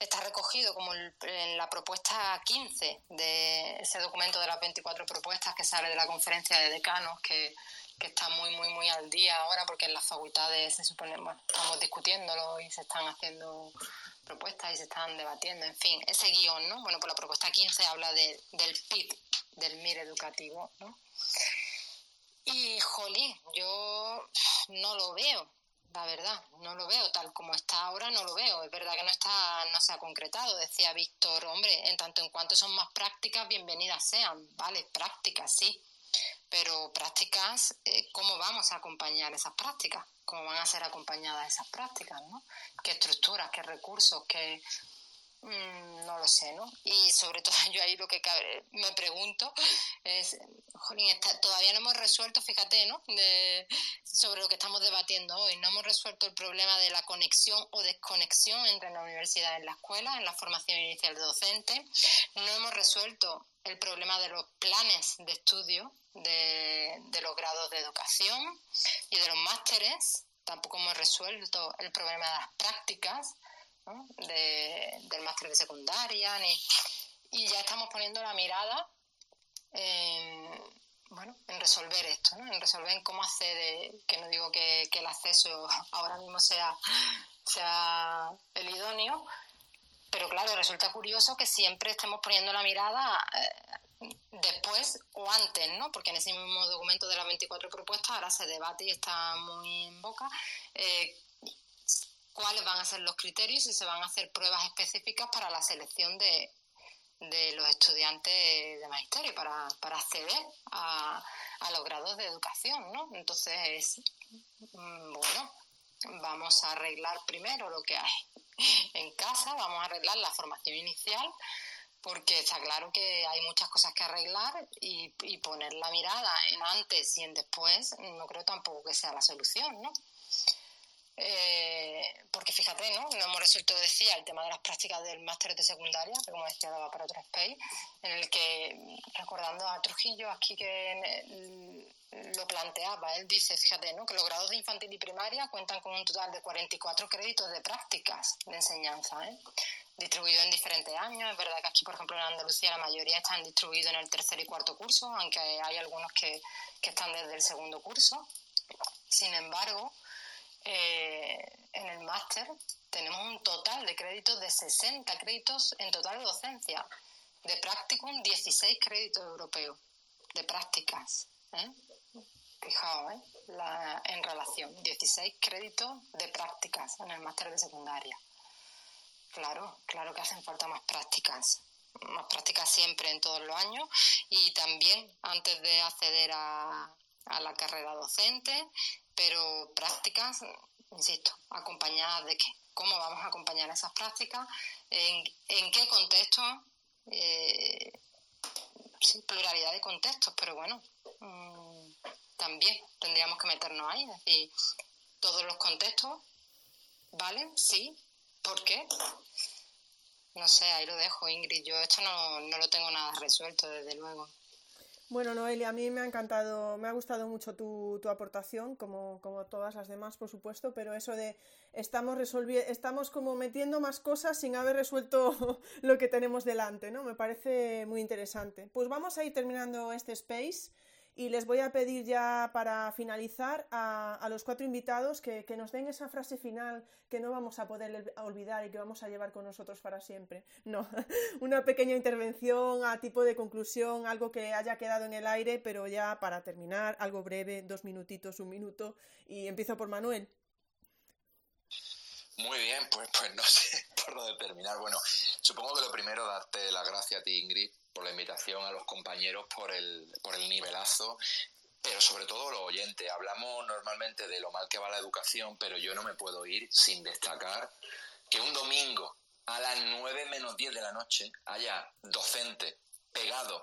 está recogido como en la propuesta 15 de ese documento de las 24 propuestas que sale de la conferencia de decanos, que, que está muy, muy, muy al día ahora, porque en las facultades se supone, bueno, estamos discutiéndolo y se están haciendo propuestas y se están debatiendo, en fin, ese guion, ¿no? Bueno, por la propuesta 15 habla de, del PIB, del MIR educativo, ¿no? Y, jolín, yo no lo veo, la verdad, no lo veo tal como está ahora, no lo veo. Es verdad que no está, no se ha concretado. Decía Víctor, hombre, en tanto en cuanto son más prácticas, bienvenidas sean, vale, prácticas, sí, pero prácticas, eh, ¿cómo vamos a acompañar esas prácticas? ¿Cómo van a ser acompañadas esas prácticas? ¿no? ¿Qué estructuras, qué recursos, qué... Mm, no lo sé, ¿no? Y sobre todo yo ahí lo que me pregunto es, jolín, todavía no hemos resuelto, fíjate, ¿no? sobre lo que estamos debatiendo hoy, no hemos resuelto el problema de la conexión o desconexión entre la universidad y la escuela, en la formación inicial de docente, no hemos resuelto el problema de los planes de estudio de, los grados de educación y de los másteres. Tampoco hemos resuelto el problema de las prácticas del máster de secundaria. y ya estamos poniendo la mirada en, bueno, en resolver esto, en resolver cómo hacer, que no digo que, el acceso ahora mismo sea, sea el idóneo, pero claro, resulta curioso que siempre estemos poniendo la mirada eh, después o antes, ¿no? Porque en ese mismo documento de las 24 propuestas ahora se debate y está muy en boca eh, cuáles van a ser los criterios y se van a hacer pruebas específicas para la selección de, de los estudiantes de magisterio para, para acceder a, a, los grados de educación, ¿no? Entonces, mm, bueno, vamos a arreglar primero lo que hay en casa, vamos a arreglar la formación inicial, porque está claro que hay muchas cosas que arreglar y, y poner la mirada en antes y en después no creo tampoco que sea la solución, ¿no? Eh, porque fíjate, ¿no? No hemos resuelto, decía, el tema de las prácticas del máster de secundaria, que como decía daba para otro space, en el que, recordando a Trujillo aquí que lo planteaba, él dice, fíjate, ¿no? Que los grados de infantil y primaria cuentan con un total de 44 créditos de prácticas de enseñanza, ¿eh? Distribuidos en diferentes años. Es verdad que aquí, por ejemplo, en Andalucía la mayoría están distribuidos en el tercer y cuarto curso, aunque hay algunos que, que están desde el segundo curso. Sin embargo, eh, en el máster tenemos un total de créditos de 60 créditos en total de docencia. De practicum, 16 créditos europeos de prácticas. ¿eh? Fijaos, ¿eh? en relación, 16 créditos de prácticas en el máster de secundaria. Claro, claro que hacen falta más prácticas, más prácticas siempre en todos los años y también antes de acceder a, a la carrera docente pero prácticas, insisto, acompañadas de qué, cómo vamos a acompañar esas prácticas, en, en qué contexto, eh, sí, pluralidad de contextos, pero bueno, mm, también tendríamos que meternos ahí, es decir, todos los contextos, ¿vale? Sí, ¿por qué? No sé, ahí lo dejo, Ingrid. Yo esto no, no lo tengo nada resuelto, desde luego. Bueno, Noelia, a mí me ha encantado, me ha gustado mucho tu, tu aportación, como, como, todas las demás, por supuesto, pero eso de estamos resolviendo, estamos como metiendo más cosas sin haber resuelto lo que tenemos delante, ¿no? Me parece muy interesante. Pues vamos a ir terminando este space. Y les voy a pedir ya para finalizar a, los cuatro invitados que, nos den esa frase final que no vamos a poder olvidar y que vamos a llevar con nosotros para siempre. No, una pequeña intervención a tipo de conclusión, algo que haya quedado en el aire, pero ya para terminar, algo breve, dos minutitos, un minuto. Y empiezo por Manuel. Muy bien, pues, pues no sé por dónde terminar. Bueno, supongo que lo primero, darte las gracias a ti, Ingrid, por la invitación, a los compañeros por el, por el nivelazo pero sobre todo los oyentes. Hablamos normalmente de lo mal que va la educación, pero yo no me puedo ir sin destacar que un domingo a las 9 menos 10 de la noche haya docentes pegados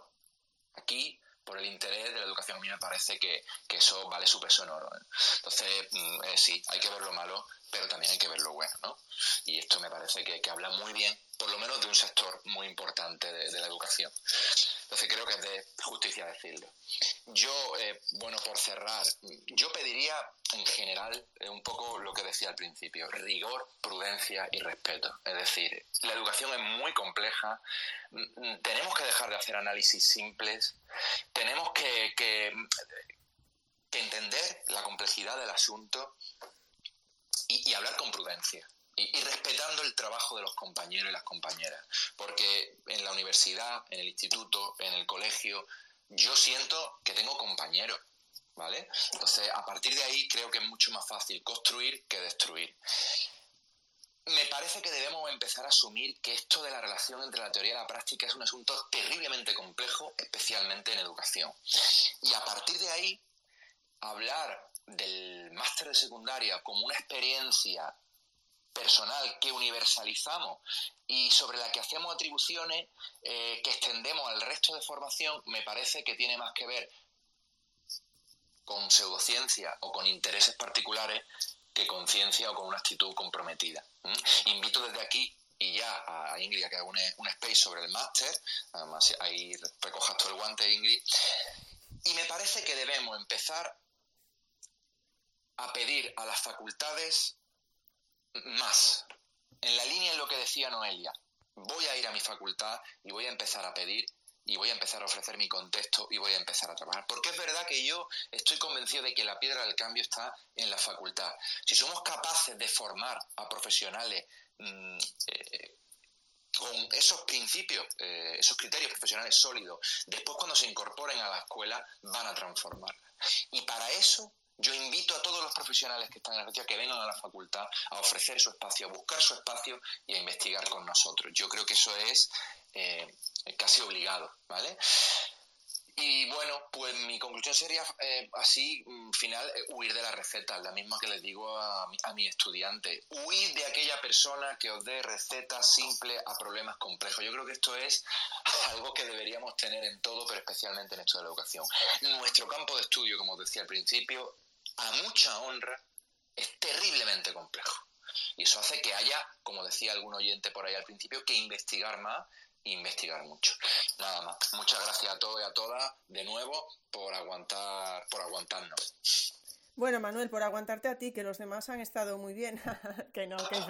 aquí por el interés de la educación. A mí me parece que, eso vale su peso en oro. ¿eh? Entonces, mm, eh, sí, hay que ver lo malo, pero también hay que ver lo bueno, ¿no? Y esto me parece que, que habla muy bien, por lo menos de un sector muy importante de, la educación. Entonces creo que es de justicia decirlo. Yo, eh, bueno, por cerrar, yo pediría en general eh, un poco lo que decía al principio, rigor, prudencia y respeto. Es decir, la educación es muy compleja, mm, tenemos que dejar de hacer análisis simples, tenemos que entender la complejidad del asunto y, hablar con prudencia. Y, respetando el trabajo de los compañeros y las compañeras. Porque en la universidad, en el instituto, en el colegio, yo siento que tengo compañeros. ¿Vale? Entonces, a partir de ahí creo que es mucho más fácil construir que destruir. Me parece que debemos empezar a asumir que esto de la relación entre la teoría y la práctica es un asunto terriblemente complejo, especialmente en educación. Y a partir de ahí, hablar del máster de secundaria como una experiencia personal que universalizamos y sobre la que hacemos atribuciones eh, que extendemos al resto de formación, me parece que tiene más que ver con pseudociencia o con intereses particulares que con ciencia o con una actitud comprometida. Invito desde aquí y ya a Ingrid a que haga un, un space sobre el máster, además ahí recojas todo el guante Ingrid, y me parece que debemos empezar a pedir a las facultades más. En la línea de lo que decía Noelia, voy a ir a mi facultad y voy a empezar a pedir y voy a empezar a ofrecer mi contexto y voy a empezar a trabajar. Porque es verdad que yo estoy convencido de que la piedra del cambio está en la facultad. Si somos capaces de formar a profesionales mm, eh, con esos principios, eh, esos criterios profesionales sólidos, después cuando se incorporen a la escuela van a transformar. Y para eso yo invito a todos los profesionales que están en la facultad que vengan a la facultad a ofrecer su espacio, a buscar su espacio y a investigar con nosotros. Yo creo que eso es eh, casi obligado, ¿vale? Y bueno, pues mi conclusión sería eh, así, mm, final, eh, huir de la receta, la misma que les digo a mi, a mi estudiante. Huir de aquella persona que os dé recetas simples a problemas complejos. Yo creo que esto es algo que deberíamos tener en todo, pero especialmente en esto de la educación. Nuestro campo de estudio, como os decía al principio, a mucha honra, es terriblemente complejo. Y eso hace que haya, como decía algún oyente por ahí al principio, que investigar más investigar mucho. Nada más. Muchas gracias a todos y a todas de nuevo por aguantar, por aguantarnos. Bueno, Manuel, por aguantarte a ti, que los demás han estado muy bien. que no, que es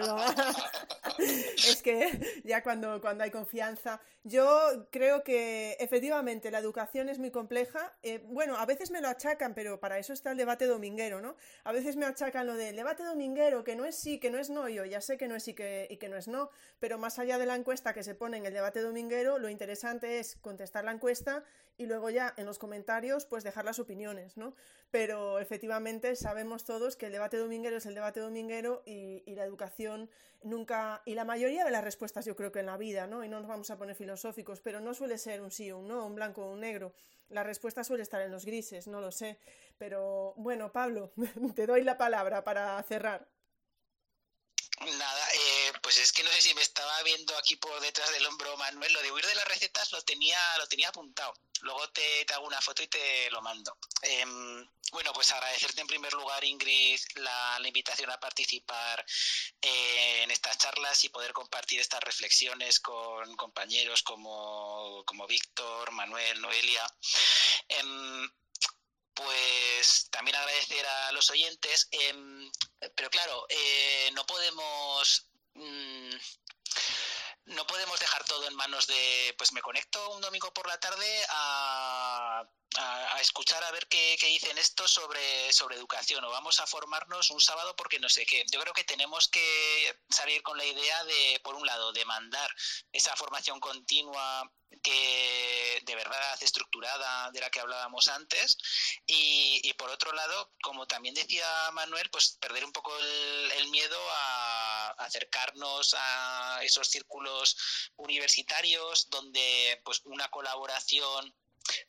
es que ya cuando, cuando hay confianza. Yo creo que efectivamente la educación es muy compleja. Eh, bueno, a veces me lo achacan, pero para eso está el debate dominguero, ¿no? A veces me achacan lo del debate dominguero, que no es sí, que no es no. Yo ya sé que no es sí que, y que no es no, pero más allá de la encuesta que se pone en el debate dominguero, lo interesante es contestar la encuesta y luego ya en los comentarios pues dejar las opiniones, ¿no? Pero efectivamente sabemos todos que el debate dominguero es el debate dominguero y, la educación nunca, y la mayoría de las respuestas yo creo que en la vida, ¿no? Y no nos vamos a poner filosóficos, pero no suele ser un sí o un no, un blanco o un negro. La respuesta suele estar en los grises, no lo sé. Pero bueno, Pablo, te doy la palabra para cerrar. Pues es que no sé si me estaba viendo aquí por detrás del hombro Manuel, lo de huir de las recetas lo tenía, lo tenía apuntado. Luego te, hago una foto y te lo mando. Em, bueno, pues agradecerte en primer lugar, Ingrid, la, invitación a participar eh, en estas charlas y poder compartir estas reflexiones con compañeros como, como Víctor, Manuel, Noelia. Em, pues también agradecer a los oyentes, em, pero claro, eh, no podemos... Mm, no podemos dejar todo en manos de, pues me conecto un domingo por la tarde a, a, escuchar a ver qué, dicen esto sobre, sobre educación o vamos a formarnos un sábado porque no sé qué. Yo creo que tenemos que salir con la idea de, por un lado, demandar esa formación continua que de verdad estructurada de la que hablábamos antes y, y, por otro lado como también decía Manuel pues perder un poco el miedo a acercarnos a esos círculos universitarios donde pues una colaboración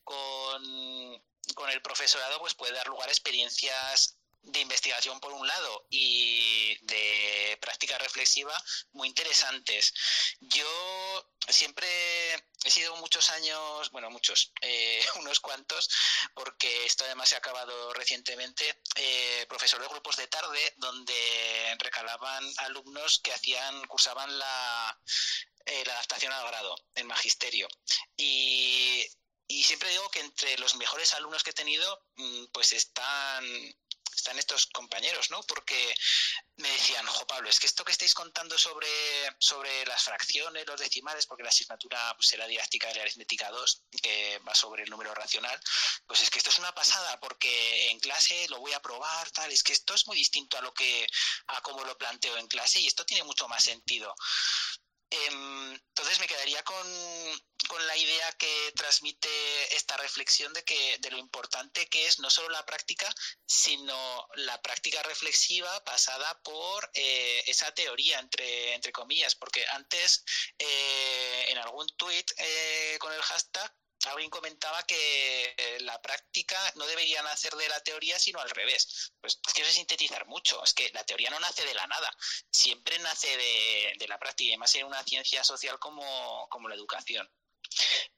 con, con el profesorado pues puede dar lugar a experiencias de investigación por un lado y de práctica reflexiva muy interesantes. Yo siempre he sido muchos años, bueno, muchos, eh, unos cuantos, porque esto además se ha acabado recientemente, eh, profesor de grupos de tarde, donde recalaban alumnos que hacían, cursaban la, eh, adaptación al grado en magisterio. Y y siempre digo que entre los mejores alumnos que he tenido, mm, pues están estos compañeros, ¿no? Porque me decían, jo Pablo, es que esto que estáis contando sobre, sobre las fracciones, los decimales, porque la asignatura pues, era didáctica de la aritmética 2, que va sobre el número racional, pues es que esto es una pasada, porque en clase lo voy a probar, tal, es que esto es muy distinto a lo que, a cómo lo planteo en clase, y esto tiene mucho más sentido. Em, entonces me quedaría con, con, la idea que transmite esta reflexión de que de lo importante que es no solo la práctica, sino la práctica reflexiva pasada por eh, esa teoría entre, entre comillas, porque antes eh, en algún tuit eh, con el hashtag alguien comentaba que eh, la práctica no debería nacer de la teoría, sino al revés. Pues es es sintetizar mucho. Es que la teoría no nace de la nada, siempre nace de, la práctica, y más en una ciencia social como, la educación.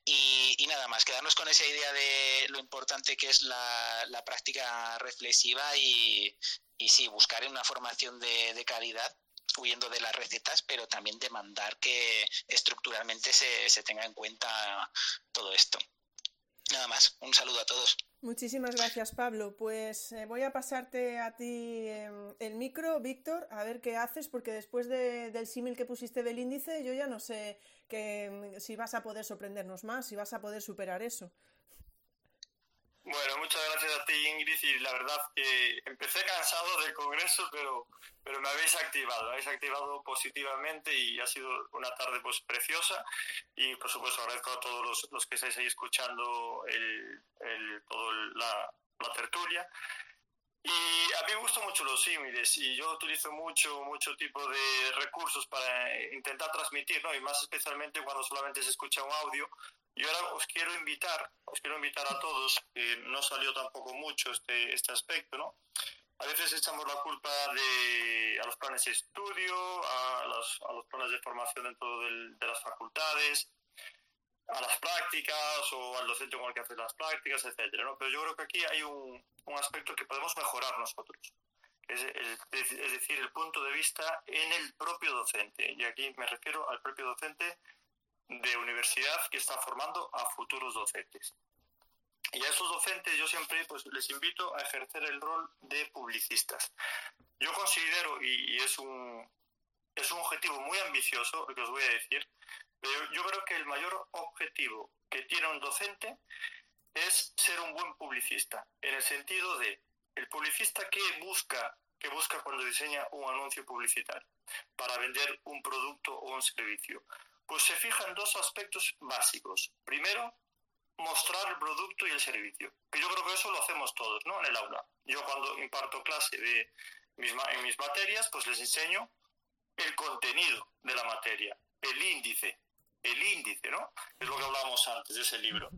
Y, nada más, quedarnos con esa idea de lo importante que es la, práctica reflexiva y, y sí, buscar una formación de, de calidad huyendo de las recetas, pero también demandar que estructuralmente se, se tenga en cuenta todo esto. Nada más, un saludo a todos. Muchísimas gracias, Pablo. Pues eh, voy a pasarte a ti em, el micro, Víctor, a ver qué haces, porque después del símil que pusiste del índice, yo ya no sé que, em, si vas a poder sorprendernos más, si vas a poder superar eso. Bueno, muchas gracias a ti, Ingrid, y la verdad que empecé cansado del Congreso, pero, pero me habéis activado, habéis activado positivamente y ha sido una tarde pues preciosa y por supuesto agradezco a todos los, los que estáis ahí escuchando el, el, todo la, la tertulia. Y a mí me gustan mucho los símiles y yo utilizo mucho, mucho tipo de recursos para intentar transmitir, ¿no? Y más especialmente cuando solamente se escucha un audio, y ahora os quiero invitar, os quiero invitar a todos, que no salió tampoco mucho este, este aspecto, ¿no? A veces echamos la culpa de, a los planes de estudio, a los, a los planes de formación dentro del, de las facultades, a las prácticas o al docente con el que hace las prácticas, etcétera, ¿no? Pero yo creo que aquí hay un, un aspecto que podemos mejorar nosotros. Es, es, es decir, el punto de vista en el propio docente. Y aquí me refiero al propio docente de universidad que está formando a futuros docentes. Y a esos docentes yo siempre pues, les invito a ejercer el rol de publicistas. Yo considero, y, y es, un, es un objetivo muy ambicioso, lo que os voy a decir, pero yo creo que el mayor objetivo que tiene un docente es ser un buen publicista, en el sentido de el publicista que busca, que busca cuando diseña un anuncio publicitario para vender un producto o un servicio pues se fija en dos aspectos básicos. Primero, mostrar el producto y el servicio. Que yo creo que eso lo hacemos todos, ¿no? En el aula. Yo cuando imparto clase de mis, en mis materias, pues les enseño el contenido de la materia, el índice, el índice, ¿no? Es lo que hablábamos antes de ese libro.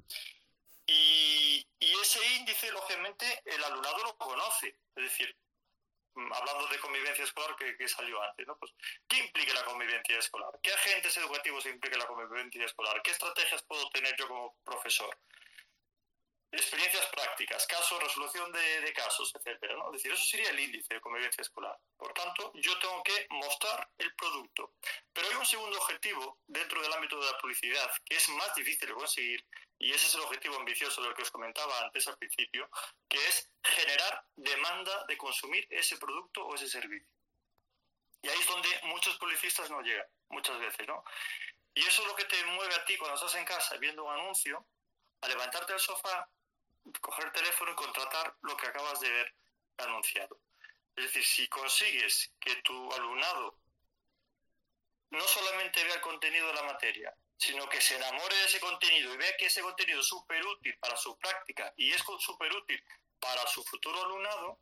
Y, y ese índice, lógicamente, el alumnado lo conoce. Es decir, hablando de convivencia escolar que, que, salió antes, ¿no? Pues, ¿qué implica la convivencia escolar? ¿Qué agentes educativos implica la convivencia escolar? ¿Qué estrategias puedo tener yo como profesor? Experiencias prácticas, casos, resolución de, de, casos, etcétera, ¿no? Es decir, eso sería el índice de convivencia escolar. Por tanto, yo tengo que mostrar el producto. Pero hay un segundo objetivo dentro del ámbito de la publicidad que es más difícil de conseguir y ese es el objetivo ambicioso del que os comentaba antes al principio, que es generar demanda de consumir ese producto o ese servicio. Y ahí es donde muchos publicistas no llegan, muchas veces, ¿no? Y eso es lo que te mueve a ti cuando estás en casa viendo un anuncio, a levantarte del sofá coger el teléfono y contratar lo que acabas de ver anunciado. Es decir, si consigues que tu alumnado no solamente vea el contenido de la materia, sino que se enamore de ese contenido y vea que ese contenido es súper útil para su práctica y es súper útil para su futuro alumnado,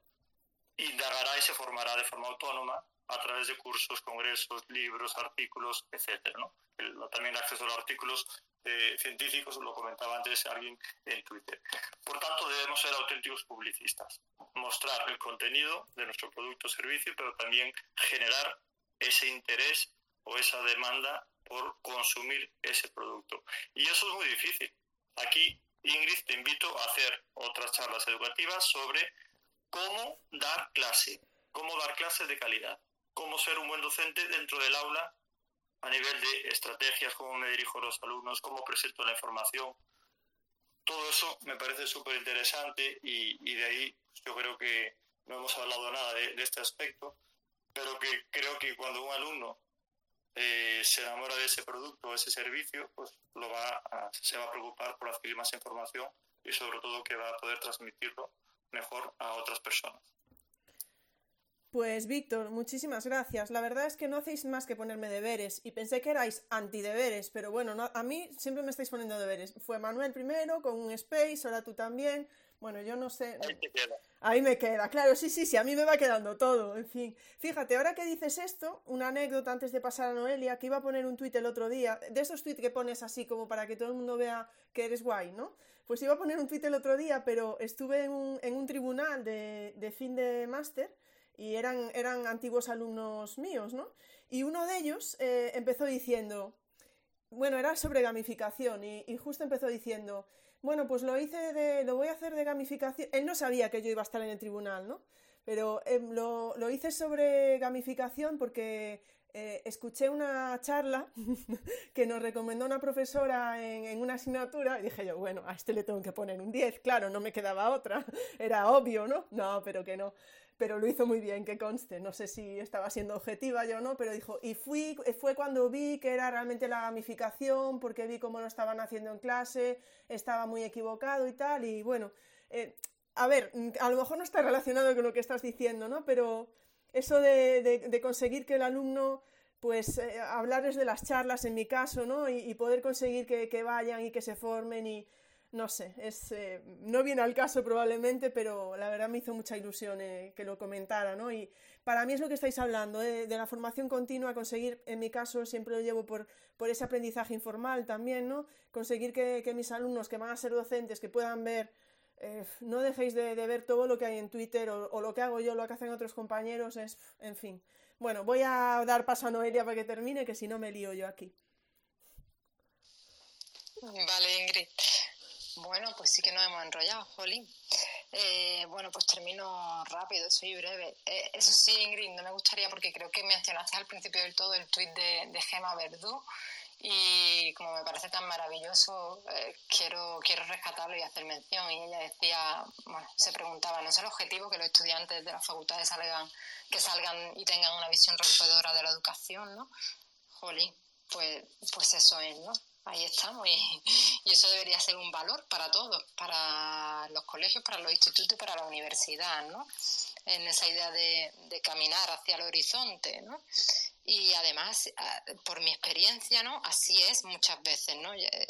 indagará y se formará de forma autónoma a través de cursos, congresos, libros, artículos, etcétera, ¿no? El, también acceso a los artículos eh, científicos, lo comentaba antes alguien en Twitter. Por tanto, debemos ser auténticos publicistas, mostrar el contenido de nuestro producto o servicio, pero también generar ese interés o esa demanda por consumir ese producto. Y eso es muy difícil. Aquí, Ingrid, te invito a hacer otras charlas educativas sobre cómo dar clase, cómo dar clases de calidad, cómo ser un buen docente dentro del aula a nivel de estrategias, cómo me dirijo a los alumnos, cómo presento la información. Todo eso me parece súper interesante y, de ahí yo creo que no hemos hablado nada de, de, este aspecto, pero que creo que cuando un alumno eh, se enamora de ese producto o ese servicio, pues lo va a, se va a preocupar por adquirir más información y sobre todo que va a poder transmitirlo mejor a otras personas. Pues Víctor, muchísimas gracias. La verdad es que no hacéis más que ponerme deberes y pensé que erais antideberes, pero bueno, no, a mí siempre me estáis poniendo deberes. Fue Manuel primero con un space, ahora tú también. Bueno, yo no sé. Ahí te queda. Ahí me queda, claro, sí, sí, sí, a mí me va quedando todo, en fin. Fíjate, ahora que dices esto, una anécdota antes de pasar a Noelia, que iba a poner un tuit el otro día, de esos tuits que pones así como para que todo el mundo vea que eres guay, ¿no? Pues iba a poner un tuit el otro día, pero estuve en un, en un tribunal de, de fin de máster y eran, eran antiguos alumnos míos, ¿no? Y uno de ellos eh, empezó diciendo, bueno, era sobre gamificación y, justo empezó diciendo, bueno, pues lo hice de, lo voy a hacer de gamificación. Él no sabía que yo iba a estar en el tribunal, ¿no? Pero eh, lo, lo, hice sobre gamificación porque eh, escuché una charla que nos recomendó una profesora en, una asignatura y dije yo, bueno, a este le tengo que poner un 10, claro, no me quedaba otra, era obvio, ¿no? No, pero que no. Pero lo hizo muy bien, que conste. No sé si estaba siendo objetiva yo o no, pero dijo, y fui, fue cuando vi que era realmente la gamificación, porque vi cómo lo estaban haciendo en clase, estaba muy equivocado y tal, y bueno, eh, a ver, a lo mejor no está relacionado con lo que estás diciendo, ¿no? Pero eso de, conseguir que el alumno, pues, eh, hablarles de las charlas en mi caso, ¿no? Y, poder conseguir que, vayan y que se formen y, no sé, es, eh, no viene al caso probablemente, pero la verdad me hizo mucha ilusión eh, que lo comentara, ¿no? Y para mí es lo que estáis hablando, de la formación continua, conseguir, en mi caso siempre lo llevo por, por ese aprendizaje informal también, ¿no? Conseguir que, mis alumnos que van a ser docentes, que puedan ver eh, no dejéis de, ver todo lo que hay en Twitter o, lo que hago yo, lo que hacen otros compañeros, es, en fin. Bueno, voy a dar paso a Noelia para que termine, que si no me lío yo aquí. Vale, Ingrid. Bueno, pues sí que nos hemos enrollado, Jolín. Eh, bueno, pues termino rápido, soy breve. Eh, eso sí, Ingrid, no me gustaría, porque creo que mencionaste al principio del todo el tuit de, de Gema Verdú, y como me parece tan maravilloso, eh, quiero, quiero rescatarlo y hacer mención. Y ella decía, bueno, se preguntaba, ¿no es el objetivo que los estudiantes de las facultades salgan, que salgan y tengan una visión rompedora de la educación, ¿no? Jolín, pues, pues eso es, ¿no? Ahí estamos y, eso debería ser un valor para todos, para los colegios, para los institutos y para la universidad, ¿no? En esa idea de, de caminar hacia el horizonte, ¿no? Y además, por mi experiencia, ¿no? Así es muchas veces, ¿no? Eh,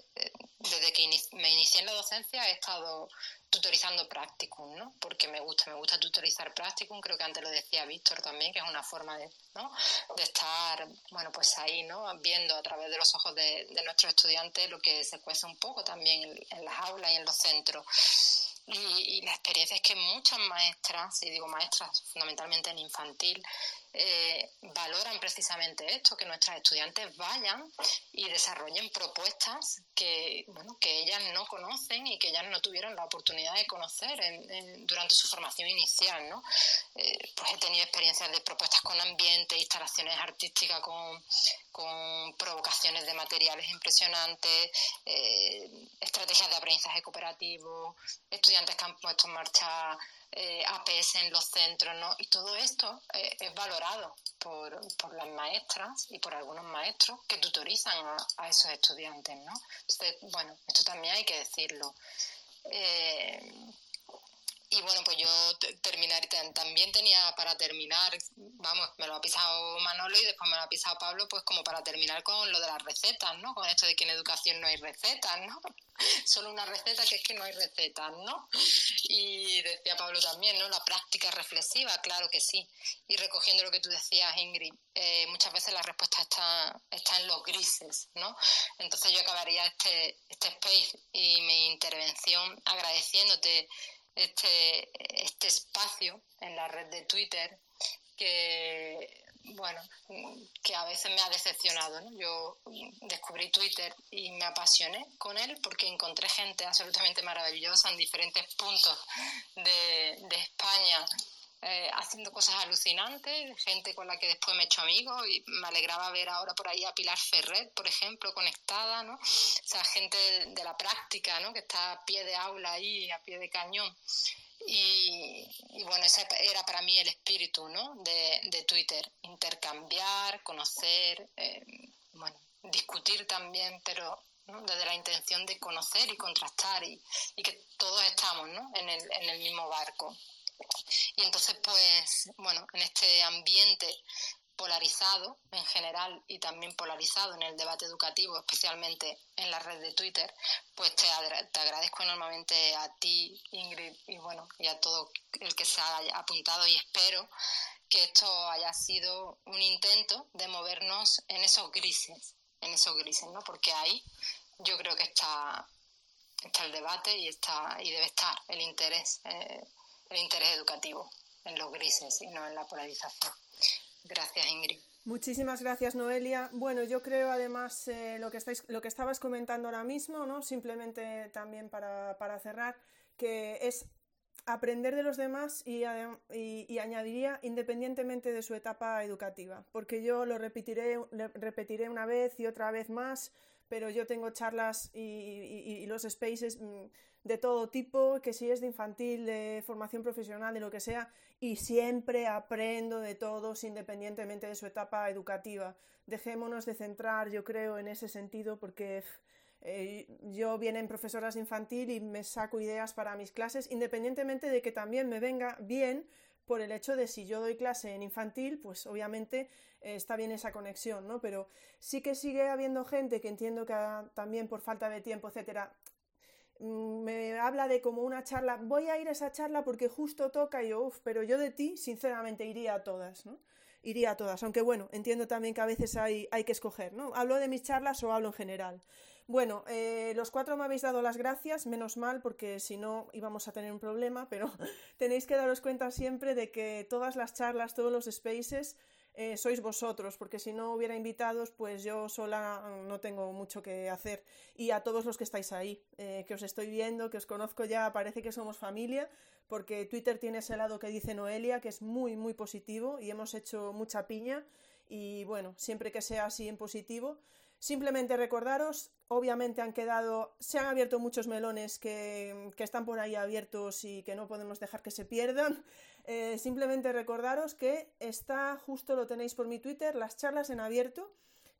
desde que me inicié en la docencia he estado tutorizando practicum, ¿no? Porque me gusta, me gusta tutorizar practicum, creo que antes lo decía Víctor también, que es una forma de, ¿no? de estar, bueno, pues ahí, ¿no? Viendo a través de los ojos de, nuestros estudiantes lo que se cuece un poco también en, en las aulas y en los centros. Y, la experiencia es que muchas maestras, y digo maestras fundamentalmente en infantil, eh, valoran precisamente esto, que nuestras estudiantes vayan y desarrollen propuestas que, bueno, que ellas no conocen y que ellas no tuvieron la oportunidad de conocer durante su formación inicial. ¿no? Eh, pues he tenido experiencias de propuestas con ambiente, instalaciones artísticas con, con provocaciones de materiales impresionantes, eh, estrategias de aprendizaje cooperativo, estudiantes que han puesto en marcha eh, APS en los centros, ¿no? Y todo esto eh, es valorado por, las maestras y por algunos maestros que tutorizan a, esos estudiantes, ¿no? Entonces, bueno, esto también hay que decirlo. Eh, y bueno, pues yo terminar, también tenía para terminar, vamos, me lo ha pisado Manolo y después me lo ha pisado Pablo, pues como para terminar con lo de las recetas, ¿no? Con esto de que en educación no hay recetas, ¿no? Solo una receta que es que no hay recetas, ¿no? Y decía Pablo también, ¿no? La práctica reflexiva, claro que sí. Y recogiendo lo que tú decías, Ingrid, eh, muchas veces la respuesta está, está en los grises, ¿no? Entonces yo acabaría este, este space y mi intervención agradeciéndote este, este espacio en la red de Twitter que, bueno, que a veces me ha decepcionado. Yo descubrí Twitter y me apasioné con él porque encontré gente absolutamente maravillosa en diferentes puntos de, de España eh, haciendo cosas alucinantes, gente con la que después me he hecho amigos y me alegraba ver ahora por ahí a Pilar Ferret, por ejemplo, conectada, ¿no? O sea, gente de, la práctica, ¿no? Que está a pie de aula ahí, a pie de cañón. Y, bueno, ese era para mí el espíritu, ¿no? De, Twitter, intercambiar, conocer, eh, bueno, discutir también, pero desde la intención de conocer y contrastar y, y que todos estamos ¿no? en, el, en el mismo barco. Y entonces, pues, bueno, en este ambiente polarizado en general y también polarizado en el debate educativo, especialmente en la red de Twitter, pues te, te agradezco enormemente a ti, Ingrid, y bueno, y a todo el que se haya apuntado y espero que esto haya sido un intento de movernos en esos grises, en esos grises, ¿no? Porque ahí yo creo que está, está el debate y está y debe estar el interés. Eh, el interés educativo en los grises y no en la polarización. Gracias, Ingrid. Muchísimas gracias, Noelia. Bueno, yo creo además eh, lo, que estáis, lo que estabas comentando ahora mismo, ¿no? simplemente también para, para cerrar, que es aprender de los demás y, añadiría independientemente de su etapa educativa, porque yo lo repetiré, repetiré una vez y otra vez más, pero yo tengo charlas y, los spaces mm, de todo tipo, que si es de infantil, de formación profesional, de lo que sea, y siempre aprendo de todos independientemente de su etapa educativa. Dejémonos de centrar, yo creo, en ese sentido, porque eh, yo vienen profesoras de infantil y me saco ideas para mis clases, independientemente de que también me venga bien por el hecho de si yo doy clase en infantil, pues obviamente eh, está bien esa conexión, ¿no? Pero sí que sigue habiendo gente que entiendo que también por falta de tiempo, etcétera, me habla de como una charla, voy a ir a esa charla porque justo toca y yo, uff, pero yo de ti, sinceramente, iría a todas, ¿no? Iría a todas, aunque bueno, entiendo también que a veces hay, hay que escoger, ¿no? ¿Hablo de mis charlas o hablo en general? Bueno, eh, los cuatro me habéis dado las gracias, menos mal, porque si no íbamos a tener un problema, pero tenéis que daros cuenta siempre de que todas las charlas, todos los spaces, eh, sois vosotros, porque si no hubiera invitados, pues yo sola no tengo mucho que hacer. Y a todos los que estáis ahí, eh, que os estoy viendo, que os conozco ya, parece que somos familia, porque Twitter tiene ese lado que dice Noelia, que es muy, muy positivo y hemos hecho mucha piña. Y bueno, siempre que sea así en positivo, Simplemente recordaros, obviamente han quedado, se han abierto muchos melones que, están por ahí abiertos y que no podemos dejar que se pierdan. Eh, simplemente recordaros que está, justo lo tenéis por mi Twitter, las charlas en abierto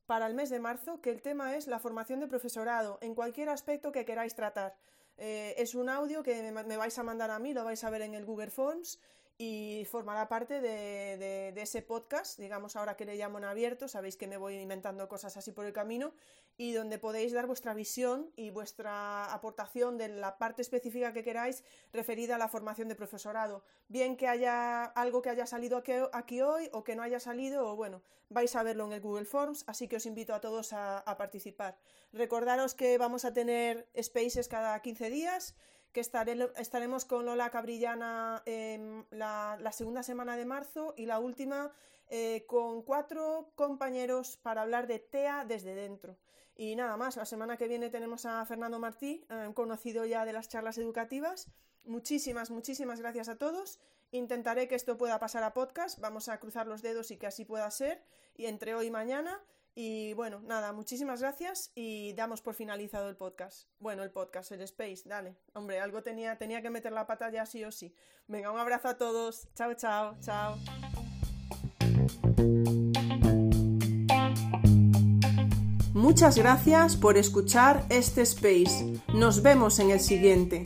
para el mes de marzo, que el tema es la formación de profesorado en cualquier aspecto que queráis tratar. Eh, es un audio que me, me, vais a mandar a mí, lo vais a ver en el Google Forms y formará parte de, ese podcast, digamos ahora que le llamo en abierto, sabéis que me voy inventando cosas así por el camino, y donde podéis dar vuestra visión y vuestra aportación de la parte específica que queráis referida a la formación de profesorado. Bien que haya algo que haya salido aquí, hoy o que no haya salido, o bueno, vais a verlo en el Google Forms, así que os invito a todos a, participar. Recordaros que vamos a tener spaces cada 15 días que estaremos con Lola Cabrillana la, segunda semana de marzo y la última eh, con cuatro compañeros para hablar de TEA desde dentro. Y nada más, la semana que viene tenemos a Fernando Martí, eh, conocido ya de las charlas educativas. Muchísimas, muchísimas gracias a todos. Intentaré que esto pueda pasar a podcast. Vamos a cruzar los dedos y que así pueda ser. Y entre hoy y mañana. Y bueno, nada, muchísimas gracias y damos por finalizado el podcast. Bueno, el podcast, el Space, dale. Hombre, algo tenía, tenía que meter la pata ya sí o sí. Venga, un abrazo a todos. Chao, chao, chao. Muchas gracias por escuchar este Space. Nos vemos en el siguiente.